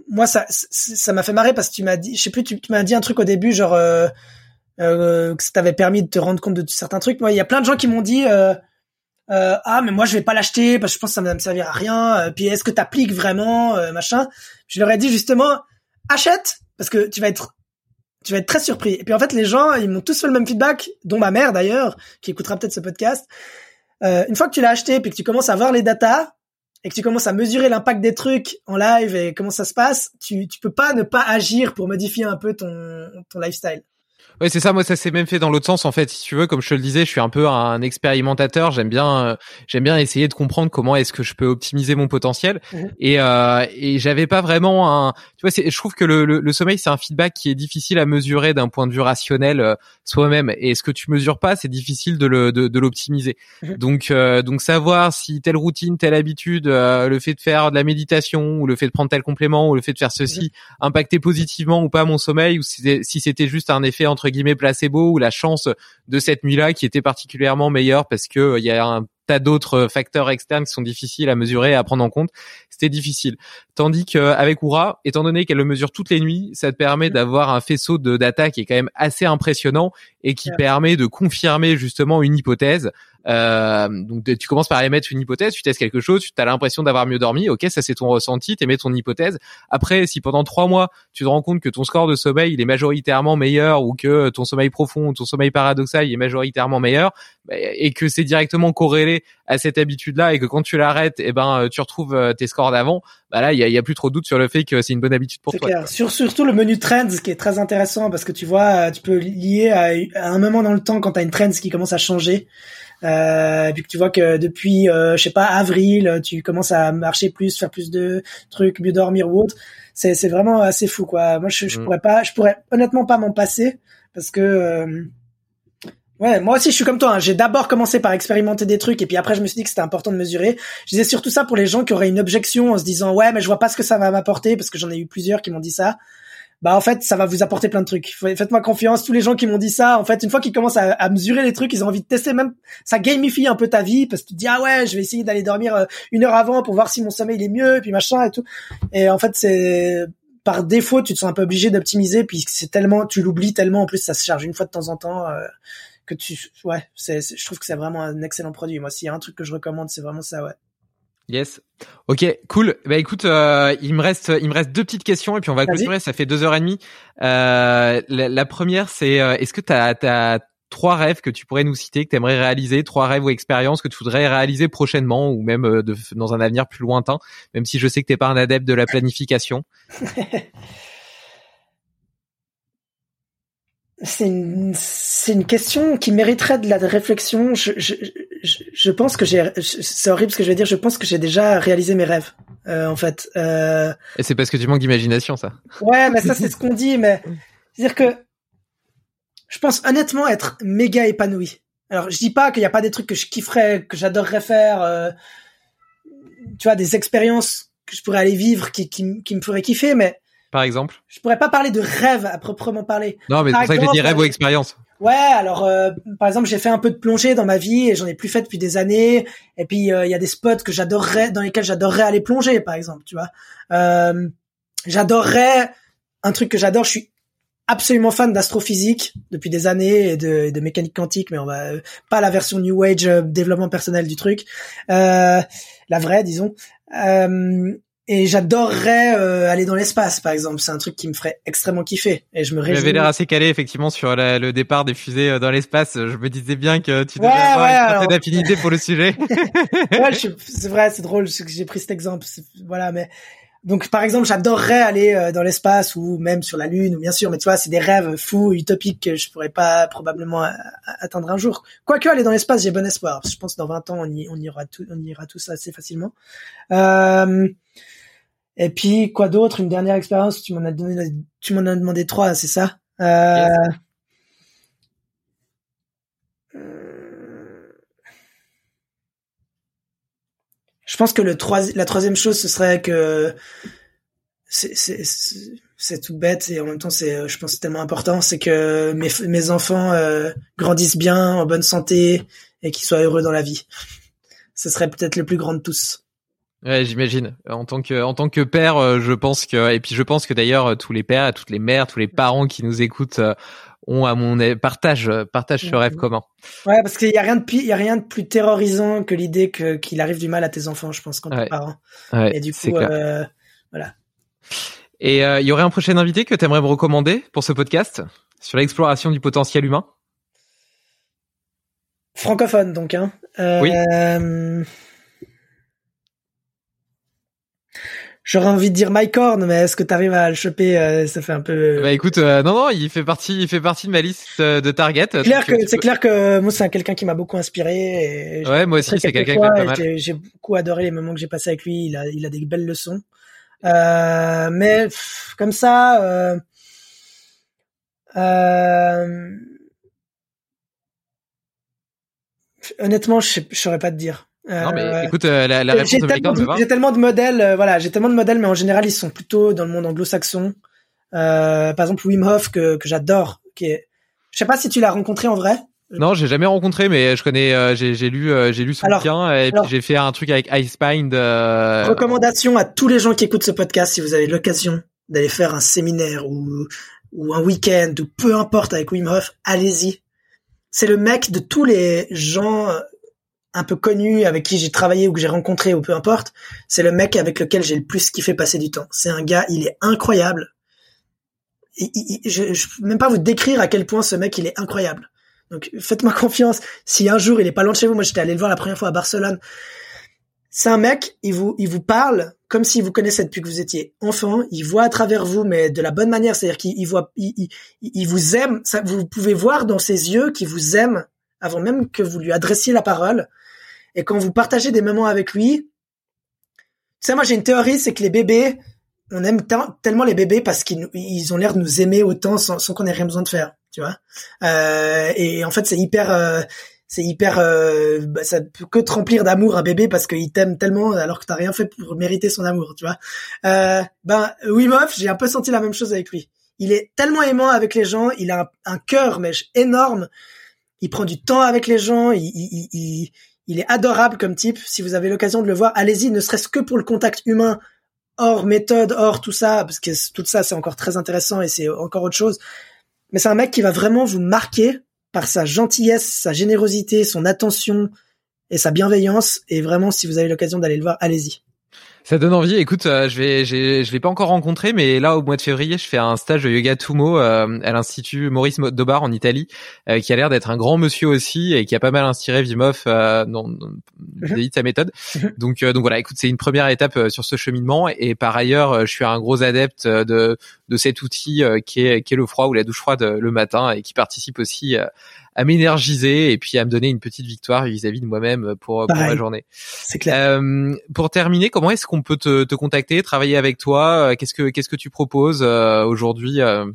[SPEAKER 5] moi ça ça m'a fait marrer parce que tu m'as dit, je sais plus, tu, tu m'as dit un truc au début genre euh, euh, que ça t'avait permis de te rendre compte de certains trucs. Moi, il y a plein de gens qui m'ont dit euh, euh, ah mais moi je vais pas l'acheter parce que je pense que ça va me servir à rien. Euh, puis est-ce que t'appliques vraiment euh, machin? Je leur ai dit justement achète parce que tu vas être tu vas être très surpris. Et puis en fait les gens ils m'ont tous fait le même feedback, dont ma mère d'ailleurs qui écoutera peut-être ce podcast. une fois que tu l'as acheté puis que tu commences à voir les datas et que tu commences à mesurer l'impact des trucs en live et comment ça se passe, tu tu peux pas ne pas agir pour modifier un peu ton ton lifestyle.
[SPEAKER 6] Oui, c'est ça. Moi, ça s'est même fait dans l'autre sens. En fait, si tu veux, comme je te le disais, je suis un peu un expérimentateur. J'aime bien, euh, j'aime bien essayer de comprendre comment est-ce que je peux optimiser mon potentiel. Mhm. Et euh, et j'avais pas vraiment un. Tu vois, je trouve que le, le, sommeil, c'est un feedback qui est difficile à mesurer d'un point de vue rationnel euh, soi-même. Et ce que tu mesures pas, c'est difficile de le de, de l'optimiser. Mhm. Donc euh, donc savoir si telle routine, telle habitude, le fait de faire de la méditation ou le fait de prendre tel complément ou le fait de faire ceci mhm. impactait positivement ou pas mon sommeil ou si c'était juste un effet entre guillemets placebo ou la chance de cette nuit-là qui était particulièrement meilleure parce que euh, il y a un tas d'autres facteurs externes qui sont difficiles à mesurer et à prendre en compte. C'était difficile. Tandis qu'avec Oura, étant donné qu'elle le mesure toutes les nuits, ça te permet mmh. d'avoir un faisceau de data qui est quand même assez impressionnant et qui permet de confirmer justement une hypothèse euh, donc tu commences par émettre une hypothèse, tu testes quelque chose, tu as l'impression d'avoir mieux dormi, ok, ça c'est ton ressenti, tu émets ton hypothèse. Après, si pendant trois mois tu te rends compte que ton score de sommeil il est majoritairement meilleur ou que ton sommeil profond ou ton sommeil paradoxal il est majoritairement meilleur bah, et que c'est directement corrélé à cette habitude-là et que quand tu l'arrêtes, et eh ben tu retrouves euh, tes scores d'avant, bah là il y a, y a, plus trop de doute sur le fait que c'est une bonne habitude pour toi.
[SPEAKER 5] Clair. Sur, surtout le menu trends qui est très intéressant parce que tu vois, tu peux lier à, à un moment dans le temps quand tu as une trends qui commence à changer. Euh, puis que tu vois que depuis, euh, je sais pas, avril, tu commences à marcher plus, faire plus de trucs, mieux dormir ou autre. C'est, c'est vraiment assez fou, quoi. Moi, je, je mm. pourrais pas, je pourrais honnêtement pas m'en passer parce que, euh, ouais, moi aussi, je suis comme toi. Hein. J'ai d'abord commencé par expérimenter des trucs et puis après, je me suis dit que c'était important de mesurer. Je disais surtout ça pour les gens qui auraient une objection en se disant, ouais, mais je vois pas ce que ça va m'apporter parce que j'en ai eu plusieurs qui m'ont dit ça bah en fait ça va vous apporter plein de trucs. Faites-moi confiance, tous les gens qui m'ont dit ça, en fait une fois qu'ils commencent à, mesurer les trucs, ils ont envie de tester même ça gamifie un peu ta vie parce que tu te dis ah ouais je vais essayer d'aller dormir euh, une heure avant pour voir si mon sommeil est mieux et puis machin et tout. Et en fait c'est par défaut tu te sens un peu obligé d'optimiser puis c'est tellement tu l'oublies tellement en plus ça se charge une fois de temps en temps euh, que tu ouais c'est je trouve que c'est vraiment un excellent produit. Moi s'il y a un truc que je recommande c'est vraiment ça ouais.
[SPEAKER 6] Yes. Ok, cool. Bah écoute, euh, il me reste, il me reste deux petites questions et puis on va clôturer. Ça fait deux heures et demie. Euh, la, la, première, c'est euh, est-ce que tu as, trois rêves que tu pourrais nous citer, que tu aimerais réaliser, trois rêves ou expériences que tu voudrais réaliser prochainement ou même de, dans un avenir plus lointain, même si je sais que t'es pas un adepte de la planification?
[SPEAKER 5] c'est une, une question qui mériterait de la réflexion. Je, je, je, pense que j'ai, c'est horrible ce que je vais dire, je pense que j'ai déjà réalisé mes rêves, euh, en fait. Euh...
[SPEAKER 6] Et c'est parce que tu manques d'imagination, ça.
[SPEAKER 5] Ouais, mais ça c'est ce qu'on dit, mais c'est-à-dire que je pense honnêtement être méga épanoui. Alors je dis pas qu'il n'y a pas des trucs que je kifferais, que j'adorerais faire, euh, tu vois, des expériences que je pourrais aller vivre qui, qui, qui me feraient kiffer, mais
[SPEAKER 6] par exemple?
[SPEAKER 5] Je pourrais pas parler de rêve à proprement parler.
[SPEAKER 6] Non, mais c'est pour ça que j'ai dit rêve ou expérience.
[SPEAKER 5] Ouais, alors euh, par exemple, j'ai fait un peu de plongée dans ma vie et j'en ai plus fait depuis des années. Et puis euh, il y a des spots que j'adorerais, dans lesquels j'adorerais aller plonger, par exemple, tu vois. Euh, j'adorerais un truc que j'adore. Je suis absolument fan d'astrophysique depuis des années et de, de mécanique quantique, mais on va pas la version New Age développement personnel du truc, la vraie, disons. Euh, et j'adorerais euh, aller dans l'espace, par exemple. C'est un truc qui me ferait extrêmement kiffer. Et je me réjouis.
[SPEAKER 6] J'avais l'air assez calé, effectivement, sur le départ des fusées euh, dans l'espace. Je me disais bien que tu devais avoir une certaine affinité pour le sujet.
[SPEAKER 5] ouais, c'est vrai, c'est drôle j'ai pris cet exemple. Voilà, mais donc par exemple, j'adorerais aller euh, dans l'espace ou même sur la lune, bien sûr. Mais tu vois, c'est des rêves fous, utopiques que je pourrais pas probablement atteindre un jour. Quoique aller dans l'espace, j'ai bon espoir. je pense que dans 20 ans, on y, on ira tout, on ira tous assez facilement. Euh, et puis quoi d'autre? Une dernière expérience. Tu m'en as donné, tu m'en as demandé trois, c'est ça? Euh... Je pense que le la troisième chose, ce serait que c'est tout bête et en même temps c'est, je pense, tellement important, c'est que mes, mes enfants euh, grandissent bien, en bonne santé et qu'ils soient heureux dans la vie. Ce serait peut-être le plus grand de tous.
[SPEAKER 6] Ouais, j'imagine. En tant que en tant que père, euh, je pense que et puis je pense que d'ailleurs euh, tous les pères, toutes les mères, tous les parents qui nous écoutent euh, ont à mon partage partage ce rêve commun.
[SPEAKER 5] Ouais, parce qu'il y a rien de il y a rien de plus terrorisant que l'idée que qu'il arrive du mal à tes enfants, je pense quand ouais. parent.
[SPEAKER 6] Ouais,
[SPEAKER 5] et du coup euh, voilà.
[SPEAKER 6] Et il y aurait un prochain invité que tu aimerais me recommander pour ce podcast sur l'exploration du potentiel humain?
[SPEAKER 5] Francophone donc hein. Euh,
[SPEAKER 6] oui.
[SPEAKER 5] J'aurais envie de dire Mike Horn, mais est-ce que tu arrives à le choper euh, Ça fait un peu.
[SPEAKER 6] Bah écoute, euh, non non, il fait partie, il fait partie de ma liste euh, de target.
[SPEAKER 5] C'est clair que c'est clair que moi c'est quelqu'un qui m'a beaucoup inspiré.
[SPEAKER 6] Et ouais, moi aussi c'est quelqu'un qui m'a pas mal.
[SPEAKER 5] J'ai beaucoup adoré les moments que j'ai passés avec lui. Il a, il a des belles leçons. Euh, mais comme ça. Euh, euh, honnêtement, je, je saurais pas te dire.
[SPEAKER 6] Non mais euh, écoute, euh, la, la réponse j'ai
[SPEAKER 5] tellement, j'ai tellement de modèles, euh, voilà, j'ai tellement de modèles, mais en général ils sont plutôt dans le monde anglo-saxon. par exemple Wim Hof que, que j'adore, qui est, je sais pas si tu l'as rencontré en vrai.
[SPEAKER 6] Non, j'ai jamais rencontré, mais je connais, j'ai, j'ai lu, j'ai lu son bouquin et puis j'ai fait un truc avec Icebind.
[SPEAKER 5] Recommandation à tous les gens qui écoutent ce podcast, si vous avez l'occasion d'aller faire un séminaire ou ou un week-end ou peu importe avec Wim Hof, allez-y. C'est le mec de tous les gens un peu connu, avec qui j'ai travaillé ou que j'ai rencontré ou peu importe, c'est le mec avec lequel j'ai le plus kiffé passer du temps. C'est un gars, il est incroyable. je, je peux même pas vous décrire à quel point ce mec il est incroyable. Donc faites-moi confiance. Si un jour il est pas loin de chez vous, moi j'étais allé le voir la première fois à Barcelone. C'est un mec, il vous il vous parle comme s'il vous connaissait depuis que vous étiez enfant. Il voit à travers vous, mais de la bonne manière. C'est-à-dire qu'il voit, vous aime. Ça, vous pouvez voir dans ses yeux qu'il vous aime avant même que vous lui adressiez la parole. Et quand vous partagez des moments avec lui, tu sais, moi j'ai une théorie, c'est que les bébés, on aime tellement les bébés parce qu'ils ils ont l'air de nous aimer autant sans, qu'on ait rien besoin de faire, tu vois. Euh, et en fait, c'est hyper, euh, c'est hyper, euh, bah, ça peut que te remplir d'amour un bébé parce qu'il t'aime tellement alors que t'as rien fait pour mériter son amour, tu vois. Euh, ben Wim Hof, j'ai un peu senti la même chose avec lui. Il est tellement aimant avec les gens, il a un, un cœur mais énorme. Il prend du temps avec les gens, il, il, il il est adorable comme type. Si vous avez l'occasion de le voir, allez-y, ne serait-ce que pour le contact humain, hors méthode, hors tout ça, parce que tout ça, c'est encore très intéressant et c'est encore autre chose. Mais c'est un mec qui va vraiment vous marquer par sa gentillesse, sa générosité, son attention. et sa bienveillance. Et vraiment, si vous avez l'occasion d'aller le voir, allez-y.
[SPEAKER 6] Ça donne envie. Écoute, euh, je vais, je l'ai pas encore rencontré, mais là au mois de février, je fais un stage de yoga Tumo euh, à l'institut Maurice Dobar en Italie, euh, qui a l'air d'être un grand monsieur aussi et qui a pas mal inspiré Vimov dans, dans mhm. sa méthode. Donc, donc voilà. Écoute, c'est une première étape sur ce cheminement. Et par ailleurs, je suis un gros adepte de de cet outil qui est qui est le froid ou la douche froide le matin et qui participe aussi à m'énergiser et puis à me donner une petite victoire vis-à-vis de moi-même pour, pour ma journée.
[SPEAKER 5] C'est clair.
[SPEAKER 6] Euh, pour terminer, comment est-ce qu'on peut te, te, contacter, travailler avec toi euh, Qu'est-ce que qu'est-ce que tu proposes euh, aujourd'hui euh?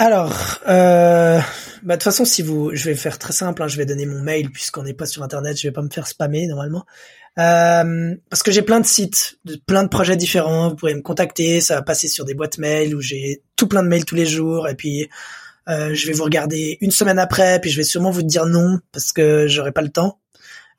[SPEAKER 5] Alors, euh, bah, de toute façon, si vous, je vais faire très simple. Hein, je vais donner mon mail puisqu'on n'est pas sur Internet. Je vais pas me faire spammer normalement. Euh, parce que j'ai plein de sites, de, plein de projets différents. Vous pouvez me contacter. Ça va passer sur des boîtes mail où j'ai tout plein de mails tous les jours. Et puis euh, je vais vous regarder une semaine après, puis je vais sûrement vous dire non parce que j'aurai pas le temps.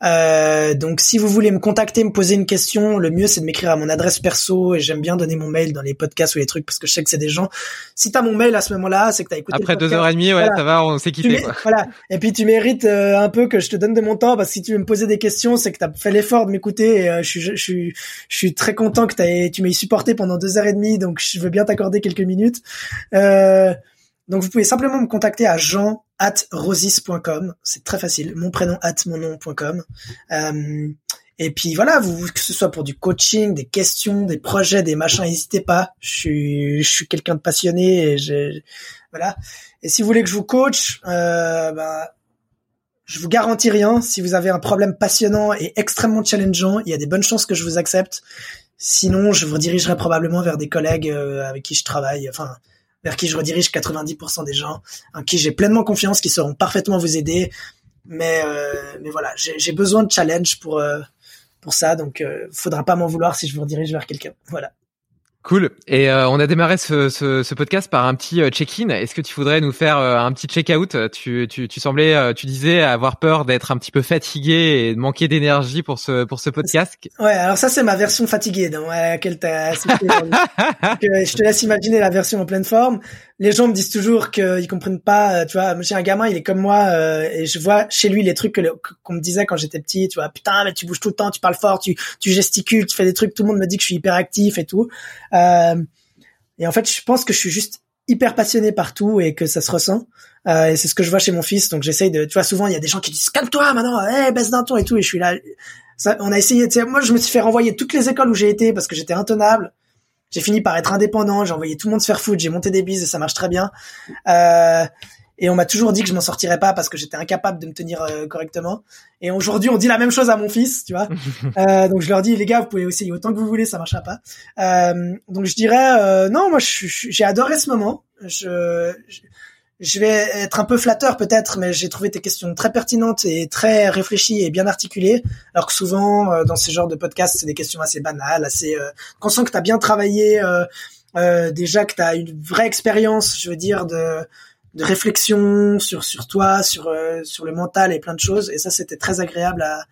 [SPEAKER 5] Euh, donc si vous voulez me contacter, me poser une question, le mieux c'est de m'écrire à mon adresse perso et j'aime bien donner mon mail dans les podcasts ou les trucs parce que je sais que c'est des gens. Si t'as mon mail à ce moment-là, c'est que t'as écouté.
[SPEAKER 6] Après deux heures et demie, ouais, ça va, on s'est quitté.
[SPEAKER 5] Voilà. Et puis tu mérites euh, un peu que je te donne de mon temps parce que si tu veux me poser des questions, c'est que t'as fait l'effort de m'écouter et je suis je, suis je suis très content que t'aies tu m'aies supporté pendant deux heures et demie donc je veux bien t'accorder quelques minutes. Euh, donc vous pouvez simplement me contacter à jean at rosis.com. C'est très facile. Mon prénom at mon nom.com. Euh, et puis voilà, que ce soit pour du coaching, des questions, des projets, des machins, n'hésitez pas. Je suis, je suis quelqu'un de passionné et j'ai, voilà. Et si vous voulez que je vous coach, euh, bah, je vous garantis rien. Si vous avez un problème passionnant et extrêmement challengeant, il y a des bonnes chances que je vous accepte. Sinon, je vous redirigerai probablement vers des collègues euh, avec qui je travaille. Enfin, vers qui je redirige 90% des gens, en qui j'ai pleinement confiance, qui sauront parfaitement vous aider. Mais, euh, mais voilà, j'ai besoin de challenge pour, euh, pour ça, donc euh, faudra pas m'en vouloir si je vous redirige vers quelqu'un. Voilà.
[SPEAKER 6] Cool. Et euh, on a démarré ce, ce, ce, podcast par un petit euh, check-in. Est-ce que tu voudrais nous faire euh, un petit check-out? Tu, tu, tu semblais, tu disais avoir peur d'être un petit peu fatigué et de manquer d'énergie pour ce pour ce podcast.
[SPEAKER 5] Ouais, alors ça c'est ma version fatiguée laquelle t'as je te laisse imaginer la version en pleine forme les gens me disent toujours qu'ils comprennent pas, euh, tu vois, j'ai un gamin, il est comme moi, euh, et je vois chez lui les trucs que qu'on me disait quand j'étais petit, tu vois, putain, mais tu bouges tout le temps, tu parles fort, tu, tu gesticules, tu fais des trucs, tout le monde me dit que je suis hyper actif et tout. Euh, et en fait, je pense que je suis juste hyper passionné par tout et que ça se ressent. Euh, et c'est ce que je vois chez mon fils, donc j'essaye de, tu vois, souvent il y a des gens qui disent calme-toi maintenant, hey, baisse d'un ton et tout, et je suis là. Ça, on a essayé, tu moi je me suis fait renvoyer toutes les écoles où j'ai été parce que j'étais intenable. J'ai fini par être indépendant, j'ai envoyé tout le monde se faire foutre, j'ai monté des bises et ça marche très bien. Euh, et on m'a toujours dit que je m'en sortirais pas parce que j'étais incapable de me tenir euh, correctement. Et aujourd'hui, on dit la même chose à mon fils, tu vois. euh, donc je leur dis, les gars, vous pouvez essayer autant que vous voulez, ça marchera pas. Euh, donc je dirais, euh, non, moi, j'ai adoré ce moment. Je, je, je vais être un peu flatteur peut-être, mais j'ai trouvé tes questions très pertinentes et très réfléchies et bien articulées. Alors que souvent, euh, dans ce genre de podcast, c'est des questions assez banales, assez... Euh, qu'on sent que tu as bien travaillé, euh, euh, déjà que tu as une vraie expérience, je veux dire, de, de réflexion sur, sur toi, sur, sur le mental et plein de choses. Et ça, c'était très agréable à,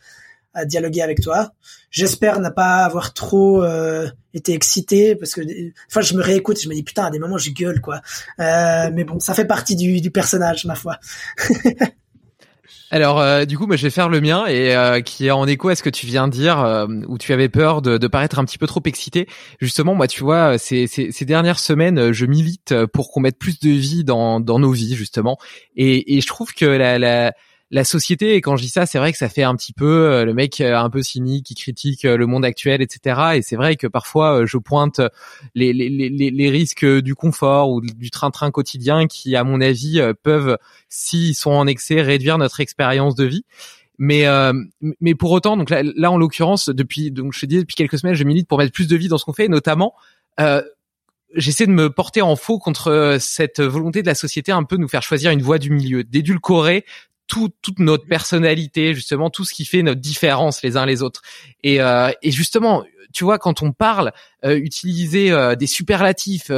[SPEAKER 5] à dialoguer avec toi. J'espère ne pas avoir trop euh, été excité parce que enfin je me réécoute, je me dis putain à des moments je gueule quoi. Euh, mais bon, ça fait partie du, du personnage ma foi.
[SPEAKER 6] Alors euh, du coup, moi, je vais faire le mien et euh, qui est en écho à ce que tu viens de dire, euh, où tu avais peur de, de, paraître un petit peu trop excité. Justement, moi, tu vois, ces, ces, ces dernières semaines, je milite pour qu'on mette plus de vie dans, dans nos vies, justement. Et, et je trouve que la, la la société, et quand je dis ça, c'est vrai que ça fait un petit peu euh, le mec euh, un peu cynique qui critique euh, le monde actuel, etc. Et c'est vrai que parfois je pointe les, risques du confort ou du train-train quotidien qui, à mon avis, peuvent, s'ils sont en excès, réduire notre expérience de vie. Mais mais pour autant, donc là, là en l'occurrence, depuis donc je te dis depuis quelques semaines, je milite pour mettre plus de vie dans ce qu'on fait, et notamment euh, j'essaie de me porter en faux contre cette volonté de la société un peu de nous faire choisir une voie du milieu, d'édulcorer tout, toute notre personnalité, justement, tout ce qui fait notre différence les uns les autres. Et, euh, et justement, tu vois, quand on parle, euh, utiliser euh, des superlatifs,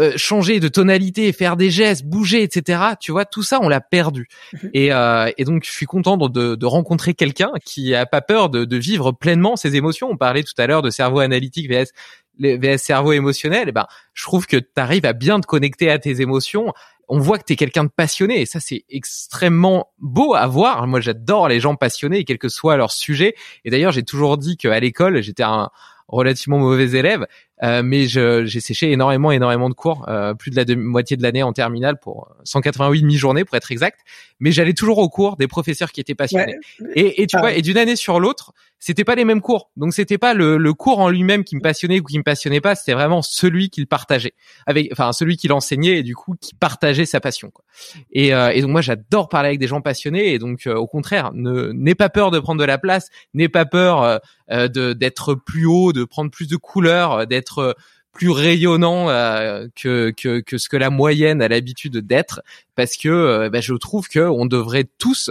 [SPEAKER 6] euh, changer de tonalité, faire des gestes, bouger, etc. Tu vois, tout ça, on l'a perdu. Mhm. Et, euh, et, donc, je suis content de, de rencontrer quelqu'un qui a pas peur de, de, vivre pleinement ses émotions. On parlait tout à l'heure de cerveau analytique vs, vs cerveau émotionnel. Et eh ben, je trouve que tu arrives à bien te connecter à tes émotions. On voit que tu es quelqu'un de passionné et ça c'est extrêmement beau à voir. Moi j'adore les gens passionnés quel que soit leur sujet. Et d'ailleurs j'ai toujours dit qu'à l'école j'étais un, relativement mauvais élève, euh, mais j'ai séché énormément, énormément de cours, euh, plus de la moitié de l'année en terminale pour 188 demi-journées pour être exact. Mais j'allais toujours au cours des professeurs qui étaient passionnés. Et, et, tu vois, et d'une année sur l'autre, c'était pas les mêmes cours. Donc c'était pas le, le cours en lui-même qui me passionnait ou qui me passionnait pas, c'était vraiment celui qu'il partageait, avec, enfin celui qui l'enseignait et du coup qui partageait sa passion. Et, euh, et donc moi j'adore parler avec des gens passionnés. Et donc au contraire, ne n'aie pas peur de prendre de la place, n'aie pas peur de d'être plus haut, de prendre plus de couleurs, d'être euh, plus rayonnant euh, que, que, que ce que la moyenne a l'habitude d'être, parce que euh, bah, je trouve que on devrait tous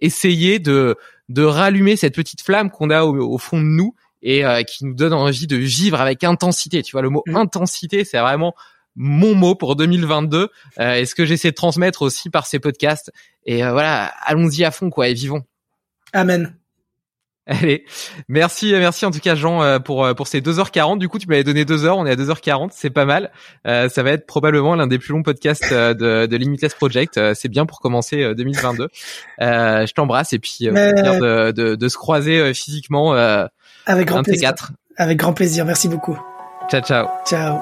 [SPEAKER 6] essayer de de rallumer cette petite flamme qu'on a au, fond de nous et qui nous donne envie de vivre avec intensité. Tu vois, le mot mmh. intensité, c'est vraiment mon mot pour 2022 euh, et ce que j'essaie de transmettre aussi par ces podcasts. Et voilà, allons-y à fond quoi et vivons.
[SPEAKER 5] Amen.
[SPEAKER 6] Allez, merci, merci en tout cas Jean euh, pour euh, pour ces 2h40. Du coup, tu m'avais donné 2 heures, on est à 2h40, c'est pas mal. Euh, ça va être probablement l'un des plus longs podcasts de, de Limitless Project. c'est bien pour commencer 2022. je t'embrasse et puis de, de, de, se croiser physiquement
[SPEAKER 5] avec grand plaisir. Avec grand plaisir, merci beaucoup.
[SPEAKER 6] Ciao, ciao.
[SPEAKER 5] Ciao.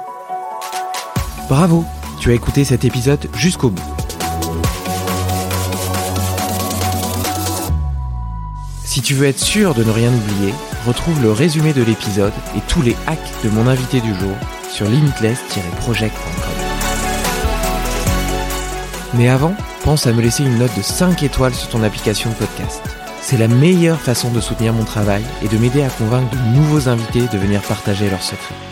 [SPEAKER 4] Bravo, tu as écouté cet épisode jusqu'au bout. Si tu veux être sûr de ne rien oublier, retrouve le résumé de l'épisode et tous les hacks de mon invité du jour sur limitless-project.com. Mais avant, pense à me laisser une note de 5 étoiles sur ton application de podcast. C'est la meilleure façon de soutenir mon travail et de m'aider à convaincre de nouveaux invités de venir partager leurs secrets.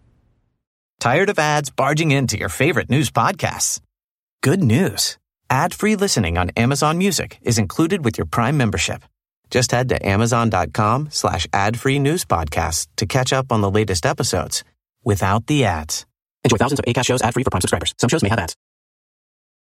[SPEAKER 1] Tired of ads barging into your favorite news podcasts? Good news. Ad-free listening on Amazon Music is included with your Prime membership. Just head to amazon.com slash ad-free news podcasts to catch up on the latest episodes without the ads.
[SPEAKER 2] Enjoy thousands of ACAST shows ad-free for Prime subscribers. Some shows may have ads.